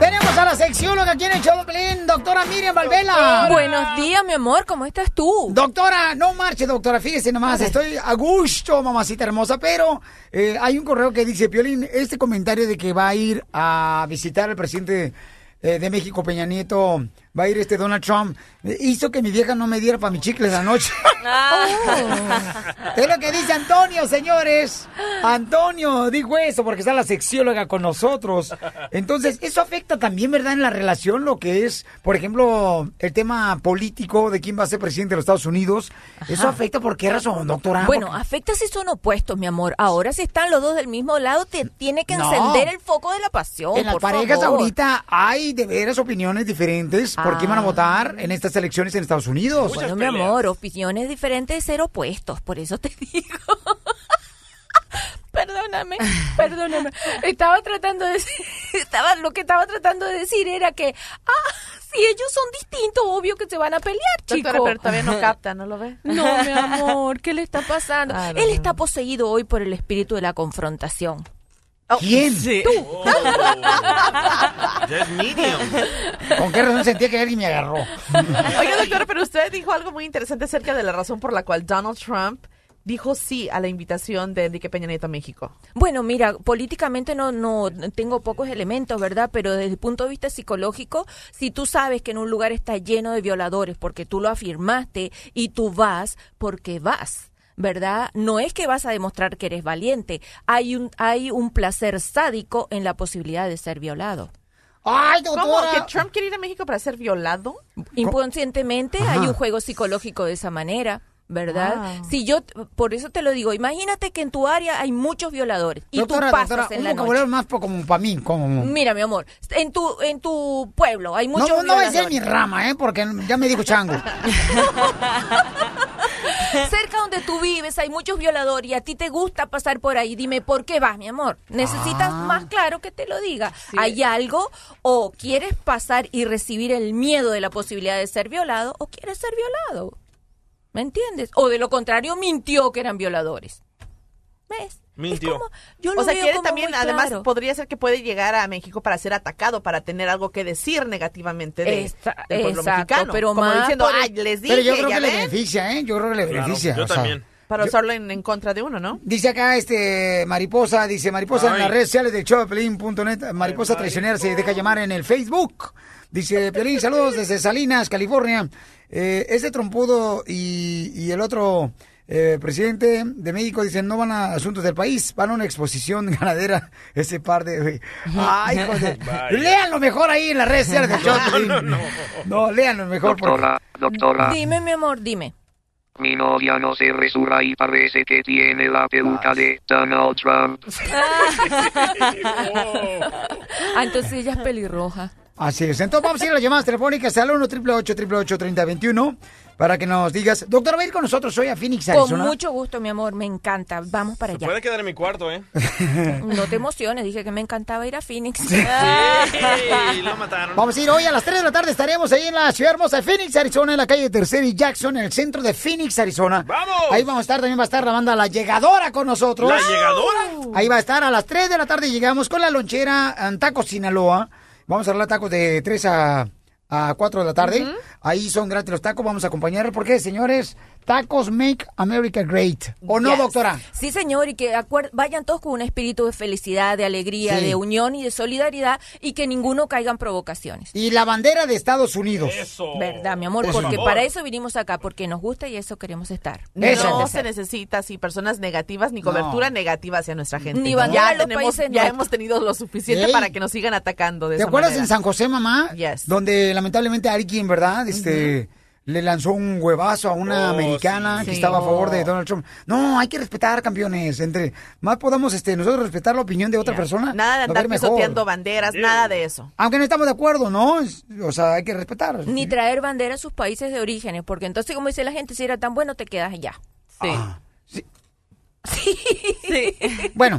Speaker 2: Tenemos a la sexióloga aquí en el Pelín, doctora Miriam Valvela.
Speaker 34: Buenos días, mi amor, ¿cómo estás tú?
Speaker 2: Doctora, no marche, doctora, fíjese nomás, estoy a gusto, mamacita hermosa, pero eh, hay un correo que dice, Piolín, este comentario de que va a ir a visitar al presidente eh, de México, Peña Nieto, va a ir este Donald Trump, hizo que mi vieja no me diera para mi chicle la noche. es lo que dice Antonio, señores. Antonio dijo eso porque está la sexióloga con nosotros. Entonces, eso afecta también, ¿verdad? En la relación, lo que es, por ejemplo, el tema político de quién va a ser presidente de los Estados Unidos. Eso afecta por qué razón, doctora.
Speaker 34: Bueno, afecta si son opuestos, mi amor. Ahora si están los dos del mismo lado, te tiene que
Speaker 2: No.
Speaker 34: encender el foco de la pasión.
Speaker 2: en las
Speaker 34: por
Speaker 2: parejas
Speaker 34: favor.
Speaker 2: ahorita hay de veras opiniones diferentes por quién van a
Speaker 34: Ah.
Speaker 2: votar en estas elecciones en Estados Unidos.
Speaker 34: Bueno, mi amor, opiniones diferentes, ser opuestos. Por eso te digo. Perdóname, perdóname. Estaba tratando de decir, estaba, lo que estaba tratando de decir era que, ah, si ellos son distintos, obvio que se van a pelear, chico.
Speaker 3: Doctora, pero todavía no capta, ¿no lo ve?
Speaker 34: No, mi amor, ¿qué le está pasando? Él está poseído hoy por el espíritu de la confrontación.
Speaker 2: ¿Quién?
Speaker 3: Sí.
Speaker 34: Tú.
Speaker 1: Medium.
Speaker 2: ¿Con qué razón sentía que alguien me agarró?
Speaker 3: Oiga, doctora, pero usted dijo algo muy interesante acerca de la razón por la cual Donald Trump dijo sí a la invitación de Enrique Peña Nieto a México.
Speaker 34: Bueno, mira, políticamente no, no tengo pocos elementos, ¿verdad? Pero desde el punto de vista psicológico, si tú sabes que en un lugar está lleno de violadores porque tú lo afirmaste y tú vas porque vas. ¿Verdad? No es que vas a demostrar que eres valiente. Hay un, hay un placer sádico en la posibilidad de ser violado.
Speaker 2: ¡Ay,
Speaker 3: ¿Cómo? ¿Que Trump quiere ir a México para ser violado?
Speaker 34: Inconscientemente
Speaker 3: Ajá.
Speaker 34: hay un juego psicológico de esa manera. ¿Verdad?
Speaker 3: Wow.
Speaker 34: Si yo, por eso te lo digo, imagínate que en tu área hay muchos violadores y
Speaker 2: doctora,
Speaker 34: tú pasas
Speaker 2: doctora,
Speaker 34: en
Speaker 2: un
Speaker 34: la noche.
Speaker 2: más como para mí, como...
Speaker 34: Mira, mi amor, en tu en tu pueblo hay muchos
Speaker 2: No, no voy a decir
Speaker 34: violadores.
Speaker 2: mi rama, ¿eh? Porque ya me dijo chango.
Speaker 34: Cerca donde tú vives hay muchos violadores y a ti te gusta pasar por ahí. Dime, ¿por qué vas, mi amor? Necesitas
Speaker 2: Ah.
Speaker 34: más claro que te lo diga. ¿Hay algo o quieres pasar y recibir el miedo de la posibilidad de ser violado o quieres ser violado? ¿Me entiendes? O de lo contrario, mintió que eran violadores. ¿Ves?
Speaker 1: Mintió.
Speaker 34: yo lo
Speaker 3: o sea,
Speaker 34: veo
Speaker 3: quiere
Speaker 34: como
Speaker 3: también, además, podría ser que puede llegar a México para ser atacado, para tener algo que decir negativamente de,
Speaker 34: Esta-
Speaker 3: del pueblo
Speaker 34: exacto,
Speaker 3: mexicano.
Speaker 34: pero
Speaker 3: Como
Speaker 34: más
Speaker 3: diciendo, ay, les dije,
Speaker 2: Pero yo creo
Speaker 3: ¿ya
Speaker 2: que le
Speaker 3: ven?".
Speaker 2: beneficia, ¿eh? Yo creo que le
Speaker 1: Claro,
Speaker 2: beneficia.
Speaker 1: yo
Speaker 2: o sea,
Speaker 1: también.
Speaker 3: Para
Speaker 2: yo-
Speaker 3: usarlo en, en contra de uno, ¿no?
Speaker 2: Dice acá este Mariposa, dice Mariposa en las redes sociales de Pelín.net, Mariposa traicionera se deja llamar en el Facebook. Dice Pelín, saludos desde Salinas, California. Eh, ese trompudo y, y el otro eh, presidente de México dicen no van a asuntos del país, van a una exposición ganadera ese par de... Ay.
Speaker 1: Vaya.
Speaker 2: Léanlo mejor ahí en las redes sociales de
Speaker 1: No, no, no.
Speaker 2: No, léanlo mejor. porque-
Speaker 35: Doctora, doctora,
Speaker 34: Dime, mi amor, dime.
Speaker 35: mi novia no se resura y parece que tiene la peluca de Donald Trump.
Speaker 34: Ah, entonces ella es pelirroja.
Speaker 2: Así es. Entonces vamos a ir a las llamadas telefónicas al 1 888 3021 para que nos digas, doctora, va a ir con nosotros hoy a Phoenix,
Speaker 34: Con
Speaker 2: Arizona.
Speaker 34: mucho gusto, mi amor, me encanta. Vamos para allá.
Speaker 1: Puede quedar en mi cuarto, ¿eh?
Speaker 34: No te emociones, dije que me encantaba ir a Phoenix.
Speaker 1: Sí, lo mataron.
Speaker 2: Vamos a ir hoy a las 3 de la tarde. Estaremos ahí en la ciudad hermosa de Phoenix, Arizona, en la calle Tercera y Jackson, en el centro de Phoenix, Arizona.
Speaker 1: ¡Vamos!
Speaker 2: Ahí vamos a estar, también va a estar la banda La Llegadora con nosotros.
Speaker 1: ¿La Llegadora?
Speaker 2: Ahí va a estar a las 3 de la tarde. Llegamos con la lonchera en Tacos Sinaloa. Vamos a hablar tacos de 3 a, a 4 de la tarde. Ahí son gratis los tacos. Vamos a acompañar. ¿Por qué, señores? Tacos make America great. ¿O no,
Speaker 34: Yes.
Speaker 2: doctora?
Speaker 34: Sí, señor, y que vayan todos con un espíritu de felicidad, de alegría,
Speaker 2: Sí.
Speaker 34: de unión y de solidaridad y que ninguno caiga en provocaciones.
Speaker 2: Y la bandera de Estados Unidos.
Speaker 34: ¿Verdad, mi amor?
Speaker 2: Por
Speaker 34: porque para eso vinimos acá, porque nos gusta y eso queremos estar.
Speaker 3: No se necesita así personas negativas ni cobertura negativa hacia nuestra gente.
Speaker 34: Ni bandera
Speaker 3: ya
Speaker 34: de los
Speaker 3: tenemos,
Speaker 34: países
Speaker 3: ya
Speaker 34: no.
Speaker 3: hemos tenido lo suficiente
Speaker 2: Ey.
Speaker 3: para que nos sigan atacando de
Speaker 2: ¿Te
Speaker 3: esa
Speaker 2: acuerdas
Speaker 3: manera.
Speaker 2: en San José, mamá?
Speaker 3: Yes.
Speaker 2: Donde lamentablemente alguien, ¿verdad? Este. Le lanzó un huevazo a una
Speaker 3: Oh,
Speaker 2: americana
Speaker 3: sí.
Speaker 2: que
Speaker 3: Sí.
Speaker 2: estaba a favor de. Donald Trump. No, hay que respetar, campeones. Entre más podamos este, nosotros respetar la opinión de otra persona.
Speaker 3: Nada de andar pisoteando banderas, nada de eso.
Speaker 2: Aunque no estamos de acuerdo, ¿no? Es- O sea, hay que respetar.
Speaker 34: Ni traer bandera a sus países de orígenes, porque entonces, como dice la gente, si era tan bueno, te quedas allá.
Speaker 3: Sí.
Speaker 2: Bueno.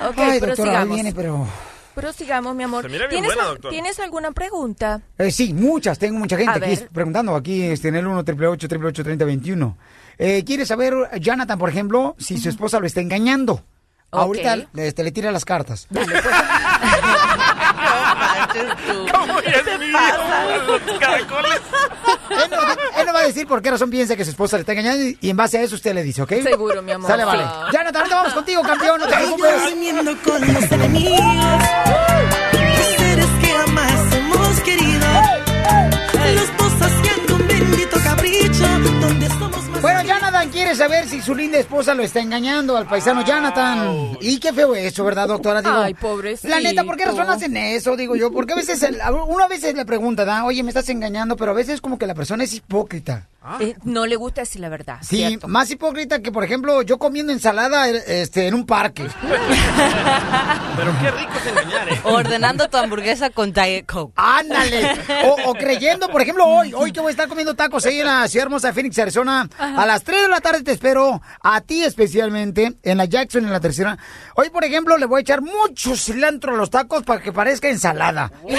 Speaker 34: Ok,
Speaker 2: Ay,
Speaker 34: pero
Speaker 2: doctora, ahí viene, pero...
Speaker 34: Pero sigamos, mi amor.
Speaker 2: Se mira bien
Speaker 34: ¿Tienes,
Speaker 2: buena, doctora.
Speaker 34: ¿Tienes alguna pregunta?
Speaker 2: Eh, sí, muchas, tengo mucha gente
Speaker 34: A
Speaker 2: aquí
Speaker 34: ver.
Speaker 2: preguntando, aquí este, en el 1 888 3021 eh, ¿Quiere saber, Jonathan, por ejemplo, si su esposa lo está engañando? Ahorita este, le tira las cartas.
Speaker 34: pues.
Speaker 1: ¿Cómo ya es Los caracoles.
Speaker 2: Él no, él no va a decir por qué razón piensa que su esposa le está engañando y, en base a eso usted le dice, ¿ok?
Speaker 34: Seguro, mi amor.
Speaker 2: Sale, vale.
Speaker 34: Sí.
Speaker 2: Jonathan, ahorita vamos contigo, campeón, no te preocupes.
Speaker 36: durmiendo con los enemigos. Los seres que jamás hemos querido. Los dos haciendo
Speaker 2: quiere saber si su linda esposa lo está engañando al paisano Jonathan. Y qué feo eso, ¿verdad, doctora? Digo,
Speaker 34: Ay, pobrecito.
Speaker 2: La neta, ¿por qué razón hacen eso? Digo yo, porque a veces, el- uno a veces le pregunta, ¿da? oye, me estás engañando, pero a veces como que la persona es hipócrita.
Speaker 34: Eh, no le gusta decir la verdad.
Speaker 2: Sí,
Speaker 34: ¿cierto?
Speaker 2: más hipócrita que, por ejemplo, yo comiendo ensalada este, en un parque.
Speaker 1: Pero qué rico es engañar, ¿eh?
Speaker 31: Ordenando tu hamburguesa con Diet Coke.
Speaker 2: ¡Ándale! O, o creyendo, por ejemplo, hoy, hoy que voy a estar comiendo tacos ahí en la ciudad hermosa de Phoenix, Arizona, a las 3 de la tarde te espero, a ti especialmente, en la Jackson, en la tercera. Hoy, por ejemplo, le voy a echar mucho cilantro a los tacos para que parezca ensalada.
Speaker 31: Sí,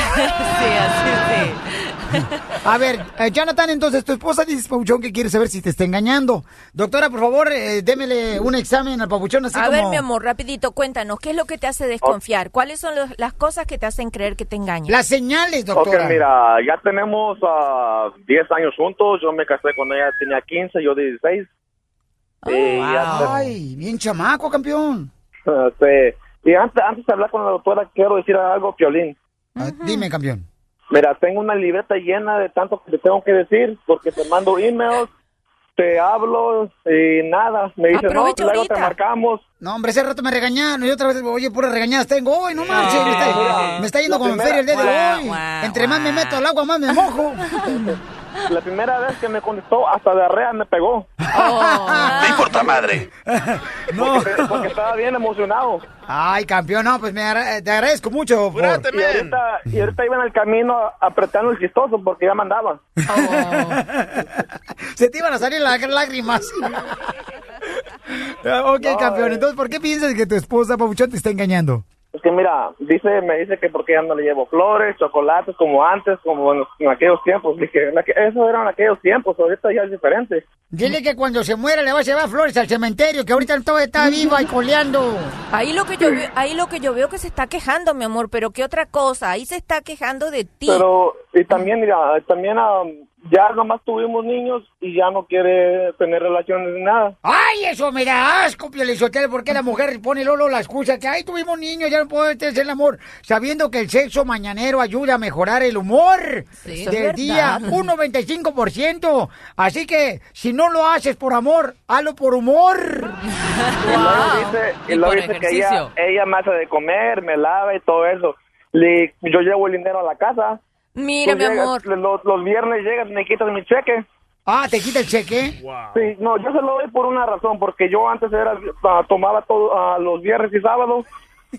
Speaker 31: así sí.
Speaker 2: A ver, eh, Jonathan, entonces tu esposa dice, Pabuchón, que quiere saber si te está engañando. Doctora, por favor, eh, démele un examen al Pabuchón, así
Speaker 34: A
Speaker 2: como...
Speaker 34: ver, mi amor, rapidito, cuéntanos, ¿qué es lo que te hace desconfiar? ¿Cuáles son los- las cosas que te hacen creer que te engañan?
Speaker 2: Las señales,
Speaker 37: Ok, mira, ya tenemos 10 años juntos. Yo me casé cuando ella tenía 15, yo 16.
Speaker 34: Oh,
Speaker 37: Y ya te-
Speaker 2: Ay, bien chamaco, campeón.
Speaker 37: Sí. Y antes, antes de hablar con la doctora, quiero decir algo, Piolín.
Speaker 2: Ah, Dime, campeón.
Speaker 37: Mira, tengo una libreta llena de tanto que te tengo que decir, porque te mando emails, te hablo y nada. Me dices, no,
Speaker 2: Aprovecha
Speaker 37: luego
Speaker 2: ahorita.
Speaker 37: te marcamos.
Speaker 2: No, hombre, ese rato me regañaron y otra vez, oye, puras regañadas tengo hoy, no marches. me, está,
Speaker 37: mira,
Speaker 2: me está yendo como en feria el día de hoy. Entre más me meto al agua, más me mojo.
Speaker 37: La primera vez que me contestó, hasta de arrea me pegó.
Speaker 2: ¿Te
Speaker 37: importa madre?
Speaker 2: No.
Speaker 37: Porque, porque estaba bien emocionado.
Speaker 2: Ay, campeón, no, pues me agra- te agradezco mucho. Por...
Speaker 37: Y ahorita, y ahorita iba en el camino apretando el chistoso porque ya mandaba.
Speaker 2: Se te iban a salir las lágrimas. ok,
Speaker 37: No,
Speaker 2: campeón,
Speaker 37: eh.
Speaker 2: entonces, ¿por qué piensas que tu esposa, Pabuchón, te está engañando?
Speaker 37: Es que mira, dice, me dice que porque ya no le llevo flores, chocolates como antes, como en, en aquellos tiempos. Dije, "En aqu- eso eran aquellos tiempos, ahorita ya es diferente.
Speaker 2: Dile que cuando se muera le va a llevar flores al cementerio, que ahorita todo está viva y coleando.
Speaker 34: Ahí lo que yo veo, ahí lo que yo veo que se está quejando, mi amor, pero qué otra cosa, ahí se está quejando de ti.
Speaker 37: Pero, y también, mira, también um, ya nomás tuvimos niños y ya no quiere tener relaciones ni nada.
Speaker 2: Ay, eso me da asco, Piolizotel, porque la mujer pone Lolo la excusa que, ay, tuvimos niños, ya no puedo hacer el amor, sabiendo que el sexo mañanero ayuda a mejorar el humor del día, un 95%. Así que, si no lo haces por amor, hazlo por humor.
Speaker 37: Y luego dice, y
Speaker 2: Y
Speaker 37: luego
Speaker 2: por
Speaker 37: dice que ella, ella me hace de comer, me lava y todo eso. Le, yo llevo el dinero a la casa.
Speaker 34: Mira,
Speaker 37: Tú
Speaker 34: mi
Speaker 37: llegas,
Speaker 34: amor.
Speaker 37: Los, los viernes llegas y me quitas mi cheque.
Speaker 2: Ah, ¿te quita el cheque?
Speaker 37: Sí, no, yo se lo doy por una razón, porque yo antes era, ah, tomaba todo ah, los viernes y sábados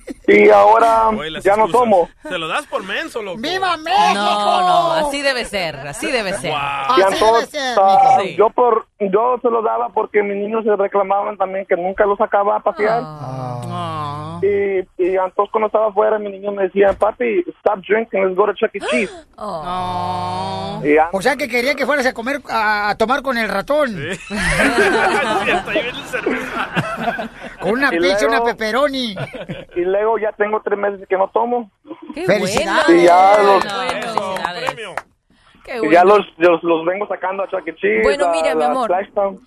Speaker 37: y ahora
Speaker 1: Oye,
Speaker 37: ya no
Speaker 1: excusas.
Speaker 37: somos.
Speaker 1: Se lo das por menso, loco.
Speaker 2: ¡Viva México!
Speaker 31: No, no, así debe ser, así debe ser.
Speaker 37: Y entonces, ah, yo por yo se lo daba porque mis niños se reclamaban también que nunca los sacaba a pasear.
Speaker 2: Ah.
Speaker 37: Y, y entonces cuando estaba afuera, mis niños me decían, papi, stop drinking, let's go to Chuck E. Cheese. Y ya-
Speaker 2: O sea que quería que fueras a comer, a, a tomar con el ratón. con una
Speaker 37: Y
Speaker 2: pizza, una
Speaker 37: luego-
Speaker 2: pepperoni.
Speaker 37: y luego ya tengo tres meses que no tomo.
Speaker 2: ¡Felicidades!
Speaker 37: Y ya los,
Speaker 34: Qué
Speaker 37: y ya los, los, los vengo sacando a Chuck E. Cheese.
Speaker 34: Bueno,
Speaker 37: a
Speaker 34: mira, mi amor.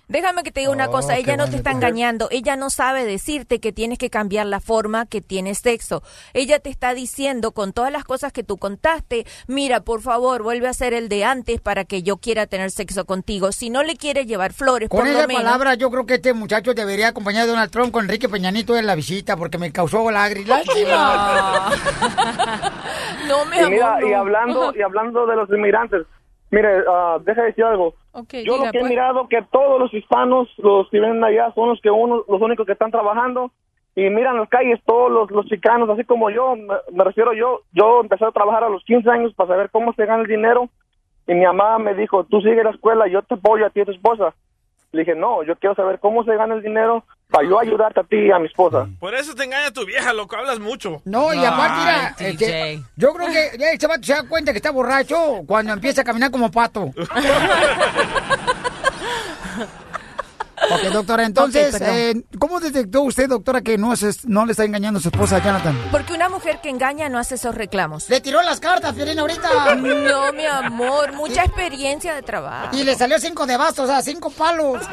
Speaker 34: Déjame que te diga una
Speaker 37: Oh,
Speaker 34: cosa, ella no te está engañando, ella no sabe decirte que tienes que cambiar la forma que tienes sexo. Ella te está diciendo con todas las cosas que tú contaste, mira, por favor, vuelve a ser el de antes para que yo quiera tener sexo contigo. Si no le quieres llevar flores,
Speaker 2: Con
Speaker 34: por lo
Speaker 2: esa
Speaker 34: menos-
Speaker 2: palabra, yo creo que este muchacho debería acompañar a Donald Trump con Enrique Peñanito en la visita porque me causó lágrimas.
Speaker 34: No, mi
Speaker 37: Y mira,
Speaker 34: amor,
Speaker 37: y
Speaker 34: no.
Speaker 37: hablando, y hablando de los inmigrantes, mire, ah, deja de decir algo. Yo lo que he
Speaker 34: pues.
Speaker 37: mirado que todos los hispanos, los que vienen allá, son los que uno, los únicos que están trabajando y miran las calles todos los, los chicanos, así como yo, me, me refiero yo, yo empecé a trabajar a los 15 años para saber cómo se gana el dinero y mi mamá me dijo, tú sigue la escuela, yo te apoyo a ti y a tu esposa. Le dije, no, yo quiero saber cómo se gana el dinero para yo ayudarte a ti y a mi esposa.
Speaker 1: Por eso te engaña tu vieja, loco. Hablas mucho.
Speaker 2: No, y aparte, mira,
Speaker 1: Ay,
Speaker 2: este, yo creo que ya este vato se da cuenta que está borracho cuando empieza a caminar como pato. ok, doctora, entonces, eh, ¿cómo detectó usted, doctora, que no, se, no le está engañando a su esposa, Jonathan?
Speaker 34: Porque una mujer que engaña no hace esos reclamos.
Speaker 2: Le tiró las cartas, Fiorina, ahorita.
Speaker 34: No, mi amor, mucha experiencia de trabajo.
Speaker 2: Y le salió cinco de bastos, o sea, cinco palos.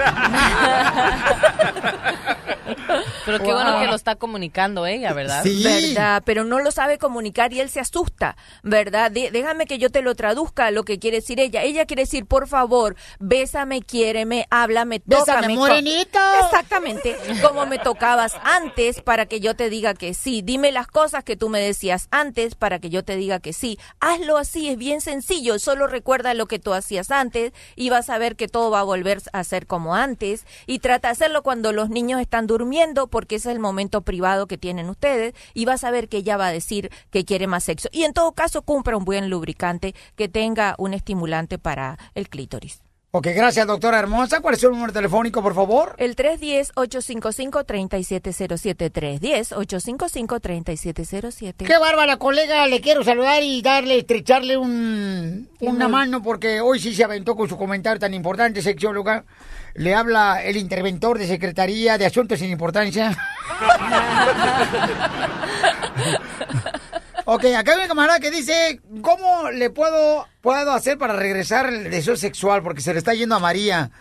Speaker 31: Pero qué
Speaker 34: Wow.
Speaker 31: bueno que lo está comunicando ella, ¿verdad?
Speaker 34: ¿Verdad? Pero no lo sabe comunicar y él se asusta, ¿verdad? De- déjame que yo te lo traduzca lo que quiere decir ella. Ella quiere decir, por favor, bésame, quiéreme, háblame,
Speaker 2: Bésame,
Speaker 34: tócame. co-
Speaker 2: morenito.
Speaker 34: Exactamente, como me tocabas antes para que yo te diga que sí. Dime las cosas que tú me decías antes para que yo te diga que sí. Hazlo así, es bien sencillo. Solo recuerda lo que tú hacías antes y vas a ver que todo va a volver a ser como antes. Y trata de hacerlo cuando los niños están durmiendo porque ese es el momento privado que tienen ustedes y vas a ver que ella va a decir que quiere más sexo. Y en todo caso, compra un buen lubricante que tenga un estimulante para el clítoris.
Speaker 2: Ok, gracias, doctora hermosa. ¿Cuál es su número telefónico, por favor?
Speaker 34: El 310-855-3707. 310-855-3707.
Speaker 2: Qué bárbara, colega. Le quiero saludar y darle, estrecharle un, una mano porque hoy sí se aventó con su comentario tan importante, sexióloga. Le habla el interventor de Secretaría de Asuntos sin Importancia. ok, acá hay una camarada que dice, ¿cómo le puedo, puedo hacer para regresar el deseo sexual? Porque se le está yendo a María.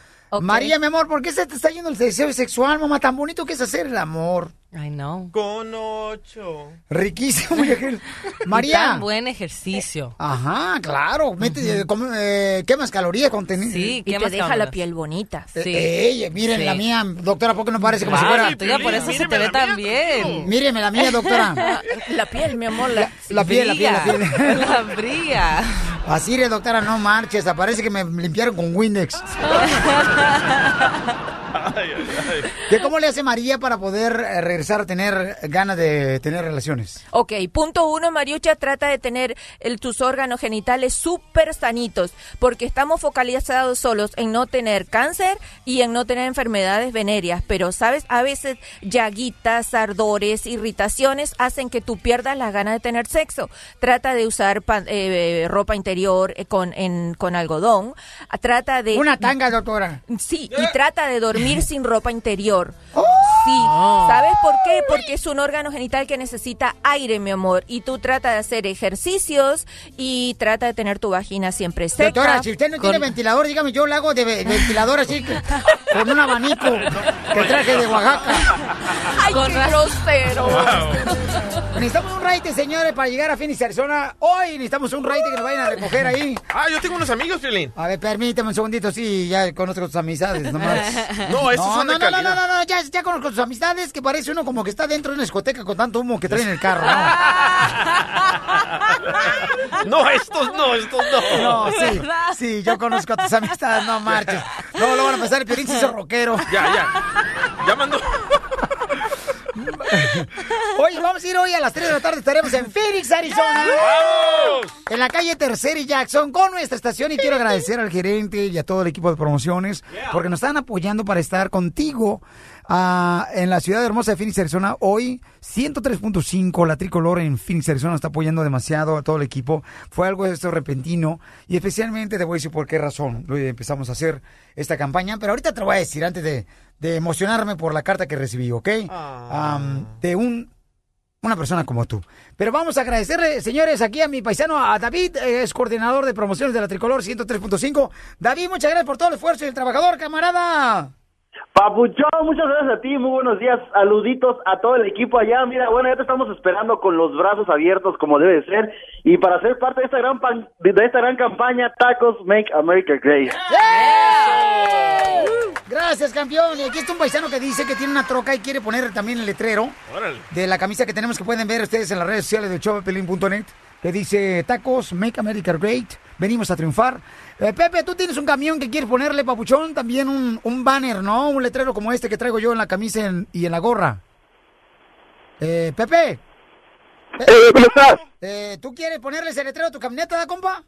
Speaker 2: María, mi amor, ¿por qué se te está yendo el deseo sexual, mamá? Tan bonito que es hacer el amor.
Speaker 31: Ay, no.
Speaker 1: Con ocho.
Speaker 2: Riquísimo. María.
Speaker 31: María. Tan buen ejercicio.
Speaker 2: Ajá, claro. Mete, come- eh, quemas calorías con tenis.
Speaker 31: Sí,
Speaker 34: Y te deja la piel bonita.
Speaker 2: Sí. Ey, miren
Speaker 31: Sí.
Speaker 2: la mía, doctora, ¿por qué no parece como
Speaker 31: Claro,
Speaker 2: si fuera?
Speaker 31: tuya por eso se te ve tan bien.
Speaker 2: Míreme la mía, doctora.
Speaker 34: La piel, mi amor. La,
Speaker 2: La piel, la piel, la piel.
Speaker 31: La brilla.
Speaker 2: Así doctora, no marches. Parece que me limpiaron con Windex. ¿Qué, ¿Cómo le hace María para poder eh, regresar a tener ganas de tener relaciones?
Speaker 34: Ok, punto uno, Mariucha, trata de tener el- tus órganos genitales súper sanitos, porque estamos focalizados solos en no tener cáncer y en no tener enfermedades venéreas, pero sabes, a veces llaguitas, ardores, irritaciones hacen que tú pierdas las ganas de tener sexo. Trata de usar pan- eh, ropa interior eh, con, en- con algodón, trata de...
Speaker 2: Una tanga, doctora.
Speaker 34: Sí, y trata de dormir sin ropa interior.
Speaker 2: ¡Oh!
Speaker 34: Sí, ¿sabes por qué? Porque es un órgano genital que necesita aire, mi amor. Y tú trata de hacer ejercicios y trata de tener tu vagina siempre seca.
Speaker 2: Doctora, si usted no tiene
Speaker 34: Con-
Speaker 2: ventilador, dígame, yo le hago de ve- ventilador así, que- con un abanico que traje de Oaxaca.
Speaker 34: ¡Ay, qué grosero!
Speaker 2: Necesitamos un raite, señores, para llegar a Phoenix, Arizona. Hoy necesitamos un raite que nos vayan a recoger ahí.
Speaker 1: Ah, yo tengo unos amigos, Piolín.
Speaker 2: A ver, permíteme un segundito, sí, ya conozco tus amistades, nomás.
Speaker 1: No, esos son
Speaker 2: no,
Speaker 1: de
Speaker 2: no, no, no,
Speaker 1: calidad.
Speaker 2: no, no, ya, ya conozco amistades, que parece uno como que está dentro de una discoteca con tanto humo que trae en el carro. ¿no?
Speaker 1: No, estos no, estos no.
Speaker 2: No, sí, sí, yo conozco a tus amistades, no marches. No, lo van a pasar, el Piolín se hizo rockero.
Speaker 1: Ya, ya. Ya mandó.
Speaker 2: Oye, vamos a ir hoy a las 3 de la tarde. Estaremos en Phoenix, Arizona. En la calle Tercera y Jackson con nuestra estación. Y quiero agradecer al gerente y a todo el equipo de promociones porque nos están apoyando para estar contigo ah, en la ciudad hermosa de Phoenix, Arizona. Hoy, 103.5, la tricolor en Phoenix, Arizona está apoyando demasiado a todo el equipo. Fue algo de esto repentino y especialmente te voy a decir por qué razón lo empezamos a hacer esta campaña. Pero ahorita te lo voy a decir antes de, de emocionarme por la carta que recibí, ¿ok? Am, de un una persona como tú. Pero vamos a agradecerle, señores, aquí a mi paisano, a David, es coordinador de promociones de la Tricolor 103.5. David, muchas gracias por todo el esfuerzo y el trabajador, camarada.
Speaker 38: Papuchón, muchas gracias a ti, muy buenos días, saluditos a todo el equipo allá, mira, bueno, ya te estamos esperando con los brazos abiertos como debe de ser, y para ser parte de esta gran pan- de esta gran campaña, Tacos Make America Great.
Speaker 2: Gracias, campeón. Y aquí está un paisano que dice que tiene una troca y quiere poner también el letrero
Speaker 1: Órale.
Speaker 2: de la camisa que tenemos que pueden ver ustedes en las redes sociales de showpelín.net que dice tacos, make America great, venimos a triunfar. Eh, Pepe, tú tienes un camión que quieres ponerle, papuchón, también un, un banner, ¿no? Un letrero como este que traigo yo en la camisa en- y en la gorra. Eh, Pepe.
Speaker 37: ¿Cómo estás?
Speaker 2: Eh, ¿Tú quieres ponerle ese letrero a tu camioneta, da, compa?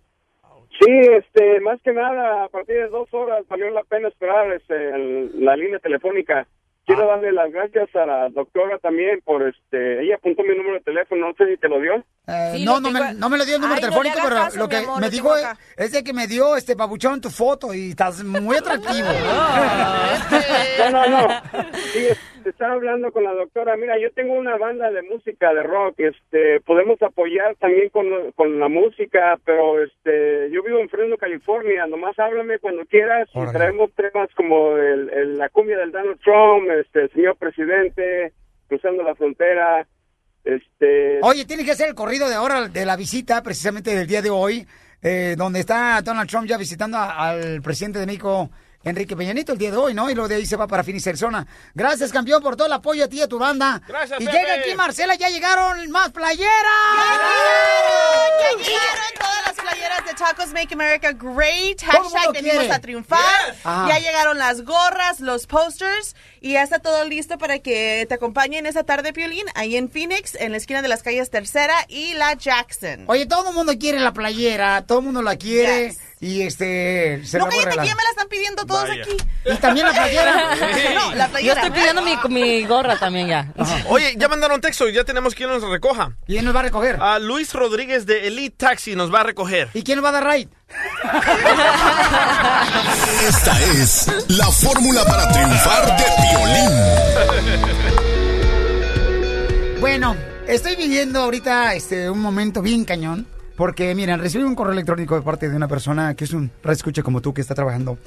Speaker 37: Sí, este, más que nada, a partir de dos horas valió la pena esperar este, el- la línea telefónica. Quiero darle las gracias a la doctora también por, este, ella apuntó mi número de teléfono, no sé si te lo dio.
Speaker 2: Eh,
Speaker 37: Sí,
Speaker 2: no,
Speaker 37: lo
Speaker 2: no me, no me lo dio el número
Speaker 37: Ay,
Speaker 2: telefónico, pero
Speaker 37: caso,
Speaker 2: lo que
Speaker 37: amor,
Speaker 2: me
Speaker 37: lo
Speaker 2: dijo
Speaker 37: acá.
Speaker 2: es de que me dio este papuchón tu foto y estás muy atractivo.
Speaker 37: No, no, no. Sí, este, estaba hablando con la doctora. Mira, yo tengo una banda de música de rock. Este, podemos apoyar también con, con la música, pero este, yo vivo en Fresno, California. Nomás háblame cuando quieras y traemos temas como el, el- la cumbia del Donald Trump, este, el señor presidente, cruzando la frontera. Este,
Speaker 2: Oye, tiene que hacer el corrido de ahora de la visita, precisamente del día de hoy, eh, donde está Donald Trump ya visitando a- al presidente de México, Enrique Peña Nieto, el día de hoy, ¿no? Y luego de ahí se va para Phoenix, Arizona. Gracias, campeón, por todo el apoyo a ti y a tu banda.
Speaker 3: Gracias,
Speaker 2: Y
Speaker 3: Pepe.
Speaker 2: llega aquí Marcela, ya llegaron más playeras.
Speaker 3: Ya llegaron todas las playeras de Tacos Make America Great. Hashtag venimos a triunfar.
Speaker 2: Yes. Ajá.
Speaker 3: Ya llegaron las gorras, los posters y ya está todo listo para que te acompañen esa tarde, Piolín, ahí en Phoenix, en la esquina de las calles Tercera y la Jackson.
Speaker 2: Oye, todo el mundo quiere la playera, todo el mundo la quiere. Y este, se
Speaker 3: no,
Speaker 2: la voy a
Speaker 3: cállate, que ya me la están pidiendo todos
Speaker 2: Vaya.
Speaker 3: aquí.
Speaker 2: Y también la playera.
Speaker 3: no, la
Speaker 31: Yo estoy pidiendo mi, mi gorra también ya.
Speaker 1: Oye, ya mandaron texto, ya tenemos quien nos recoja.
Speaker 2: ¿Quién nos va a recoger?
Speaker 1: A Luis Rodríguez de Elite Taxi nos va a recoger.
Speaker 2: ¿Y quién nos va a dar ride?
Speaker 9: Esta es la fórmula para triunfar de violín.
Speaker 2: Bueno, estoy viviendo ahorita este, un momento bien cañón. Porque, miren, recibí un correo electrónico de parte de una persona que es un escucha como tú que está trabajando.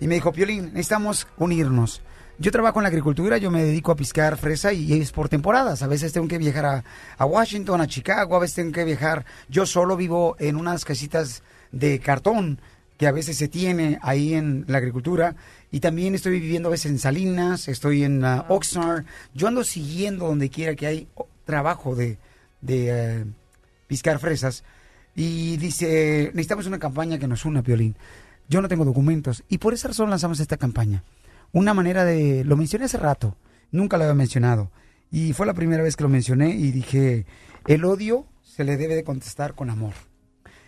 Speaker 2: Y me dijo, Piolín, necesitamos unirnos. Yo trabajo en la agricultura, yo me dedico a piscar fresa y es por temporadas. A veces tengo que viajar a, a Washington, a Chicago, a veces tengo que viajar. Yo solo vivo en unas casitas de cartón que a veces se tiene ahí en la agricultura. Y también estoy viviendo a veces en Salinas, estoy en uh, Oxnard. Yo ando siguiendo donde quiera que hay trabajo de, de eh, piscar fresas. Y dice, necesitamos una campaña que nos una, Piolín. Yo no tengo documentos. Y por esa razón lanzamos esta campaña. Una manera de... Lo mencioné hace rato. Nunca lo había mencionado. Y fue la primera vez que lo mencioné y dije, el odio se le debe de contestar con amor.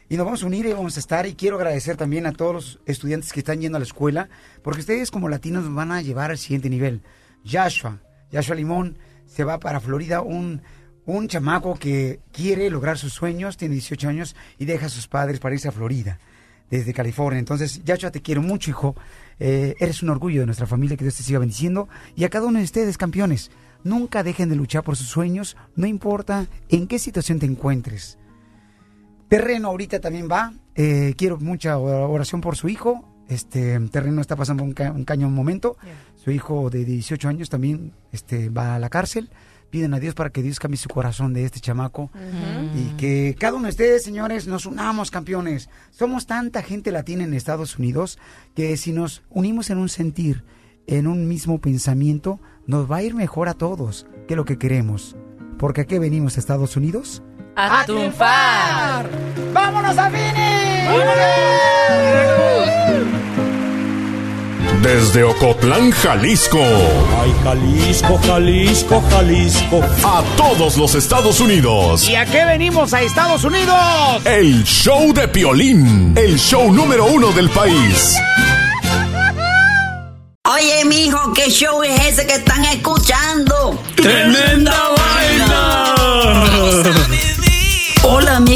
Speaker 2: Y nos vamos a unir y vamos a estar. Y quiero agradecer también a todos los estudiantes que están yendo a la escuela, porque ustedes como latinos nos van a llevar al siguiente nivel. Joshua, Joshua Limón, se va para Florida, un, un chamaco que quiere lograr sus sueños, tiene 18 años y deja a sus padres para irse a Florida, desde California. Entonces, Joshua, te quiero mucho, hijo. Eh, eres un orgullo de nuestra familia, que Dios te siga bendiciendo. Y a cada uno de ustedes, campeones, nunca dejen de luchar por sus sueños, no importa en qué situación te encuentres. Terreno ahorita también va. Eh, quiero mucha oración por su hijo. Este Terreno está pasando un, ca- un cañón momento. Su hijo de 18 años también este, va a la cárcel. Piden a Dios para que Dios cambie su corazón de este chamaco. Y que cada uno de ustedes, señores, nos unamos, campeones. Somos tanta gente latina en Estados Unidos que si nos unimos en un sentir, en un mismo pensamiento, nos va a ir mejor a todos que lo que queremos. Porque aquí venimos a Estados Unidos
Speaker 31: A, triunfar.
Speaker 2: ¡Vámonos a Phoenix!
Speaker 9: Desde Ocotlán, Jalisco.
Speaker 39: Ay, Jalisco, Jalisco, Jalisco.
Speaker 9: A todos los Estados Unidos.
Speaker 2: ¿Y a qué venimos a Estados Unidos?
Speaker 9: El show de Piolín. El show número uno del país.
Speaker 40: Oye, mijo, ¿qué show es ese que están escuchando?
Speaker 39: ¡Tremenda vaina!